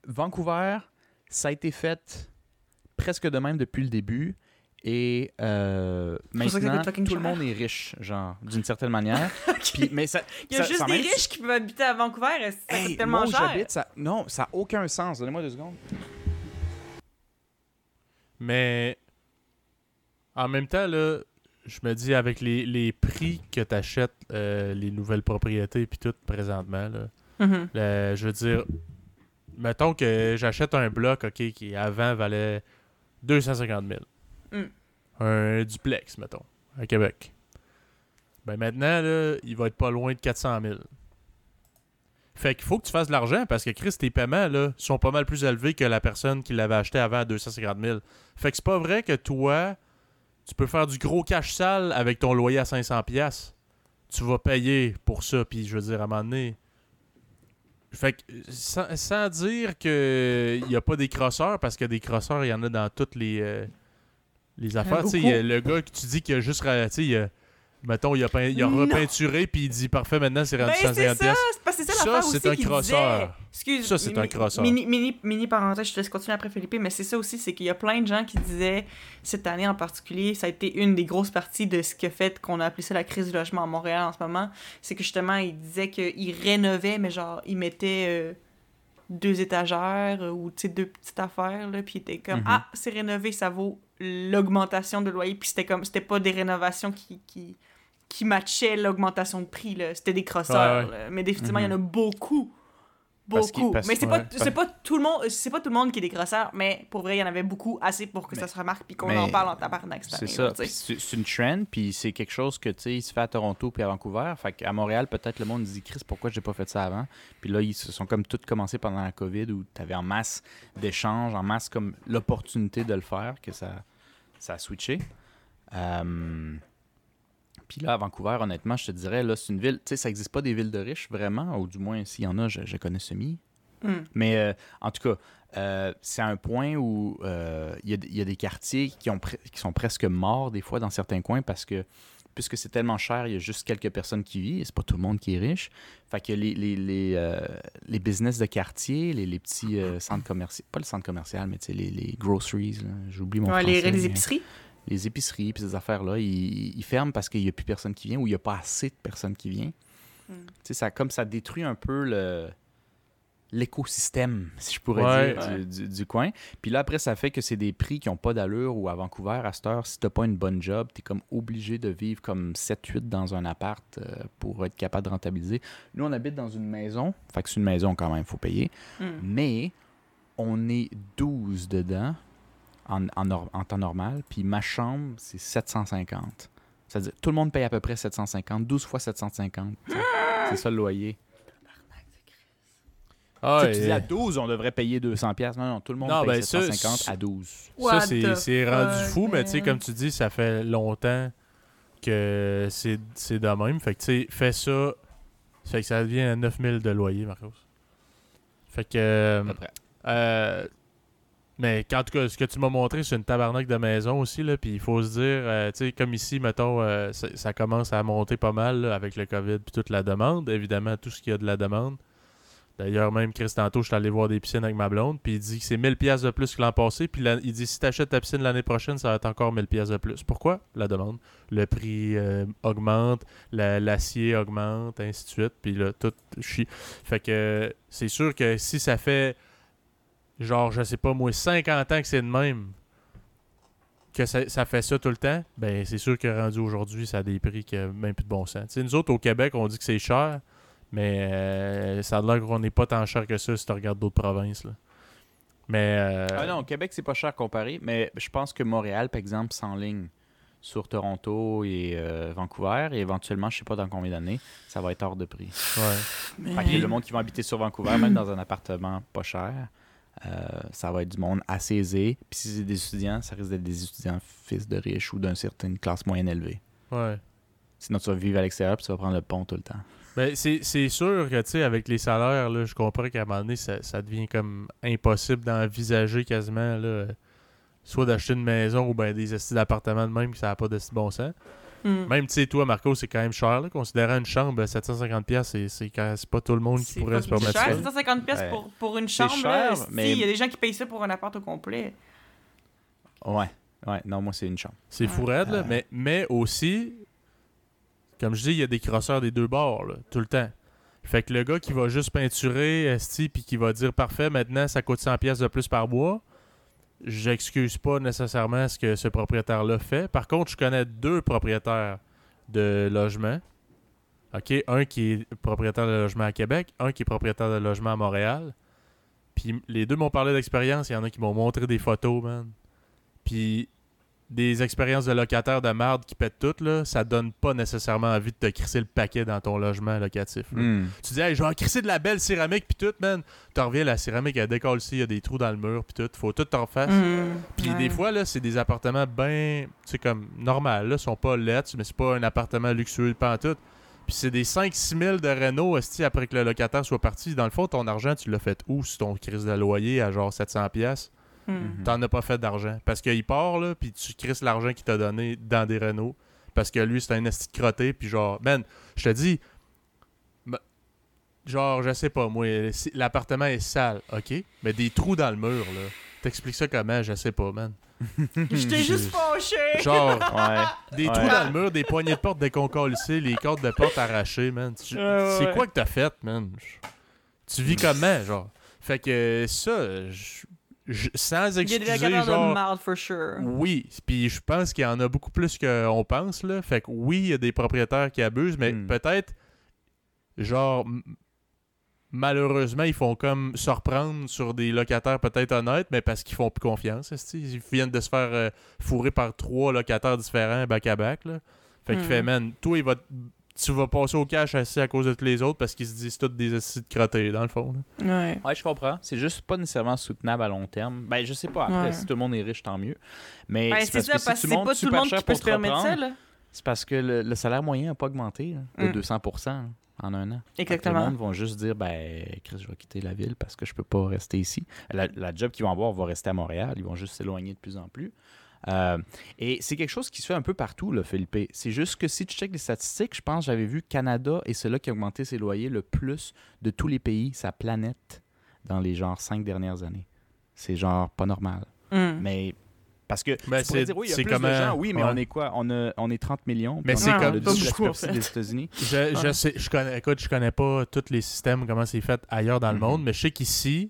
Vancouver, ça a été fait presque de même depuis le début. Et euh, maintenant, tout le monde est riche, genre, d'une certaine manière. [LAUGHS] Puis, mais ça, Il y a ça- juste ça des même- riches qui peuvent habiter à Vancouver, et ça Hey, coûte tellement moi cher. j'habite, ça... Non, ça n'a aucun sens. Donnez-moi deux secondes. Mais en même temps, là, je me dis avec les, les prix que tu achètes les nouvelles propriétés puis tout présentement, là, Mhm. je veux dire, mettons que j'achète un bloc, OK, qui avant valait 250 000. Mm. Un duplex, mettons, à Québec. Ben maintenant, là, il va être pas loin de 400 000. Fait qu'il faut que tu fasses de l'argent parce que Chris, tes paiements là, sont pas mal plus élevés que la personne qui l'avait acheté avant à 250 000. Fait que c'est pas vrai que toi, tu peux faire du gros cash sale avec ton loyer à 500$. pièces. Tu vas payer pour ça, puis je veux dire, à un moment donné. Fait que, sans, sans dire qu'il n'y a pas des crosseurs, parce que des crosseurs, il y en a dans toutes les, euh, les affaires. Tu sais, il y a le gars que tu dis qu'il a juste. il a- mettons, il a, peint- il a Non. repeinturé, puis il dit parfait, maintenant c'est rendu Ben, c'est 150$. ça, pièces. c'est que ça c'est un crosseur. Excuse, Ça, c'est un crosseur. Mini, mini, mini parenthèse, je te laisse continuer après Philippe, mais c'est ça aussi, c'est qu'il y a plein de gens qui disaient, cette année en particulier, ça a été une des grosses parties de ce qui a fait qu'on a appelé ça la crise du logement à Montréal en ce moment, c'est que justement, ils disaient qu'ils rénovaient, mais genre, ils mettaient... euh, deux étagères euh, ou deux petites affaires, là, puis t'es comme, Mhm. ah, c'est rénové, ça vaut l'augmentation de loyer, puis c'était comme, c'était pas des rénovations qui, qui, qui matchaient l'augmentation de prix, là, c'était des crosseurs, Ouais, mais définitivement, il y en a beaucoup. Qu'il- Beaucoup. parce- mais c'est ouais. pas, c'est pas tout le monde, c'est pas tout le monde qui est des crosseurs, mais pour vrai, il y en avait beaucoup, assez pour que Mais- ça se remarque puis qu'on en parle en tabarnak cette C'est ça. C'est une trend, puis c'est quelque chose que, tu sais, il se fait à Toronto puis à Vancouver. Fait qu'à Montréal, peut-être le monde dit, Chris, pourquoi j'ai pas fait ça avant? Puis là, ils se sont comme tous commencé pendant la COVID où tu avais en masse d'échanges, en masse comme l'opportunité de le faire, que ça, ça a switché. Euh, Puis là, à Vancouver, honnêtement, je te dirais, là, c'est une ville, tu sais, ça n'existe pas des villes de riches, vraiment, ou du moins, s'il y en a, je, je connais semi. Hmm. Mais euh, en tout cas, euh, c'est un point où euh, il y, a- il y a des quartiers qui, ont pre- qui sont presque morts des fois dans certains coins parce que puisque c'est tellement cher, il y a juste quelques personnes qui vivent, et c'est pas tout le monde qui est riche. Fait que les, les, les, euh, les business de quartier, les, les petits euh, centres commerciaux, pas le centre commercial, mais les, les groceries, j'oublie mon Ouais, français, les mais- épiceries. Les épiceries puis ces affaires-là, ils, ils ferment parce qu'il n'y a plus personne qui vient ou il n'y a pas assez de personnes qui viennent. Mm. Tu sais, ça, comme ça détruit un peu le l'écosystème, si je pourrais Ouais. dire, Ouais. du, du- du coin. Puis là, après, ça fait que c'est des prix qui n'ont pas d'allure ou à Vancouver, à cette heure, si tu n'as pas une bonne job, tu es comme obligé de vivre comme 7-8 dans un appart euh, pour être capable de rentabiliser. Nous, on habite dans une maison, fait que c'est une maison quand même, il faut payer. Hmm. Mais on est 12 dedans en, en, nor- en temps normal. Puis ma chambre, c'est 750. C'est-à-dire, tout le monde paye à peu près 750. 12 fois 750. tu sais. c'est ça le loyer. Ah, Tu sais, tu et- dis à 12, on devrait payer 200$. piastres. Non, non, tout le monde Non, paye ben ça, 750 c'est- à 12. Ça, What c'est rendu fuck, fou, mais tu sais, comme tu dis, ça fait longtemps que c'est c'est de même. Fait que, tu sais, fais ça. Ça fait que ça devient à 9000 de loyer, Marcos. Fait que. euh, À peu près. euh, mais en tout cas, ce que tu m'as montré, c'est une tabarnak de maison aussi, là. Puis il faut se dire, euh, tu sais, comme ici, mettons, euh, ça, commence à monter pas mal avec le COVID puis toute la demande. Évidemment, tout ce qu'il y a de la demande. D'ailleurs, même Chris, tantôt, je suis allé voir des piscines avec ma blonde, puis il dit que c'est 1000 pièces de plus que l'an passé, puis il dit si t'achètes ta piscine l'année prochaine, ça va être encore 1000 pièces de plus. Pourquoi? La demande. Le prix euh, augmente, la- l'acier augmente, ainsi de suite, puis là, tout chie. Fait que c'est sûr que si ça fait, genre, je sais pas, moi, 50 ans que c'est de même, que ça, ça fait ça tout le temps, ben c'est sûr que rendu aujourd'hui, ça a des prix qui ont même plus de bon sens. Tu sais, nous autres, au Québec, on dit que c'est cher, mais euh, ça a l'air qu'on n'est pas tant cher que ça si tu regardes d'autres provinces. Là. Mais. euh, Ah non, au Québec, c'est pas cher comparé, mais je pense que Montréal, par exemple, s'enligne sur Toronto et euh, Vancouver, et éventuellement, je sais pas dans combien d'années, ça va être hors de prix. ouais. Fait que le monde qui va habiter sur Vancouver, même dans un appartement pas cher, euh, ça va être du monde assez aisé. Puis si c'est des étudiants, ça risque d'être des étudiants fils de riches ou d'une certaine classe moyenne élevée. Ouais. Sinon, tu vas vivre à l'extérieur puis tu vas prendre le pont tout le temps. Ben, c'est sûr que, tu sais, avec les salaires, là, je comprends qu'à un moment donné, ça, ça devient comme impossible d'envisager quasiment, là, soit d'acheter une maison ou ben des estis d'appartement de même, que ça n'a pas de si bon sens. Hmm. Même, tu sais, toi, Marco, c'est quand même cher, là, considérant une chambre, 750$, pièces, c'est- c'est quand- c'est pas tout le monde qui pourrait se permettre cher, ça. 750 pièces Ouais. pour, pour une chambre. cher, là, si, mais- Il y a des gens qui payent ça pour un appart au complet. Ouais. Ouais, non, moi, c'est une chambre. C'est fou raide, là. Euh. Mais, mais aussi, comme je dis, il y a des crosseurs des deux bords, là, tout le temps. Fait que le gars qui va juste peinturer, esti, puis qui va dire parfait, maintenant ça coûte 100 pièces de plus par mois, j'excuse pas nécessairement ce que ce propriétaire-là fait. Par contre, je connais deux propriétaires de logements. OK, un qui est propriétaire de logement à Québec, un qui est propriétaire de logement à Montréal. Puis les deux m'ont parlé d'expérience, il y en a qui m'ont montré des photos, man. Puis des expériences de locataires de merde qui pètent toutes, là, ça donne pas nécessairement envie de te crisser le paquet dans ton logement locatif. Hmm. Tu dis, hey, je vais en crisser de la belle céramique, puis tout, man. Tu reviens, la céramique, elle décolle ici, il y a des trous dans le mur, puis tout. Faut tout t'en face. Hmm. Puis Ouais. des fois, là, c'est des appartements bien, tu sais, comme normal, là, sont pas lettres, mais c'est pas un appartement luxueux, pas en tout. Puis c'est des 5-6 000 de Renault, esti, après que le locataire soit parti. Dans le fond, ton argent, tu l'as fait où sur ton crise de loyer à genre 700 pièces Hmm. Mhm. T'en as pas fait d'argent. Parce qu'il part, là, puis tu crisses l'argent qu'il t'a donné dans des Renault. Parce que lui, c'est un esti de crotté, puis genre, man, je te dis, ben, genre, je sais pas, moi, l'appartement est sale, ok? Mais des trous dans le mur, là. T'expliques ça comment? Je sais pas, man. [LAUGHS] J'étais juste fâché. Genre, [LAUGHS] Ouais. des Ouais. trous dans le mur, des poignées de porte déconcolissées, les cordes de porte arrachées, man. C'est ouais. quoi que t'as fait, man? Tu vis comment, genre? Fait que ça, je- je- sans Il y a des excuser, de genre... marde, for sure. Oui, puis je pense qu'il y en a beaucoup plus qu'on pense, là. Fait que oui, il y a des propriétaires qui abusent, mais Hmm. peut-être, genre, malheureusement, ils font comme se reprendre sur des locataires peut-être honnêtes, mais parce qu'ils font plus confiance. Ils viennent de se faire euh, fourrer par trois locataires différents back-à-back, là. Fait qu'il Hmm. fait, man, toi, il va tu vas passer au cash assis à cause de tous les autres parce qu'ils se disent tous des assis de crottés, dans le fond. là. Ouais. Ouais, je comprends. C'est juste pas nécessairement soutenable à long terme. Ben, je sais pas. Après, Ouais. si tout le monde est riche, tant mieux. Mais Ben, c'est ça, que si parce que c'est pas tout le monde qui peut se permettre ça, là. C'est parce que le, le salaire moyen n'a pas augmenté là, de Mm. 200% en un an. Exactement. monde vont juste dire ben Chris, je vais quitter la ville parce que je peux pas rester ici. La, la job qu'ils vont avoir va rester à Montréal. Ils vont juste s'éloigner de plus en plus. Euh, et c'est quelque chose qui se fait un peu partout, là, Philippe. C'est juste que si tu checkes les statistiques, je pense que j'avais vu Canada et celui qui a augmenté ses loyers le plus de tous les pays, sa planète, dans les genre cinq dernières années. C'est genre pas normal. Mm. Mais parce que Ben, tu pourrais c'est- dire, oui, il y a c'est plus de gens, oui, mais ouais. on est quoi? On, a- on est 30 millions. Mais c'est comme- le des États-Unis. Je, je sais, je connais, écoute, je connais pas tous les systèmes, comment c'est fait ailleurs dans le Mhm. monde, mais je sais qu'ici,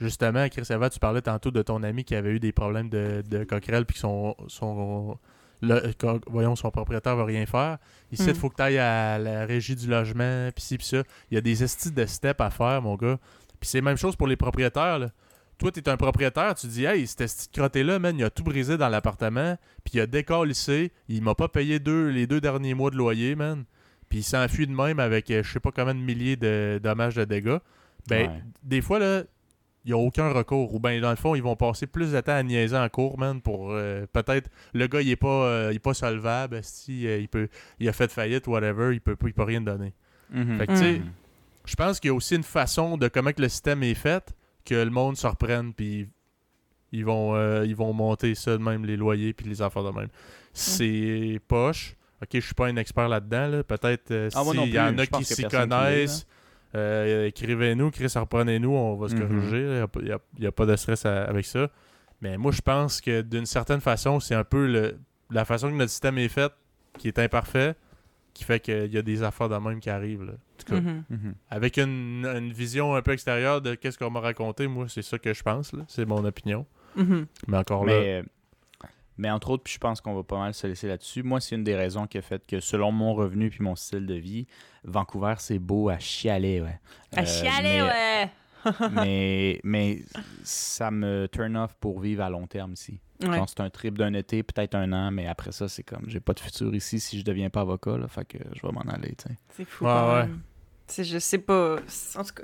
justement, Chris Eva, tu parlais tantôt de ton ami qui avait eu des problèmes de, de coquerelle puis que son, son, le- voyons, son propriétaire va rien faire. Ici, il Mhm. faut que tu ailles à la régie du logement, puis ci, puis ça. Il y a des estis de steps à faire, mon gars. Puis c'est la même chose pour les propriétaires, là. Toi, t'es un propriétaire, tu dis, hey, cet esti crotté-là, man, il a tout brisé dans l'appartement, puis il a décalissé, il m'a pas payé deux, les deux derniers mois de loyer, man. Puis il s'enfuit de même avec euh, je sais pas combien de milliers de dommages de dégâts. Ben, Ouais. des fois, là, n'y a aucun recours. Ou bien, dans le fond, ils vont passer plus de temps à niaiser en cours, man, pour euh, peut-être. Le gars, il est pas, euh, il est pas solvable. Si, il, peut, il a fait faillite, whatever, il peut, pas- il peut rien donner. Mhm. Fait que, tu sais, Mhm. Je pense qu'il y a aussi une façon de comment que le système est fait que le monde se reprenne, puis ils vont, euh, ils vont monter ça de même, les loyers, puis les affaires de même. C'est poche. Ok, je suis pas un expert là-dedans. Là. Peut-être euh, Ah, s'il y en a qui s'y connaissent, euh, écrivez-nous, Chris, reprenez-nous, on va se Mhm. corriger. Il n'y a, y a pas de stress à- avec ça. Mais moi, je pense que d'une certaine façon, c'est un peu le, la façon que notre système est fait qui est imparfait, qui fait qu'il y a des affaires de même qui arrivent. Là. En tout cas, Mhm. Mhm. avec une, une vision un peu extérieure de qu'est-ce qu'on m'a raconté, moi, c'est ça que je pense. C'est mon opinion. Mais encore là, Mais, euh, mais entre autres, puis je pense qu'on va pas mal se laisser là-dessus. Moi, c'est une des raisons qui a fait que, selon mon revenu puis mon style de vie, Vancouver, c'est beau à chialer, ouais. À Euh, chialer, mais- ouais! [LAUGHS] mais, mais ça me turn off pour vivre à long terme ici. Ouais. C'est un trip d'un été, peut-être un an, mais après ça, c'est comme, j'ai pas de futur ici si je deviens pas avocat, là, fait que je vais m'en aller. C'est fou, Ouais, quand ouais. même. C'est, je sais pas. En tout cas,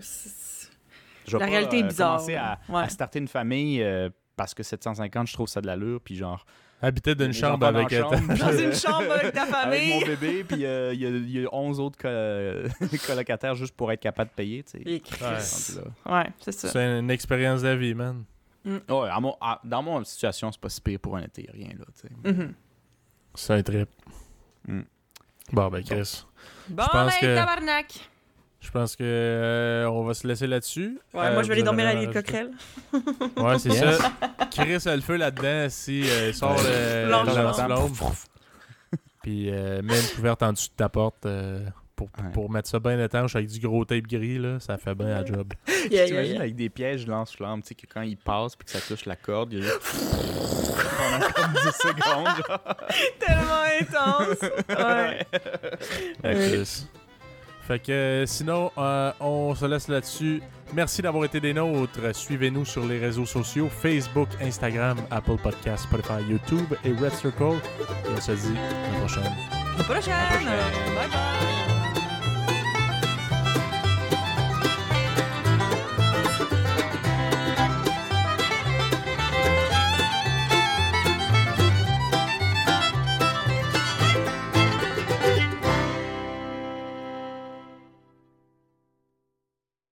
Je La pas, réalité est euh, bizarre, commencer à, ouais. à starter une famille euh, parce que 750, je trouve ça de l'allure, puis genre... habiter d'une chambre dans avec... chambre, [LAUGHS] Dans puis, une euh, chambre avec ta Avec famille. mon bébé, puis euh, il y, a, il y a 11 autres co- [LAUGHS] colocataires juste pour être capable de payer, tu sais. Ouais. Ouais, c'est ça. c'est une expérience de vie, man. Ouais, à mon- à- dans mon situation, c'est pas si pire pour un été, rien là, tu sais. Mhm. C'est un trip. Mm. Bon, ben, Chris. Bon, ben, que- tabarnak! Je pense que euh, on va se laisser là-dessus. Ouais, Euh, moi, je vais aller vous dormir à l'île Coquerel. Ouais, c'est Yes. ça. Chris a le feu là-dedans si euh, il sort le lance-flamme. Puis euh, mets une couverte en dessous de ta porte euh, pour, Ouais. pour mettre ça bien étanche avec du gros tape gris, là, ça fait bien la job. [LAUGHS] Yeah, yeah, T'imagines yeah. avec des pièges lance-flammes, tu sais, que quand il passe puis que ça touche la corde, il y a juste... pendant comme 10 secondes, genre. Tellement intense! [LAUGHS] Ouais. Euh, fait que, sinon, euh, on se laisse là-dessus. Merci d'avoir été des nôtres. Suivez-nous sur les réseaux sociaux Facebook, Instagram, Apple Podcasts, Spotify, YouTube et Red Circle. Et on se dit à la prochaine. À la prochaine! prochaine. Bye bye!